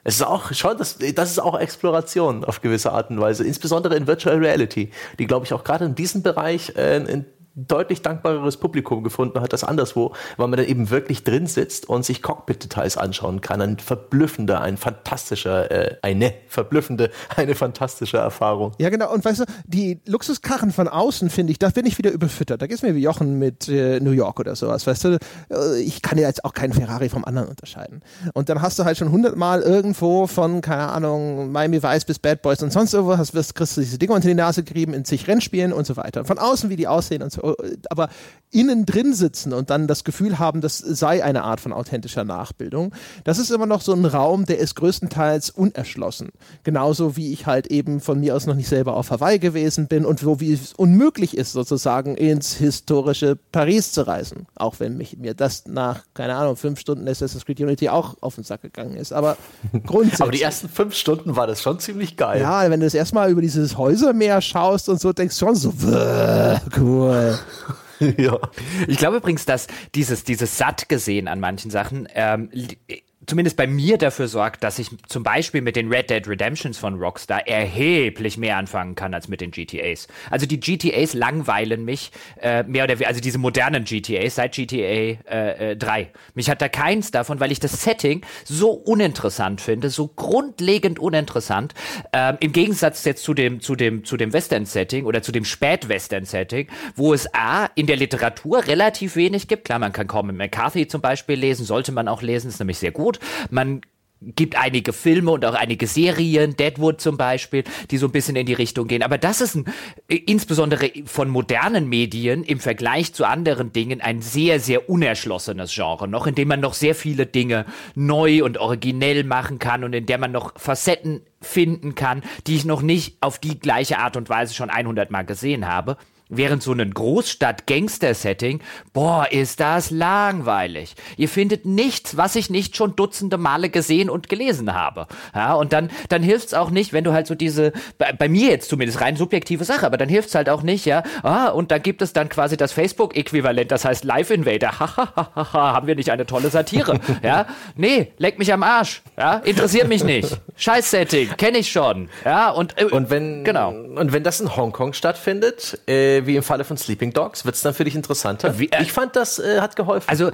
Es ist auch schon, das, das ist auch Exploration auf gewisse Art und Weise, insbesondere in Virtual Reality, die glaube ich auch gerade in diesem Bereich äh, deutlich dankbareres Publikum gefunden hat als anderswo, weil man dann eben wirklich drin sitzt und sich Cockpit-Details anschauen kann. Ein verblüffender, ein fantastischer, äh, eine verblüffende, eine fantastische Erfahrung. Ja, genau. Und weißt du, die Luxuskarren von außen, finde ich, da bin ich wieder überfüttert. Da geht es mir wie Jochen mit äh, New York oder sowas. Weißt du, äh, ich kann ja jetzt auch keinen Ferrari vom anderen unterscheiden. Und dann hast du halt schon hundertmal irgendwo von, keine Ahnung, Miami Vice bis Bad Boys und sonst irgendwas, wirst, kriegst du diese Dinge unter die Nase gerieben in zig Rennspielen und so weiter. Von außen, wie die aussehen und so. Aber innen drin sitzen und dann das Gefühl haben, das sei eine Art von authentischer Nachbildung, das ist immer noch so ein Raum, der ist größtenteils unerschlossen. Genauso wie ich halt eben von mir aus noch nicht selber auf Hawaii gewesen bin und wo wie es unmöglich ist, sozusagen ins historische Paris zu reisen. Auch wenn mich, mir das nach, keine Ahnung, fünf Stunden Assassin's Creed Unity auch auf den Sack gegangen ist. Aber grundsätzlich. Aber die ersten fünf Stunden war das schon ziemlich geil. Ja, wenn du das erstmal über dieses Häusermeer schaust und so, denkst du schon so, cool. ja. Ich glaube übrigens, dass dieses, dieses satt gesehen an manchen Sachen ähm, zumindest bei mir dafür sorgt, dass ich zum Beispiel mit den Red Dead Redemptions von Rockstar erheblich mehr anfangen kann als mit den GTAs. Also die GTAs langweilen mich äh, mehr oder weniger, also diese modernen GTAs seit GTA äh, äh, 3. Mich hat da keins davon, weil ich das Setting so uninteressant finde, so grundlegend uninteressant. Ähm, Im Gegensatz jetzt zu dem, zu dem, zu dem Western-Setting oder zu dem Spät-Western-Setting, wo es A, in der Literatur relativ wenig gibt. Klar, man kann Cormac McCarthy zum Beispiel lesen, sollte man auch lesen, ist nämlich sehr gut. Man gibt einige Filme und auch einige Serien, Deadwood zum Beispiel, die so ein bisschen in die Richtung gehen. Aber das ist ein, insbesondere von modernen Medien im Vergleich zu anderen Dingen ein sehr, sehr unerschlossenes Genre noch, in dem man noch sehr viele Dinge neu und originell machen kann und in der man noch Facetten finden kann, die ich noch nicht auf die gleiche Art und Weise schon 100 Mal gesehen habe. Während so ein Großstadt-Gangster-Setting, boah, ist das langweilig. Ihr findet nichts, was ich nicht schon dutzende Male gesehen und gelesen habe. Ja, und dann, dann hilft's auch nicht, wenn du halt so diese, bei, bei mir jetzt zumindest rein subjektive Sache, aber dann hilft's halt auch nicht, ja, ah, und da gibt es dann quasi das Facebook-Äquivalent, das heißt Live Invader. Hahaha, haben wir nicht eine tolle Satire? ja, nee, leck mich am Arsch. Ja, interessiert mich nicht. Scheiß-Setting, kenne ich schon. Ja, und, äh, und wenn, genau. Und wenn das in Hongkong stattfindet, äh, wie im Falle von Sleeping Dogs? Wird es dann für dich interessanter? Wie, äh, ich fand, das äh, hat geholfen. Also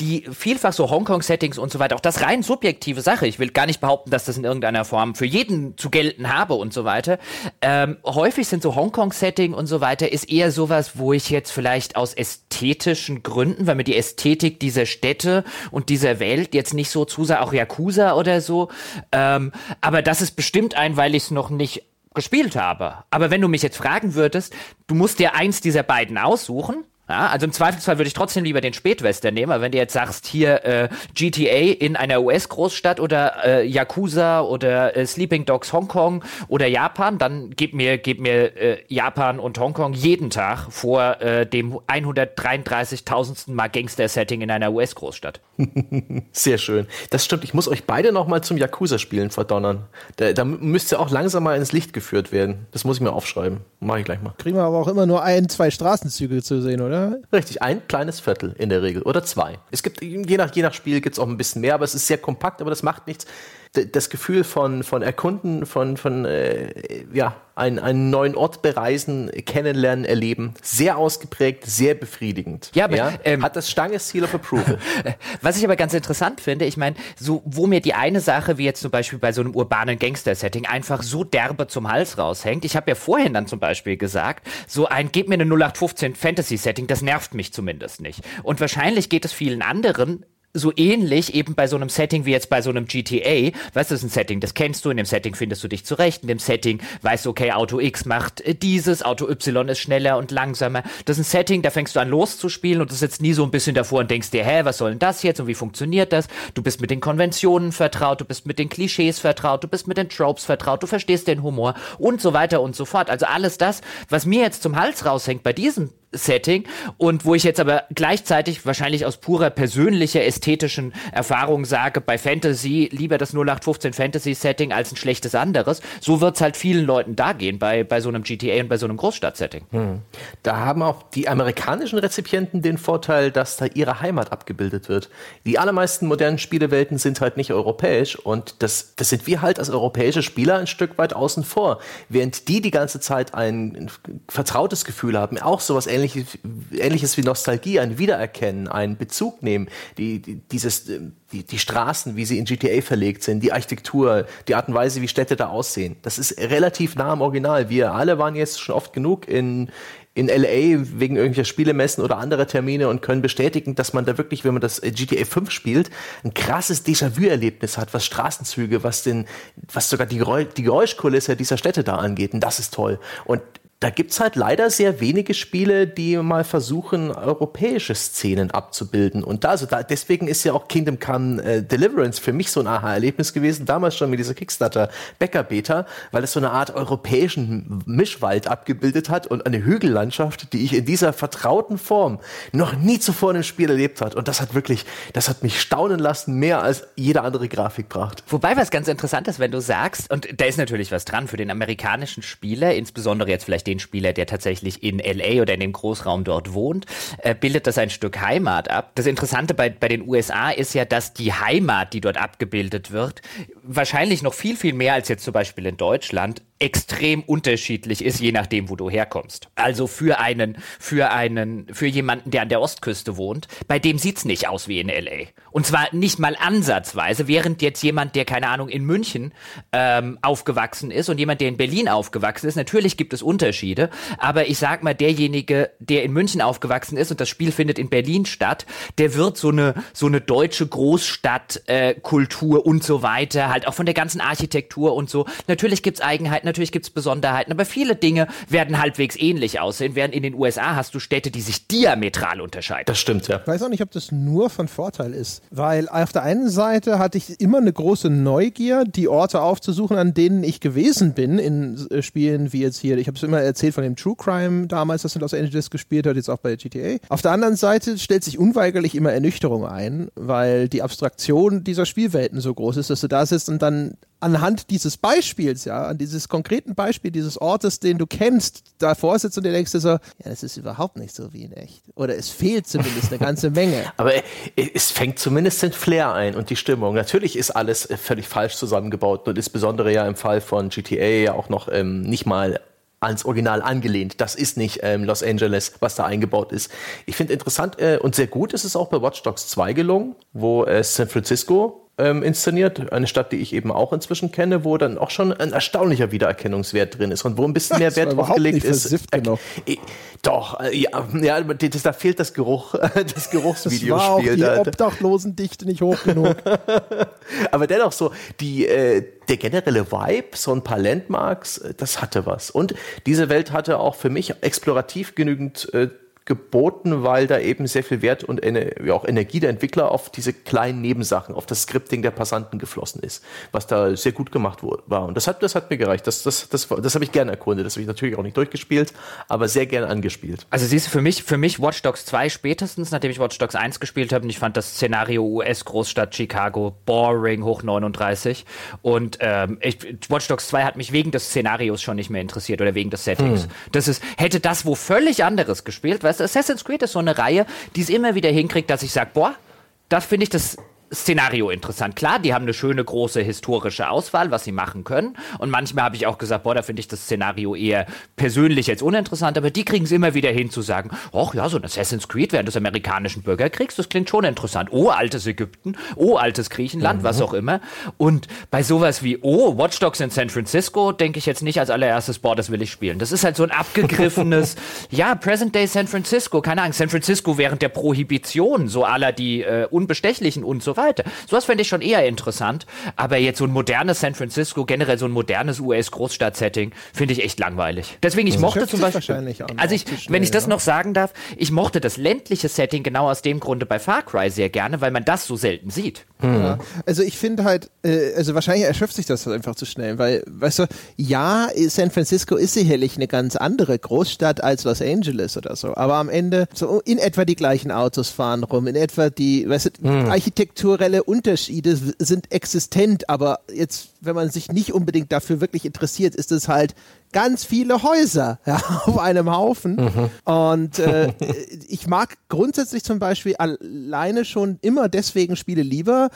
die vielfach so Hongkong-Settings und so weiter, auch das rein subjektive Sache. Ich will gar nicht behaupten, dass das in irgendeiner Form für jeden zu gelten habe und so weiter. Ähm, häufig sind so Hongkong-Setting und so weiter ist eher sowas, wo ich jetzt vielleicht aus ästhetischen Gründen, weil mir die Ästhetik dieser Städte und dieser Welt jetzt nicht so zusah, auch Yakuza oder so. Ähm, aber das ist bestimmt ein, weil ich es noch nicht gespielt habe. Aber wenn du mich jetzt fragen würdest, du musst dir eins dieser beiden aussuchen, ja, also im Zweifelsfall würde ich trotzdem lieber den Spätwestern nehmen, aber wenn du jetzt sagst, hier äh, GTA in einer US-Großstadt oder äh, Yakuza oder äh, Sleeping Dogs Hongkong oder Japan, dann gib mir, gib mir äh, Japan und Hongkong jeden Tag vor äh, dem 133.000. Mal Gangster-Setting in einer US-Großstadt. Sehr schön. Das stimmt. Ich muss euch beide noch mal zum Yakuza-Spielen verdonnern. Da, da müsst ihr auch langsam mal ins Licht geführt werden. Das muss ich mir aufschreiben. Mache ich gleich mal. Kriegen wir aber auch immer nur ein, zwei Straßenzüge zu sehen, oder? Richtig, ein kleines Viertel in der Regel oder zwei. Es gibt, je nach, je nach Spiel gibt es auch ein bisschen mehr, aber es ist sehr kompakt, aber das macht nichts das Gefühl von, von Erkunden, von, von äh, ja, einen, einen neuen Ort bereisen, kennenlernen, erleben, sehr ausgeprägt, sehr befriedigend. Ja, aber, ja? Ähm, hat das Stange Seal of Approval. Was ich aber ganz interessant finde, ich meine, so, wo mir die eine Sache, wie jetzt zum Beispiel bei so einem urbanen Gangster-Setting, einfach so derbe zum Hals raushängt. Ich habe ja vorhin dann zum Beispiel gesagt, so ein, gib mir eine 0815 Fantasy-Setting, das nervt mich zumindest nicht. Und wahrscheinlich geht es vielen anderen so ähnlich eben bei so einem Setting wie jetzt bei so einem GTA. Das ist ein Setting, das kennst du, in dem Setting findest du dich zurecht, in dem Setting weißt du, okay, Auto X macht äh, dieses, Auto Y ist schneller und langsamer. Das ist ein Setting, da fängst du an loszuspielen und du sitzt nie so ein bisschen davor und denkst dir, hä, was soll denn das jetzt und wie funktioniert das? Du bist mit den Konventionen vertraut, du bist mit den Klischees vertraut, du bist mit den Tropes vertraut, du verstehst den Humor und so weiter und so fort. Also alles das, was mir jetzt zum Hals raushängt bei diesem Setting und wo ich jetzt aber gleichzeitig wahrscheinlich aus purer persönlicher ästhetischen Erfahrung sage, bei Fantasy lieber das 0815 Fantasy Setting als ein schlechtes anderes. So wird's halt vielen Leuten da gehen bei, bei so einem GTA und bei so einem Großstadtsetting. Hm. Da haben auch die amerikanischen Rezipienten den Vorteil, dass da ihre Heimat abgebildet wird. Die allermeisten modernen Spielewelten sind halt nicht europäisch und das, das sind wir halt als europäische Spieler ein Stück weit außen vor. Während die die ganze Zeit ein vertrautes Gefühl haben, auch sowas ähnliches ähnliches, ähnliches wie Nostalgie, ein Wiedererkennen, einen Bezug nehmen, die, die dieses, die, die Straßen, wie sie in GTA verlegt sind, die Architektur, die Art und Weise, wie Städte da aussehen. Das ist relativ nah am Original. Wir alle waren jetzt schon oft genug in, in LA wegen irgendwelcher Spielemessen oder anderer Termine und können bestätigen, dass man da wirklich, wenn man das GTA 5 spielt, ein krasses Déjà-vu-Erlebnis hat, was Straßenzüge, was den, was sogar die, die Geräuschkulisse dieser Städte da angeht. Und das ist toll. Und da gibt's halt leider sehr wenige Spiele, die mal versuchen, europäische Szenen abzubilden. Und da, also da, deswegen ist ja auch Kingdom Come äh, Deliverance für mich so ein Aha-Erlebnis gewesen, damals schon mit dieser Kickstarter Bäcker Beta, weil es so eine Art europäischen Mischwald abgebildet hat und eine Hügellandschaft, die ich in dieser vertrauten Form noch nie zuvor in einem Spiel erlebt hat. Und das hat wirklich, das hat mich staunen lassen, mehr als jede andere Grafik bracht. Wobei was ganz interessant ist, wenn du sagst, und da ist natürlich was dran für den amerikanischen Spieler, insbesondere jetzt vielleicht den Spieler, der tatsächlich in LA oder in dem Großraum dort wohnt, äh, bildet das ein Stück Heimat ab. Das Interessante bei, bei den USA ist ja, dass die Heimat, die dort abgebildet wird, wahrscheinlich noch viel, viel mehr als jetzt zum Beispiel in Deutschland extrem unterschiedlich ist, je nachdem, wo du herkommst. Also für einen, für einen, für jemanden, der an der Ostküste wohnt, bei dem sieht's nicht aus wie in LA. Und zwar nicht mal ansatzweise, während jetzt jemand, der keine Ahnung in München ähm, aufgewachsen ist und jemand, der in Berlin aufgewachsen ist, natürlich gibt es Unterschiede, aber ich sag mal, derjenige, der in München aufgewachsen ist und das Spiel findet in Berlin statt, der wird so eine so eine deutsche Großstadt äh, Kultur und so weiter, halt auch von der ganzen Architektur und so. Natürlich gibt's Eigenheiten natürlich gibt es Besonderheiten, aber viele Dinge werden halbwegs ähnlich aussehen, während in den USA hast du Städte, die sich diametral unterscheiden. Das stimmt, ja. Ich weiß auch nicht, ob das nur von Vorteil ist, weil auf der einen Seite hatte ich immer eine große Neugier, die Orte aufzusuchen, an denen ich gewesen bin, in äh, Spielen wie jetzt hier, ich habe es immer erzählt von dem True Crime damals, das in Los Angeles gespielt hat, jetzt auch bei GTA. Auf der anderen Seite stellt sich unweigerlich immer Ernüchterung ein, weil die Abstraktion dieser Spielwelten so groß ist, dass du da sitzt und dann anhand dieses Beispiels, ja, an dieses konkreten Beispiel dieses Ortes, den du kennst, davor sitzt und dir denkst du so, ja, das ist überhaupt nicht so wie in echt. Oder es fehlt zumindest eine ganze Menge. Aber es fängt zumindest den Flair ein und die Stimmung. Natürlich ist alles völlig falsch zusammengebaut und insbesondere ja im Fall von GTA ja auch noch ähm, nicht mal ans Original angelehnt. Das ist nicht ähm, Los Angeles, was da eingebaut ist. Ich finde interessant äh, und sehr gut ist es auch bei Watch Dogs 2 gelungen, wo äh, San Francisco ähm, inszeniert. Eine Stadt, die ich eben auch inzwischen kenne, wo dann auch schon ein erstaunlicher Wiedererkennungswert drin ist und wo ein bisschen mehr Wert drauf gelegt ist. Äh, äh, doch, äh, ja, ja das, da fehlt das Geruch, das Geruchsvideospiel. Das war auch die Obdachlosendichte nicht hoch genug. Aber dennoch so, die, äh, der generelle Vibe, so ein paar Landmarks, äh, das hatte was. Und diese Welt hatte auch für mich explorativ genügend äh, geboten, weil da eben sehr viel Wert und ja, auch Energie der Entwickler auf diese kleinen Nebensachen, auf das Scripting der Passanten geflossen ist, was da sehr gut gemacht wurde, war. Und das hat, das hat mir gereicht. Das, das, das, das habe ich gerne erkundet. Das habe ich natürlich auch nicht durchgespielt, aber sehr gerne angespielt. Also siehst du, für mich, für mich Watch Dogs 2 spätestens, nachdem ich Watch Dogs 1 gespielt habe und ich fand das Szenario US-Großstadt Chicago boring hoch 39 und ähm, ich, Watch Dogs 2 hat mich wegen des Szenarios schon nicht mehr interessiert oder wegen des Settings. Hm. Das ist, hätte das wo völlig anderes gespielt, weißt Assassin's Creed ist so eine Reihe, die es immer wieder hinkriegt, dass ich sage, boah, da finde ich das Szenario interessant. Klar, die haben eine schöne große historische Auswahl, was sie machen können. Und manchmal habe ich auch gesagt, boah, da finde ich das Szenario eher persönlich jetzt uninteressant, aber die kriegen es immer wieder hin zu sagen, ach ja, so ein Assassin's Creed während des amerikanischen Bürgerkriegs, das klingt schon interessant. Oh, altes Ägypten, oh, altes Griechenland, mhm. was auch immer. Und bei sowas wie, oh, Watch Dogs in San Francisco, denke ich jetzt nicht als allererstes, boah, das will ich spielen. Das ist halt so ein abgegriffenes, ja, Present Day San Francisco, keine Ahnung, San Francisco während der Prohibition, so aller die äh, Unbestechlichen und so weiter. Sowas fände ich schon eher interessant, aber jetzt so ein modernes San Francisco, generell so ein modernes US-Großstadt-Setting, finde ich echt langweilig. Deswegen, ich das mochte zum Beispiel, also ich, schnell, wenn ich das ja. noch sagen darf, ich mochte das ländliche Setting genau aus dem Grunde bei Far Cry sehr gerne, weil man das so selten sieht. Ja. Also ich finde halt, äh, also wahrscheinlich erschöpft sich das einfach zu schnell, weil, weißt du, ja, San Francisco ist sicherlich eine ganz andere Großstadt als Los Angeles oder so, aber am Ende so in etwa die gleichen Autos fahren rum, in etwa die, weißt du, hm. Architekturelle Unterschiede sind existent, aber jetzt, wenn man sich nicht unbedingt dafür wirklich interessiert, ist es halt ganz viele Häuser ja, auf einem Haufen. Mhm. Und äh, ich mag grundsätzlich zum Beispiel alleine schon immer deswegen Spiele lieber,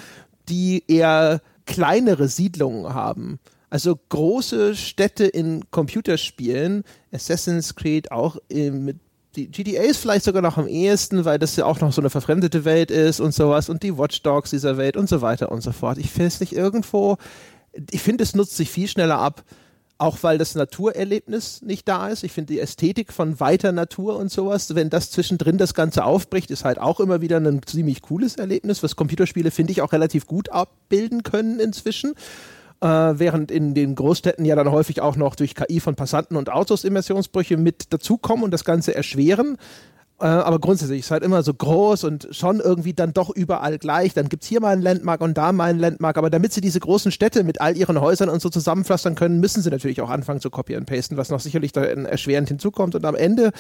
die eher kleinere Siedlungen haben. Also große Städte in Computerspielen, Assassin's Creed auch mit die GTA ist vielleicht sogar noch am ehesten, weil das ja auch noch so eine verfremdete Welt ist und sowas und die Watchdogs dieser Welt und so weiter und so fort. Ich finde es nicht irgendwo, ich finde, es nutzt sich viel schneller ab, auch weil das Naturerlebnis nicht da ist. Ich finde die Ästhetik von weiter Natur und sowas, wenn das zwischendrin das Ganze aufbricht, ist halt auch immer wieder ein ziemlich cooles Erlebnis, was Computerspiele, finde ich, auch relativ gut abbilden können inzwischen äh, während in den Großstädten ja dann häufig auch noch durch KI von Passanten und Autos Immersionsbrüche mit dazukommen und das Ganze erschweren. Äh, aber grundsätzlich ist es halt immer so groß und schon irgendwie dann doch überall gleich. Dann gibt es hier mal einen Landmark und da mal einen Landmark. Aber damit sie diese großen Städte mit all ihren Häusern und so zusammenpflastern können, müssen sie natürlich auch anfangen zu copy und pasten, was noch sicherlich da erschwerend hinzukommt. Und am Ende,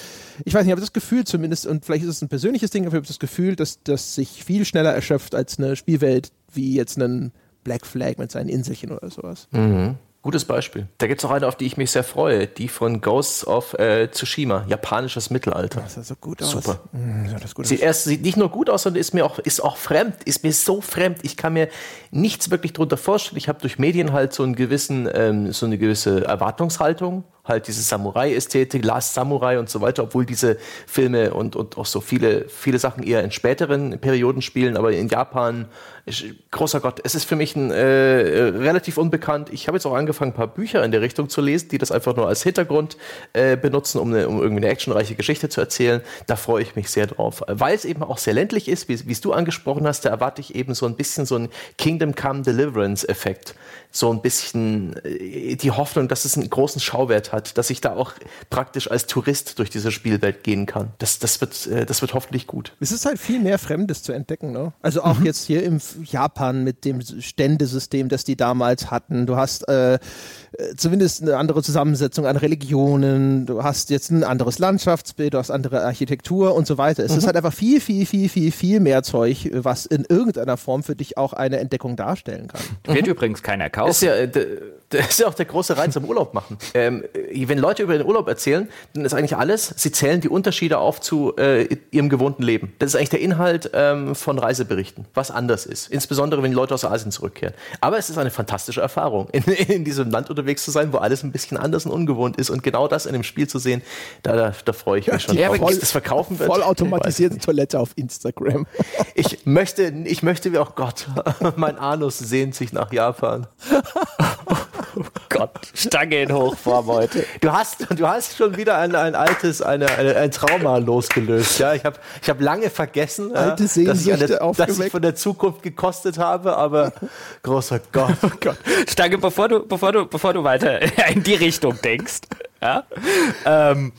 ich weiß nicht, ich habe das Gefühl zumindest, und vielleicht ist es ein persönliches Ding, aber ich habe das Gefühl, dass das sich viel schneller erschöpft als eine Spielwelt wie jetzt einen Black Flag mit seinen Inselchen oder sowas. Mhm. Gutes Beispiel. Da gibt es auch eine, auf die ich mich sehr freue. Die von Ghosts of äh, Tsushima, japanisches Mittelalter. Das sah so gut aus. Super. Mhm, sieht, erst, sieht nicht nur gut aus, sondern ist mir auch, ist auch fremd. Ist mir so fremd. Ich kann mir nichts wirklich darunter vorstellen. Ich habe durch Medien halt so, einen gewissen, ähm, so eine gewisse Erwartungshaltung halt diese Samurai-Ästhetik, Last Samurai und so weiter, obwohl diese Filme und, und auch so viele, viele Sachen eher in späteren Perioden spielen, aber in Japan, ich, großer Gott, es ist für mich ein, äh, relativ unbekannt. Ich habe jetzt auch angefangen, ein paar Bücher in der Richtung zu lesen, die das einfach nur als Hintergrund äh, benutzen, um, eine, um irgendwie eine actionreiche Geschichte zu erzählen. Da freue ich mich sehr drauf. Weil es eben auch sehr ländlich ist, wie es du angesprochen hast, da erwarte ich eben so ein bisschen so einen Kingdom Come Deliverance-Effekt so ein bisschen äh, die Hoffnung, dass es einen großen Schauwert hat, dass ich da auch praktisch als Tourist durch diese Spielwelt gehen kann. Das, das, wird, äh, das wird hoffentlich gut. Es ist halt viel mehr Fremdes zu entdecken. Ne? Also auch mhm. jetzt hier im Japan mit dem Ständesystem, das die damals hatten. Du hast äh, zumindest eine andere Zusammensetzung an Religionen, du hast jetzt ein anderes Landschaftsbild, du hast andere Architektur und so weiter. Es mhm. ist halt einfach viel, viel, viel, viel, viel mehr Zeug, was in irgendeiner Form für dich auch eine Entdeckung darstellen kann. Wird mhm. übrigens keiner kaufen. Ist ja, das ist ja auch der große Reiz am Urlaub machen. Ähm, wenn Leute über den Urlaub erzählen, dann ist eigentlich alles, sie zählen die Unterschiede auf zu äh, ihrem gewohnten Leben. Das ist eigentlich der Inhalt ähm, von Reiseberichten, was anders ist. Insbesondere, wenn die Leute aus Asien zurückkehren. Aber es ist eine fantastische Erfahrung, in, in diesem Land unterwegs zu sein, wo alles ein bisschen anders und ungewohnt ist. Und genau das in dem Spiel zu sehen, da, da, da freue ich mich schon ja, drauf. Voll, das verkaufen wird. Vollautomatisierte Toilette auf Instagram. ich möchte, ich möchte, wie auch oh Gott, mein Anus sehnt sich nach Japan. Gott, Stange in Hochform heute. Du hast, du hast schon wieder ein, ein altes, eine, eine, ein Trauma losgelöst. Ja, ich habe ich hab lange vergessen, Alte ja, dass, ich der, dass ich von der Zukunft gekostet habe, aber großer Gott. Oh Gott. Stange, bevor du, bevor du, bevor du weiter in die Richtung denkst, ja, ähm,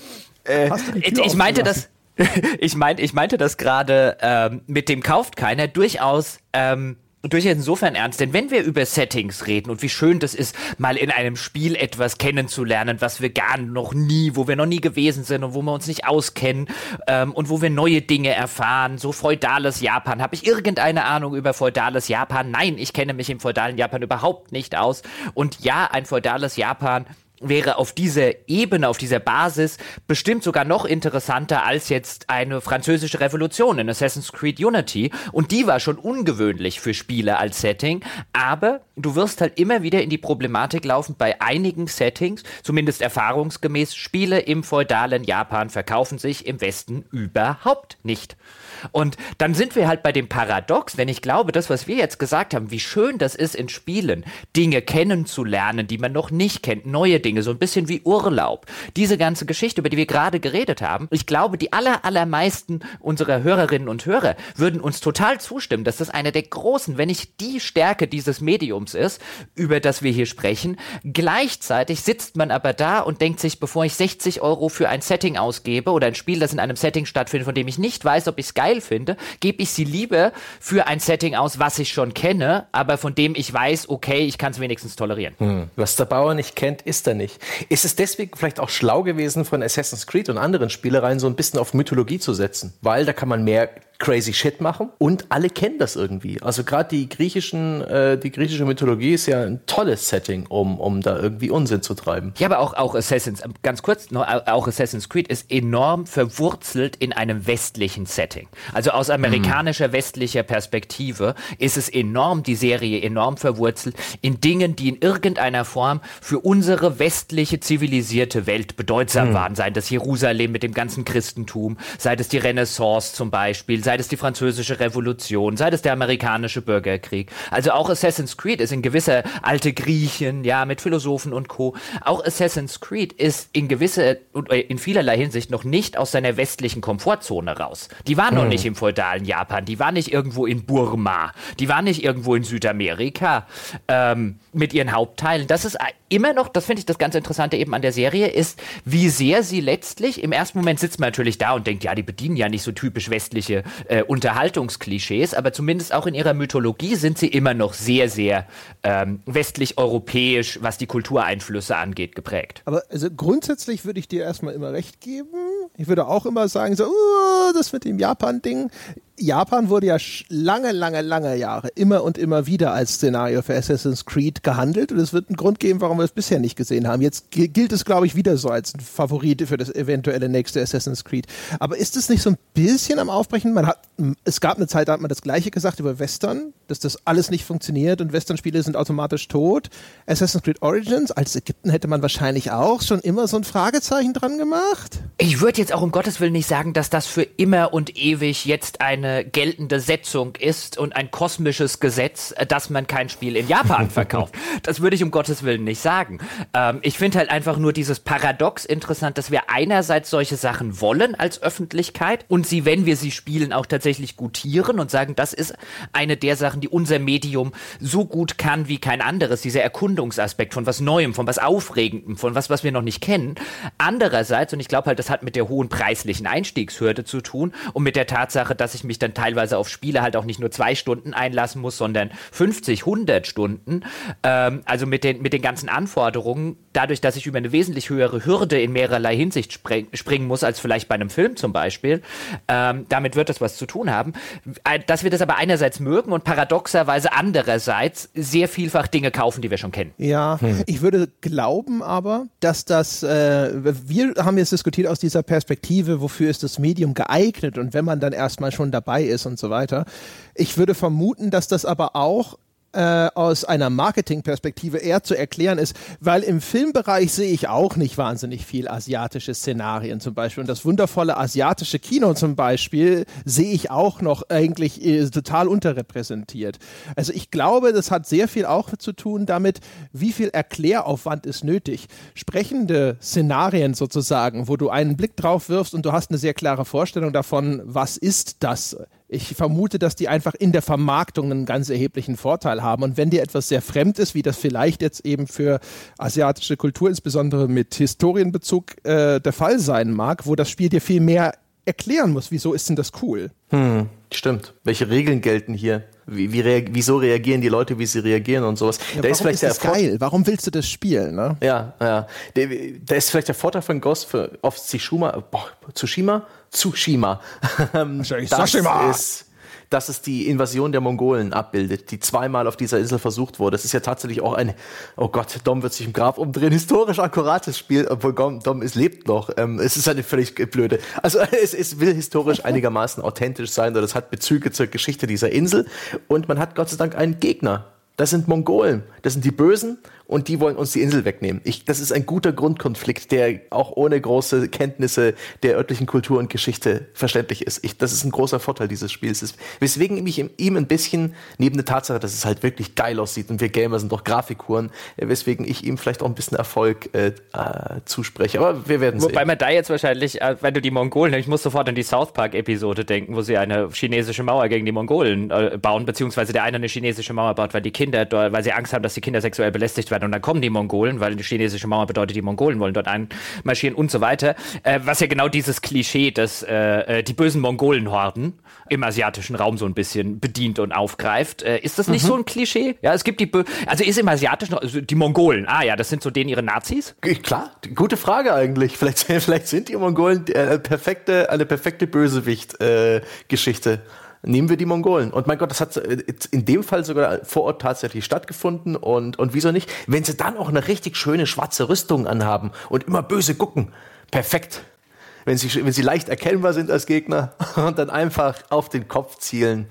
äh, ich meinte das, ich meinte, ich meinte das gerade ähm, mit dem kauft keiner durchaus ähm, durchaus insofern ernst, denn wenn wir über Settings reden und wie schön das ist, mal in einem Spiel etwas kennenzulernen, was wir gar noch nie, wo wir noch nie gewesen sind und wo wir uns nicht auskennen ähm, und wo wir neue Dinge erfahren, so feudales Japan. Habe ich irgendeine Ahnung über feudales Japan? Nein, ich kenne mich im feudalen Japan überhaupt nicht aus. Und ja, ein feudales Japan wäre auf dieser Ebene, auf dieser Basis bestimmt sogar noch interessanter als jetzt eine französische Revolution in Assassin's Creed Unity. Und die war schon ungewöhnlich für Spiele als Setting. Aber du wirst halt immer wieder in die Problematik laufen bei einigen Settings, zumindest erfahrungsgemäß, Spiele im feudalen Japan verkaufen sich im Westen überhaupt nicht. Und dann sind wir halt bei dem Paradox, wenn ich glaube, das, was wir jetzt gesagt haben, wie schön das ist in Spielen, Dinge kennenzulernen, die man noch nicht kennt, neue Dinge, so ein bisschen wie Urlaub. Diese ganze Geschichte, über die wir gerade geredet haben, ich glaube, die aller, allermeisten unserer Hörerinnen und Hörer würden uns total zustimmen, dass das eine der großen, wenn nicht die Stärke dieses Mediums ist, über das wir hier sprechen. Gleichzeitig sitzt man aber da und denkt sich, bevor ich 60 Euro für ein Setting ausgebe oder ein Spiel, das in einem Setting stattfindet, von dem ich nicht weiß, ob ich es geil finde, gebe ich sie lieber für ein Setting aus, was ich schon kenne, aber von dem ich weiß, okay, ich kann es wenigstens tolerieren. Hm. Was der Bauer nicht kennt, ist er nicht. Ist es deswegen vielleicht auch schlau gewesen, von Assassin's Creed und anderen Spielereien so ein bisschen auf Mythologie zu setzen? Weil da kann man mehr crazy Shit machen und alle kennen das irgendwie. Also gerade die griechischen, äh, die griechische Mythologie ist ja ein tolles Setting, um, um da irgendwie Unsinn zu treiben. Ja, aber auch, auch Assassin's, ganz kurz, auch Assassin's Creed ist enorm verwurzelt in einem westlichen Setting. Also aus amerikanischer, westlicher Perspektive ist es enorm, die Serie enorm verwurzelt in Dingen, die in irgendeiner Form für unsere westliche zivilisierte Welt bedeutsam mhm. waren. Sei das Jerusalem mit dem ganzen Christentum, sei das die Renaissance zum Beispiel, sei es die französische Revolution, sei es der amerikanische Bürgerkrieg. Also auch Assassin's Creed ist in gewisser alte Griechen, ja, mit Philosophen und Co. Auch Assassin's Creed ist in gewisser und äh, in vielerlei Hinsicht noch nicht aus seiner westlichen Komfortzone raus. Die waren mhm. noch nicht im feudalen Japan, die waren nicht irgendwo in Burma, die waren nicht irgendwo in Südamerika ähm, mit ihren Hauptteilen. Das ist immer noch, das finde ich das ganz Interessante eben an der Serie, ist, wie sehr sie letztlich, im ersten Moment sitzt man natürlich da und denkt, ja, die bedienen ja nicht so typisch westliche äh, Unterhaltungsklischees, aber zumindest auch in ihrer Mythologie sind sie immer noch sehr, sehr ähm, westlich-europäisch, was die Kultureinflüsse angeht, geprägt. Aber also grundsätzlich würde ich dir erstmal immer recht geben. Ich würde auch immer sagen, so, uh, das mit dem Japan-Ding. Japan wurde ja lange, lange, lange Jahre immer und immer wieder als Szenario für Assassin's Creed gehandelt und es wird einen Grund geben, warum wir es bisher nicht gesehen haben. Jetzt gilt es, glaube ich, wieder so als ein Favorit für das eventuelle nächste Assassin's Creed. Aber ist es nicht so ein bisschen am Aufbrechen? Man hat, es gab eine Zeit, da hat man das Gleiche gesagt über Western, dass das alles nicht funktioniert und Western-Spiele sind automatisch tot. Assassin's Creed Origins als Ägypten hätte man wahrscheinlich auch schon immer so ein Fragezeichen dran gemacht. Ich würde jetzt auch um Gottes Willen nicht sagen, dass das für immer und ewig jetzt eine eine geltende Setzung ist und ein kosmisches Gesetz, äh, dass man kein Spiel in Japan verkauft. das würde ich um Gottes Willen nicht sagen. Ähm, ich finde halt einfach nur dieses Paradox interessant, dass wir einerseits solche Sachen wollen als Öffentlichkeit und sie, wenn wir sie spielen, auch tatsächlich gutieren und sagen, das ist eine der Sachen, die unser Medium so gut kann wie kein anderes. Dieser Erkundungsaspekt von was Neuem, von was Aufregendem, von was, was wir noch nicht kennen. Andererseits, und ich glaube halt, das hat mit der hohen preislichen Einstiegshürde zu tun und mit der Tatsache, dass ich mich mich dann teilweise auf Spiele halt auch nicht nur zwei Stunden einlassen muss, sondern 50, 100 Stunden. Ähm, also mit den, mit den ganzen Anforderungen, dadurch, dass ich über eine wesentlich höhere Hürde in mehrerlei Hinsicht spring, springen muss, als vielleicht bei einem Film zum Beispiel, ähm, damit wird das was zu tun haben. Dass wir das aber einerseits mögen und paradoxerweise andererseits sehr vielfach Dinge kaufen, die wir schon kennen. Ja, hm. ich würde glauben aber, dass das, äh, wir haben jetzt diskutiert aus dieser Perspektive, wofür ist das Medium geeignet und wenn man dann erstmal schon dabei dabei ist und so weiter. Ich würde vermuten, dass das aber auch äh, aus einer Marketingperspektive eher zu erklären ist, weil im Filmbereich sehe ich auch nicht wahnsinnig viel asiatische Szenarien zum Beispiel. Und das wundervolle asiatische Kino zum Beispiel sehe ich auch noch eigentlich äh, total unterrepräsentiert. Also ich glaube, das hat sehr viel auch zu tun damit, wie viel Erkläraufwand ist nötig. Sprechende Szenarien sozusagen, wo du einen Blick drauf wirfst und du hast eine sehr klare Vorstellung davon, was ist das ich vermute, dass die einfach in der Vermarktung einen ganz erheblichen Vorteil haben. Und wenn dir etwas sehr fremd ist, wie das vielleicht jetzt eben für asiatische Kultur, insbesondere mit Historienbezug, äh, der Fall sein mag, wo das Spiel dir viel mehr erklären muss, wieso ist denn das cool? Hm, stimmt. Welche Regeln gelten hier? Wie, wie rea wieso reagieren die Leute, wie sie reagieren und sowas? Ja, da ist vielleicht ist das der geil? Warum willst du das spielen? Ne? Ja, ja. Da ist vielleicht der Vorteil von Ghost of Tsushima, boah, Tsushima, Tsushima. Wahrscheinlich Tsushima. Ist, dass es die Invasion der Mongolen abbildet, die zweimal auf dieser Insel versucht wurde. Das ist ja tatsächlich auch ein, oh Gott, Dom wird sich im Grab umdrehen, historisch akkurates Spiel, obwohl Dom es lebt noch. Ähm, es ist eine völlig blöde. Also es, es will historisch einigermaßen authentisch sein oder es hat Bezüge zur Geschichte dieser Insel und man hat Gott sei Dank einen Gegner. Das sind Mongolen. Das sind die Bösen und die wollen uns die Insel wegnehmen. Ich, das ist ein guter Grundkonflikt, der auch ohne große Kenntnisse der örtlichen Kultur und Geschichte verständlich ist. Ich, das ist ein großer Vorteil dieses Spiels. Ist, weswegen mich ihm ein bisschen, neben der Tatsache, dass es halt wirklich geil aussieht und wir Gamer sind doch Grafikuren, äh, weswegen ich ihm vielleicht auch ein bisschen Erfolg äh, äh, zuspreche. Aber wir werden sehen. Wobei man da jetzt wahrscheinlich, äh, wenn du die Mongolen, ich muss sofort an die South Park-Episode denken, wo sie eine chinesische Mauer gegen die Mongolen bauen, beziehungsweise der eine eine chinesische Mauer baut, weil die Kinder, weil sie Angst haben, dass die Kinder sexuell belästigt werden werden und dann kommen die Mongolen, weil die chinesische Mauer bedeutet, die Mongolen wollen dort einmarschieren und so weiter. Äh, was ja genau dieses Klischee, dass äh, äh die bösen Mongolenhorden im asiatischen Raum so ein bisschen bedient und aufgreift. Äh, ist das nicht mhm. so ein Klischee? Ja, es gibt die, Bö also ist im asiatischen, also die Mongolen, ah ja, das sind so denen ihre Nazis? Klar, gute Frage eigentlich. Vielleicht, vielleicht sind die Mongolen äh, perfekte, eine perfekte Bösewicht-Geschichte. Nehmen wir die Mongolen. Und mein Gott, das hat äh, in dem Fall sogar vor Ort tatsächlich stattgefunden. Und, und wieso nicht? Wenn sie dann auch eine richtig schöne schwarze Rüstung anhaben und immer böse gucken, perfekt wenn sie, wenn sie leicht erkennbar sind als Gegner und dann einfach auf den Kopf zielen,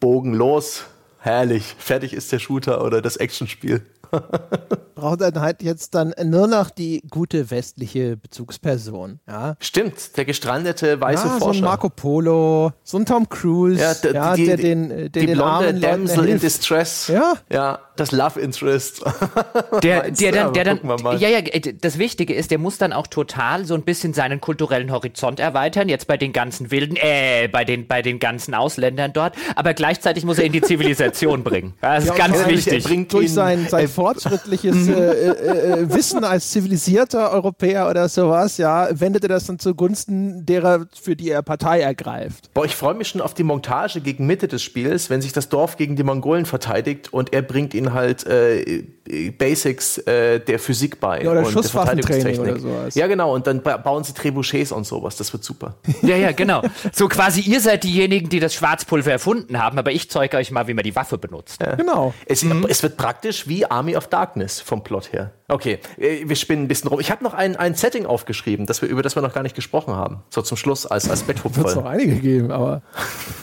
Bogen los, herrlich, fertig ist der Shooter oder das Actionspiel. Braucht dann halt jetzt dann nur noch die gute westliche Bezugsperson. Ja? Stimmt, der gestrandete weiße ja, Forscher. So ein Marco Polo, so ein Tom Cruise, ja, der, ja, die, der den, den, die den blonde Damsel in Distress. Ja. ja, das Love Interest. Der, der dann, der dann, ja, ja, das Wichtige ist, der muss dann auch total so ein bisschen seinen kulturellen Horizont erweitern, jetzt bei den ganzen Wilden, äh, bei den, bei den ganzen Ausländern dort, aber gleichzeitig muss er in die Zivilisation bringen. Das ist ja, ganz wichtig. Er bringt durch sein, sein fortschrittliches mhm. äh, äh, äh, Wissen als zivilisierter Europäer oder sowas, ja, wendet er das dann zugunsten derer, für die er Partei ergreift. Boah, ich freue mich schon auf die Montage gegen Mitte des Spiels, wenn sich das Dorf gegen die Mongolen verteidigt und er bringt ihnen halt äh, Basics äh, der Physik bei ja, oder und Schusswaffentraining oder sowas. Ja, genau. Und dann bauen sie Trebuchets und sowas. Das wird super. Ja, ja, genau. So quasi ihr seid diejenigen, die das Schwarzpulver erfunden haben, aber ich zeige euch mal, wie man die Waffe benutzt. Ja. Genau. Es, mhm. es, wird praktisch wie Army of Darkness vom Plot her. Okay, äh, wir spinnen ein bisschen rum. Ich habe noch ein, ein Setting aufgeschrieben, das wir, über das wir noch gar nicht gesprochen haben. So zum Schluss als, als Betthupferl. Es noch einige geben, aber.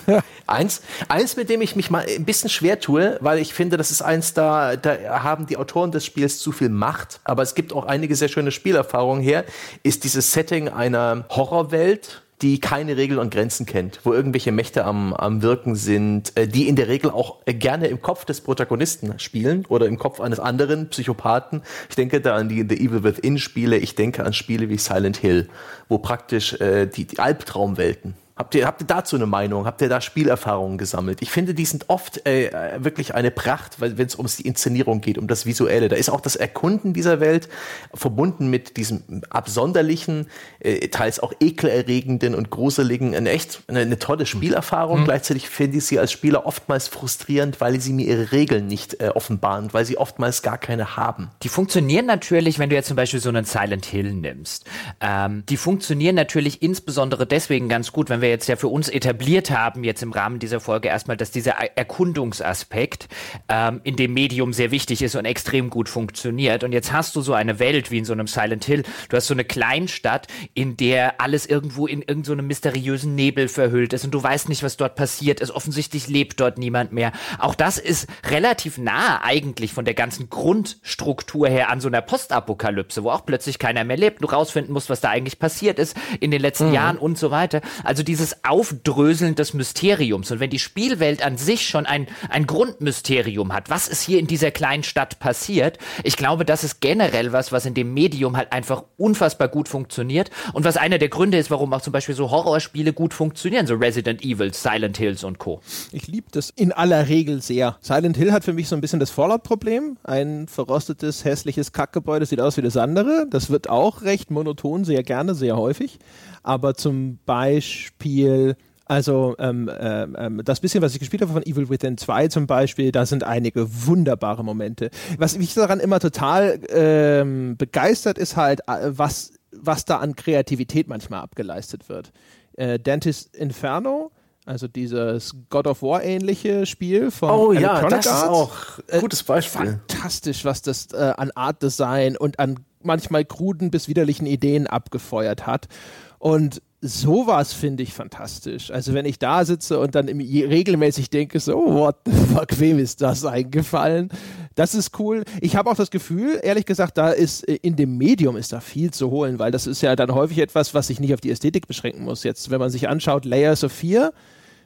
eins, eins, mit dem ich mich mal ein bisschen schwer tue, weil ich finde, das ist eins, da, da haben die Autoren des Spiels zu viel Macht, aber es gibt auch einige sehr schöne Spielerfahrungen her, ist dieses Setting einer Horrorwelt, die keine Regeln und Grenzen kennt, wo irgendwelche Mächte am, am Wirken sind, äh, die in der Regel auch äh, gerne im Kopf des Protagonisten spielen oder im Kopf eines anderen Psychopathen. Ich denke da an die The Evil Within Spiele, ich denke an Spiele wie Silent Hill, wo praktisch äh, die, die Albtraumwelten Habt ihr, habt ihr dazu eine Meinung? Habt ihr da Spielerfahrungen gesammelt? Ich finde, die sind oft äh, wirklich eine Pracht, wenn es um die Inszenierung geht, um das Visuelle. Da ist auch das Erkunden dieser Welt verbunden mit diesem absonderlichen, äh, teils auch ekelerregenden und gruseligen, eine echt eine, eine tolle Spielerfahrung. Mhm. Gleichzeitig finde ich sie als Spieler oftmals frustrierend, weil sie mir ihre Regeln nicht äh, offenbaren, weil sie oftmals gar keine haben. Die funktionieren natürlich, wenn du jetzt zum Beispiel so einen Silent Hill nimmst. Ähm, die funktionieren natürlich insbesondere deswegen ganz gut, wenn wir jetzt ja für uns etabliert haben, jetzt im Rahmen dieser Folge erstmal, dass dieser Erkundungsaspekt ähm, in dem Medium sehr wichtig ist und extrem gut funktioniert. Und jetzt hast du so eine Welt wie in so einem Silent Hill. Du hast so eine Kleinstadt, in der alles irgendwo in irgendeinem so mysteriösen Nebel verhüllt ist und du weißt nicht, was dort passiert ist. Offensichtlich lebt dort niemand mehr. Auch das ist relativ nah eigentlich von der ganzen Grundstruktur her an so einer Postapokalypse, wo auch plötzlich keiner mehr lebt. Du rausfinden musst, was da eigentlich passiert ist in den letzten mhm. Jahren und so weiter. Also diese dieses Aufdröseln des Mysteriums. Und wenn die Spielwelt an sich schon ein, ein Grundmysterium hat, was ist hier in dieser kleinen Stadt passiert, ich glaube, das ist generell was, was in dem Medium halt einfach unfassbar gut funktioniert und was einer der Gründe ist, warum auch zum Beispiel so Horrorspiele gut funktionieren, so Resident Evil, Silent Hills und Co. Ich liebe das in aller Regel sehr. Silent Hill hat für mich so ein bisschen das Fallout-Problem. Ein verrostetes, hässliches Kackgebäude sieht aus wie das andere. Das wird auch recht monoton, sehr gerne, sehr häufig aber zum Beispiel also ähm, ähm, das bisschen, was ich gespielt habe von Evil Within 2 zum Beispiel, da sind einige wunderbare Momente. Was mich daran immer total ähm, begeistert, ist halt, äh, was, was da an Kreativität manchmal abgeleistet wird. Äh, Dentist Inferno, also dieses God of War ähnliche Spiel von oh, Electronic ja, das Arts. ist auch ein gutes Beispiel. Äh, fantastisch, was das äh, an Art Design und an manchmal kruden bis widerlichen Ideen abgefeuert hat. Und sowas finde ich fantastisch. Also wenn ich da sitze und dann regelmäßig denke, so, what the fuck, wem ist das eingefallen? Das ist cool. Ich habe auch das Gefühl, ehrlich gesagt, da ist äh, in dem Medium ist da viel zu holen, weil das ist ja dann häufig etwas, was sich nicht auf die Ästhetik beschränken muss. Jetzt, wenn man sich anschaut, Layers of Fear,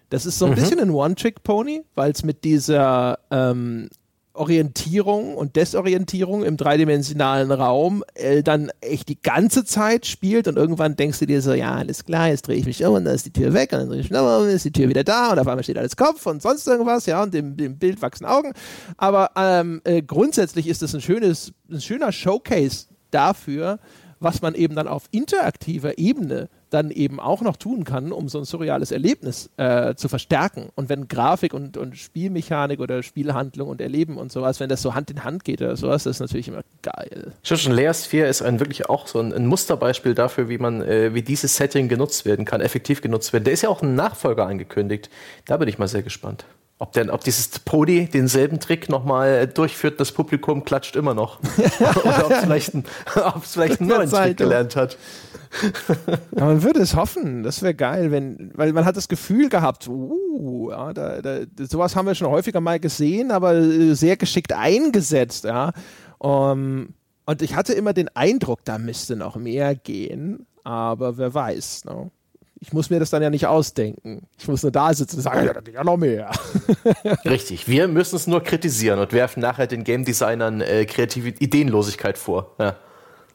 das ist so ein mhm. bisschen ein One-Trick-Pony, weil es mit dieser ähm, Orientierung und Desorientierung im dreidimensionalen Raum äh, dann echt die ganze Zeit spielt und irgendwann denkst du dir so, ja, alles klar, jetzt drehe ich mich um und dann ist die Tür weg und dann drehe ich mich um und dann ist die Tür wieder da und auf einmal steht alles Kopf und sonst irgendwas, ja, und dem, dem Bild wachsen Augen. Aber ähm, äh, grundsätzlich ist es ein schönes, ein schöner Showcase dafür, was man eben dann auf interaktiver Ebene dann eben auch noch tun kann, um so ein surreales Erlebnis äh, zu verstärken. Und wenn Grafik und, und Spielmechanik oder Spielhandlung und Erleben und sowas, wenn das so Hand in Hand geht oder sowas, das ist natürlich immer geil. Schon Layer Sphere ist ein wirklich auch so ein, ein Musterbeispiel dafür, wie man, äh, wie dieses Setting genutzt werden kann, effektiv genutzt werden. Der ist ja auch ein Nachfolger angekündigt. Da bin ich mal sehr gespannt. Ob, denn, ob dieses Podi denselben Trick nochmal durchführt, das Publikum klatscht immer noch. Oder ob es vielleicht, ein, vielleicht einen neuen Trick gelernt hat. ja, man würde es hoffen, das wäre geil, wenn, weil man hat das Gefühl gehabt, uh, ja, da, da, sowas haben wir schon häufiger mal gesehen, aber äh, sehr geschickt eingesetzt, ja. Um, und ich hatte immer den Eindruck, da müsste noch mehr gehen, aber wer weiß, ne? Ich muss mir das dann ja nicht ausdenken. Ich muss nur da sitzen und sagen, ja, da geht ja noch mehr. Richtig, wir müssen es nur kritisieren und werfen nachher den Game Designern äh, kreative Ideenlosigkeit vor. Ja,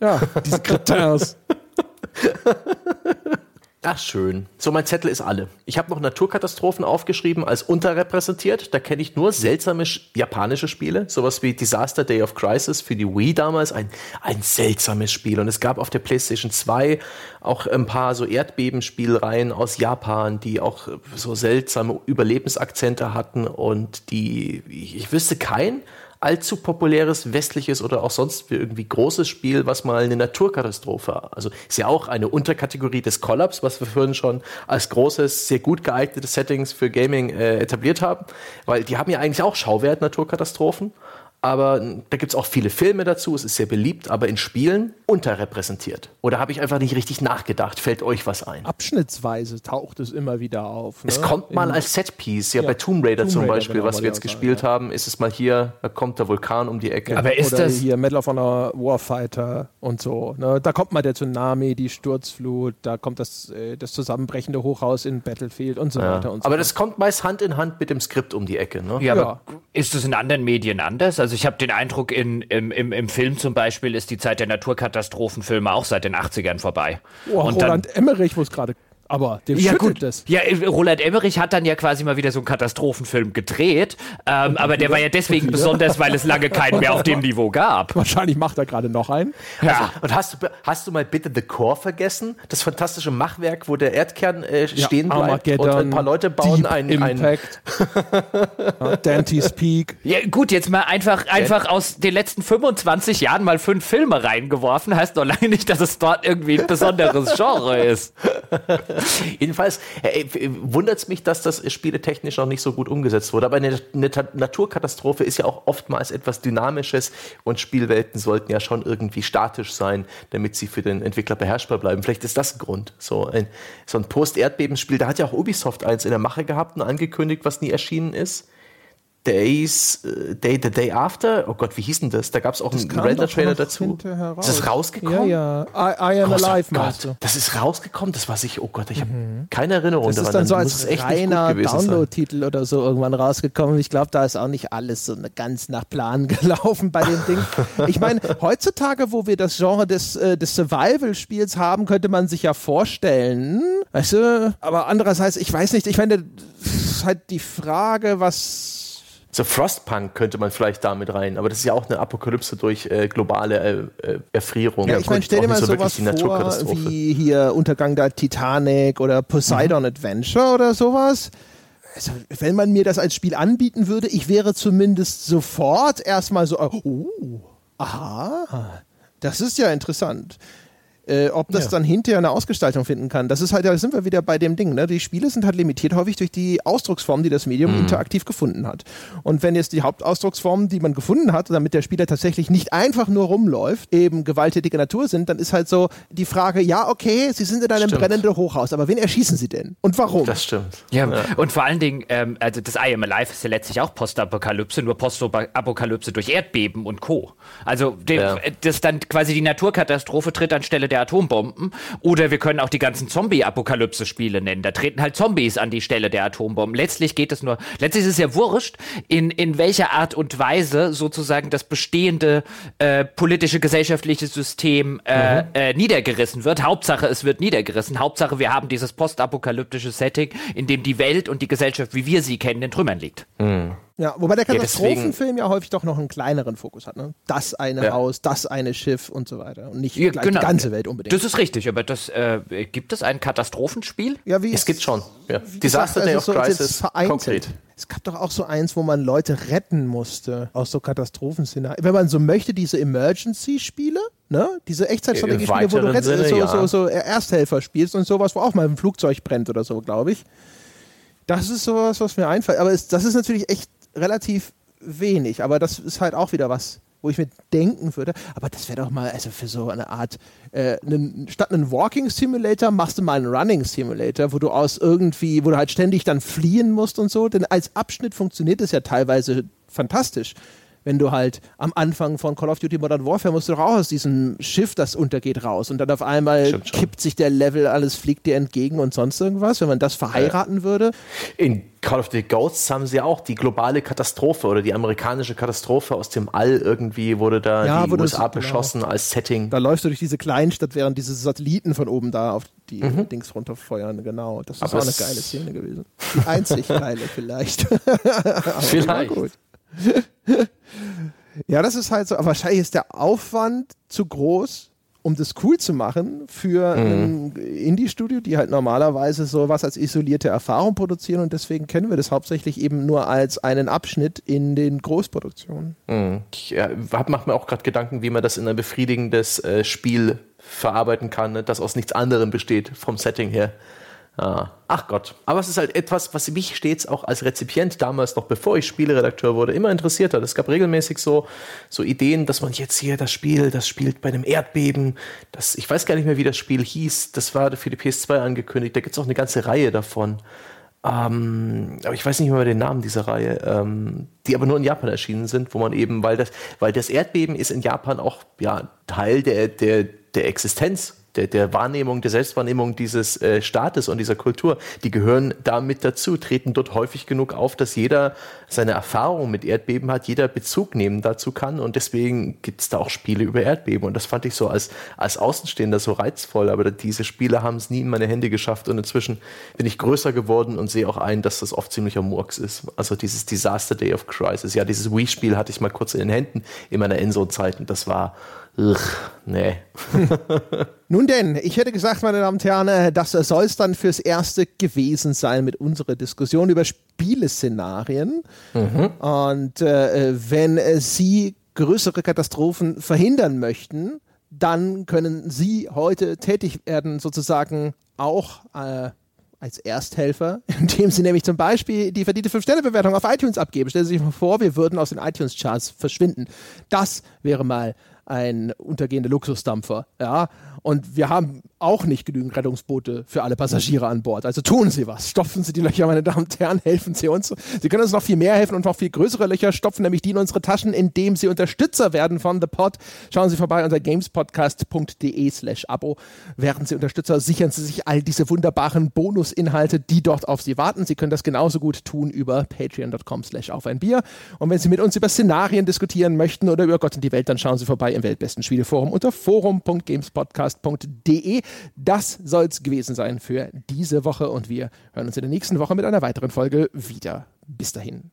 ja diese Kriters. Ach schön. So, mein Zettel ist alle. Ich habe noch Naturkatastrophen aufgeschrieben als unterrepräsentiert. Da kenne ich nur seltsame japanische Spiele. Sowas wie Disaster Day of Crisis für die Wii damals. Ein, ein seltsames Spiel. Und es gab auf der PlayStation 2 auch ein paar so Erdbebenspielreihen aus Japan, die auch so seltsame Überlebensakzente hatten und die, ich, wüsste kein allzu populäres westliches oder auch sonst irgendwie großes Spiel, was mal eine Naturkatastrophe, also ist ja auch eine Unterkategorie des Kollaps, was wir vorhin schon als großes, sehr gut geeignetes Settings für Gaming äh, etabliert haben, weil die haben ja eigentlich auch Schauwert Naturkatastrophen aber da gibt es auch viele Filme dazu, es ist sehr beliebt, aber in Spielen unterrepräsentiert. Oder habe ich einfach nicht richtig nachgedacht? Fällt euch was ein? Abschnittsweise taucht es immer wieder auf. Ne? Es kommt mal in, als Setpiece, ja, ja, bei Tomb Raider Tomb zum Beispiel, genau, was wir jetzt gespielt ja. haben, ist es mal hier, da kommt der Vulkan um die Ecke. Aber ist Oder das hier Medal of Honor Warfighter und so. Ne? Da kommt mal der Tsunami, die Sturzflut, da kommt das, äh, das zusammenbrechende Hochhaus in Battlefield und so weiter und so Aber das kommt meist Hand in Hand mit dem Skript um die Ecke. Ne? Ja, aber ist das in anderen Medien anders? Also also ich habe den Eindruck, in, im, im, im Film zum Beispiel ist die Zeit der Naturkatastrophenfilme auch seit den 80ern vorbei. Oh, Und Roland dann, Emmerich, wo es gerade aber dem ja, gut. das. Ja, Roland Emmerich hat dann ja quasi mal wieder so einen Katastrophenfilm gedreht, ähm, aber der war ja deswegen besonders, weil es lange keinen mehr auf dem Niveau gab. Wahrscheinlich macht er gerade noch einen. Ja. Also, und hast du, hast du mal bitte The Core vergessen? Das fantastische Machwerk, wo der Erdkern äh, stehen ja, bleibt und ein paar Leute bauen einen Impact. Ein Dante's Peak. Ja, gut, jetzt mal einfach, einfach aus den letzten 25 Jahren mal fünf Filme reingeworfen, heißt doch lange nicht, dass es dort irgendwie ein besonderes Genre ist. Jedenfalls äh, wundert es mich, dass das spieletechnisch noch nicht so gut umgesetzt wurde. Aber eine, eine Naturkatastrophe ist ja auch oftmals etwas Dynamisches und Spielwelten sollten ja schon irgendwie statisch sein, damit sie für den Entwickler beherrschbar bleiben. Vielleicht ist das ein Grund. So ein, so ein Post-Erdbebenspiel, da hat ja auch Ubisoft eins in der Mache gehabt und angekündigt, was nie erschienen ist. Days, uh, Day, The Day After, oh Gott, wie hieß denn das? Da gab es auch das einen Render-Trailer dazu. Ist das rausgekommen? Ja, ja. I, I Am Großer Alive, meinst du? Das ist rausgekommen, das war sich, oh Gott, ich habe mhm. keine Erinnerung das daran. Das ist dann so als reiner Download-Titel oder so irgendwann rausgekommen. Ich glaube, da ist auch nicht alles so ganz nach Plan gelaufen bei dem Ding. ich meine, heutzutage, wo wir das Genre des, äh, des Survival-Spiels haben, könnte man sich ja vorstellen, weißt du, aber andererseits, ich weiß nicht, ich meine, das ist halt die Frage, was so Frostpunk könnte man vielleicht damit rein, aber das ist ja auch eine Apokalypse durch äh, globale äh, äh Erfrierung. Ja, ich meine, stell dir mal so sowas vor, wie hier Untergang der Titanic oder Poseidon mhm. Adventure oder sowas. Also, wenn man mir das als Spiel anbieten würde, ich wäre zumindest sofort erstmal so, oh, aha, das ist ja interessant äh, ob das ja. dann hinterher eine Ausgestaltung finden kann. Das ist halt, da sind wir wieder bei dem Ding. Ne? Die Spiele sind halt limitiert häufig durch die Ausdrucksform, die das Medium mhm. interaktiv gefunden hat. Und wenn jetzt die Hauptausdrucksformen, die man gefunden hat, damit der Spieler tatsächlich nicht einfach nur rumläuft, eben gewalttätige Natur sind, dann ist halt so die Frage, ja, okay, sie sind in einem stimmt. brennenden Hochhaus, aber wen erschießen sie denn? Und warum? Das stimmt. Ja, ja. und vor allen Dingen, ähm, also das I Am Alive ist ja letztlich auch Postapokalypse, nur Postapokalypse durch Erdbeben und Co. Also, dem, ja. das dann quasi die Naturkatastrophe tritt anstelle der Atombomben. Oder wir können auch die ganzen Zombie-Apokalypse-Spiele nennen. Da treten halt Zombies an die Stelle der Atombomben. Letztlich geht es nur, letztlich ist es ja wurscht, in, in welcher Art und Weise sozusagen das bestehende äh, politische, gesellschaftliche System äh, mhm. äh, niedergerissen wird. Hauptsache, es wird niedergerissen. Hauptsache, wir haben dieses postapokalyptische Setting, in dem die Welt und die Gesellschaft, wie wir sie kennen, in Trümmern liegt. Mhm. Ja, wobei der Katastrophenfilm ja, ja, häufig doch noch einen kleineren Fokus hat. Ne? Das eine ja. Haus, das eine Schiff und so weiter. Und nicht ja, genau. die ganze Welt unbedingt. Das ist richtig, aber das, äh, gibt es ein Katastrophenspiel? Ja, wie es gibt schon. Ja. Disaster Day also of so Crisis, konkret. Es gab doch auch so eins, wo man Leute retten musste aus so Katastrophenszenarien. Wenn man so möchte, diese Emergency-Spiele, ne? diese Echtzeitstrategie-Spiele, wo du Retz, Sinne, so, so, so Ersthelfer spielst und sowas, wo auch mal ein Flugzeug brennt oder so, glaube ich. Das ist sowas, was mir einfällt. Aber es, das ist natürlich echt relativ wenig, aber das ist halt auch wieder was, wo ich mir denken würde, aber das wäre doch mal, also für so eine Art, äh, einen, statt einen Walking Simulator machst du mal einen Running Simulator, wo du aus irgendwie, wo du halt ständig dann fliehen musst und so, denn als Abschnitt funktioniert es ja teilweise fantastisch wenn du halt am Anfang von Call of Duty Modern Warfare musst du doch auch aus diesem Schiff, das untergeht, raus und dann auf einmal kippt sich der Level, alles fliegt dir entgegen und sonst irgendwas, wenn man das verheiraten ja. würde. In Call of Duty Ghosts haben sie auch die globale Katastrophe oder die amerikanische Katastrophe aus dem All irgendwie wurde da ja, die USA das, genau. beschossen genau. als Setting. Da läufst du durch diese Kleinstadt, während diese Satelliten von oben da auf die mhm. Dings runterfeuern, genau. Das ist Aber auch eine geile Szene gewesen. Die einzig geile vielleicht. vielleicht. gut ja, das ist halt so, aber wahrscheinlich ist der Aufwand zu groß, um das cool zu machen für mhm. ein Indie-Studio, die halt normalerweise sowas als isolierte Erfahrung produzieren und deswegen kennen wir das hauptsächlich eben nur als einen Abschnitt in den Großproduktionen. Mhm. Ich ja, mache mir auch gerade Gedanken, wie man das in ein befriedigendes äh, Spiel verarbeiten kann, ne, das aus nichts anderem besteht vom Setting her. Ah, ach Gott. Aber es ist halt etwas, was mich stets auch als Rezipient damals, noch bevor ich Spieleredakteur wurde, immer interessiert hat. Es gab regelmäßig so, so Ideen, dass man jetzt hier das Spiel, das spielt bei einem Erdbeben. Das, ich weiß gar nicht mehr, wie das Spiel hieß. Das war für die PS2 angekündigt. Da gibt es auch eine ganze Reihe davon. Ähm, aber ich weiß nicht mehr den Namen dieser Reihe, ähm, die aber nur in Japan erschienen sind, wo man eben, weil das, weil das Erdbeben ist in Japan auch ja, Teil der, der, der Existenz der, der Wahrnehmung, der Selbstwahrnehmung dieses äh, Staates und dieser Kultur, die gehören da mit dazu, treten dort häufig genug auf, dass jeder seine Erfahrung mit Erdbeben hat, jeder Bezug nehmen dazu kann und deswegen gibt es da auch Spiele über Erdbeben und das fand ich so als, als Außenstehender so reizvoll, aber diese Spiele haben es nie in meine Hände geschafft und inzwischen bin ich größer geworden und sehe auch ein, dass das oft ziemlicher Murks ist. Also dieses Disaster Day of Crisis, ja, dieses Wii-Spiel hatte ich mal kurz in den Händen in meiner Enso-Zeit und das war Ugh, nee. Nun denn, ich hätte gesagt, meine Damen und Herren, äh, das soll es dann fürs Erste gewesen sein mit unserer Diskussion über Spieleszenarien. Mhm. Und äh, wenn äh, Sie größere Katastrophen verhindern möchten, dann können Sie heute tätig werden, sozusagen auch äh, als Ersthelfer, indem Sie nämlich zum Beispiel die verdiente 5-Sterne-Bewertung auf iTunes abgeben. Stellen Sie sich mal vor, wir würden aus den iTunes-Charts verschwinden. Das wäre mal ein untergehender Luxusdampfer. Ja? Und wir haben auch nicht genügend Rettungsboote für alle Passagiere an Bord. Also tun Sie was. Stopfen Sie die Löcher, meine Damen und Herren. Helfen Sie uns. Sie können uns noch viel mehr helfen und noch viel größere Löcher stopfen, nämlich die in unsere Taschen, indem Sie Unterstützer werden von The Pod. Schauen Sie vorbei unter gamespodcast.de slash Abo. Werden Sie Unterstützer, sichern Sie sich all diese wunderbaren Bonusinhalte, die dort auf Sie warten. Sie können das genauso gut tun über patreon.com slash auf ein Bier. Und wenn Sie mit uns über Szenarien diskutieren möchten oder über Gott und die Welt, dann schauen Sie vorbei im weltbesten Spieleforum unter forum.gamespodcast podcast.de. Das soll es gewesen sein für diese Woche und wir hören uns in der nächsten Woche mit einer weiteren Folge wieder. Bis dahin.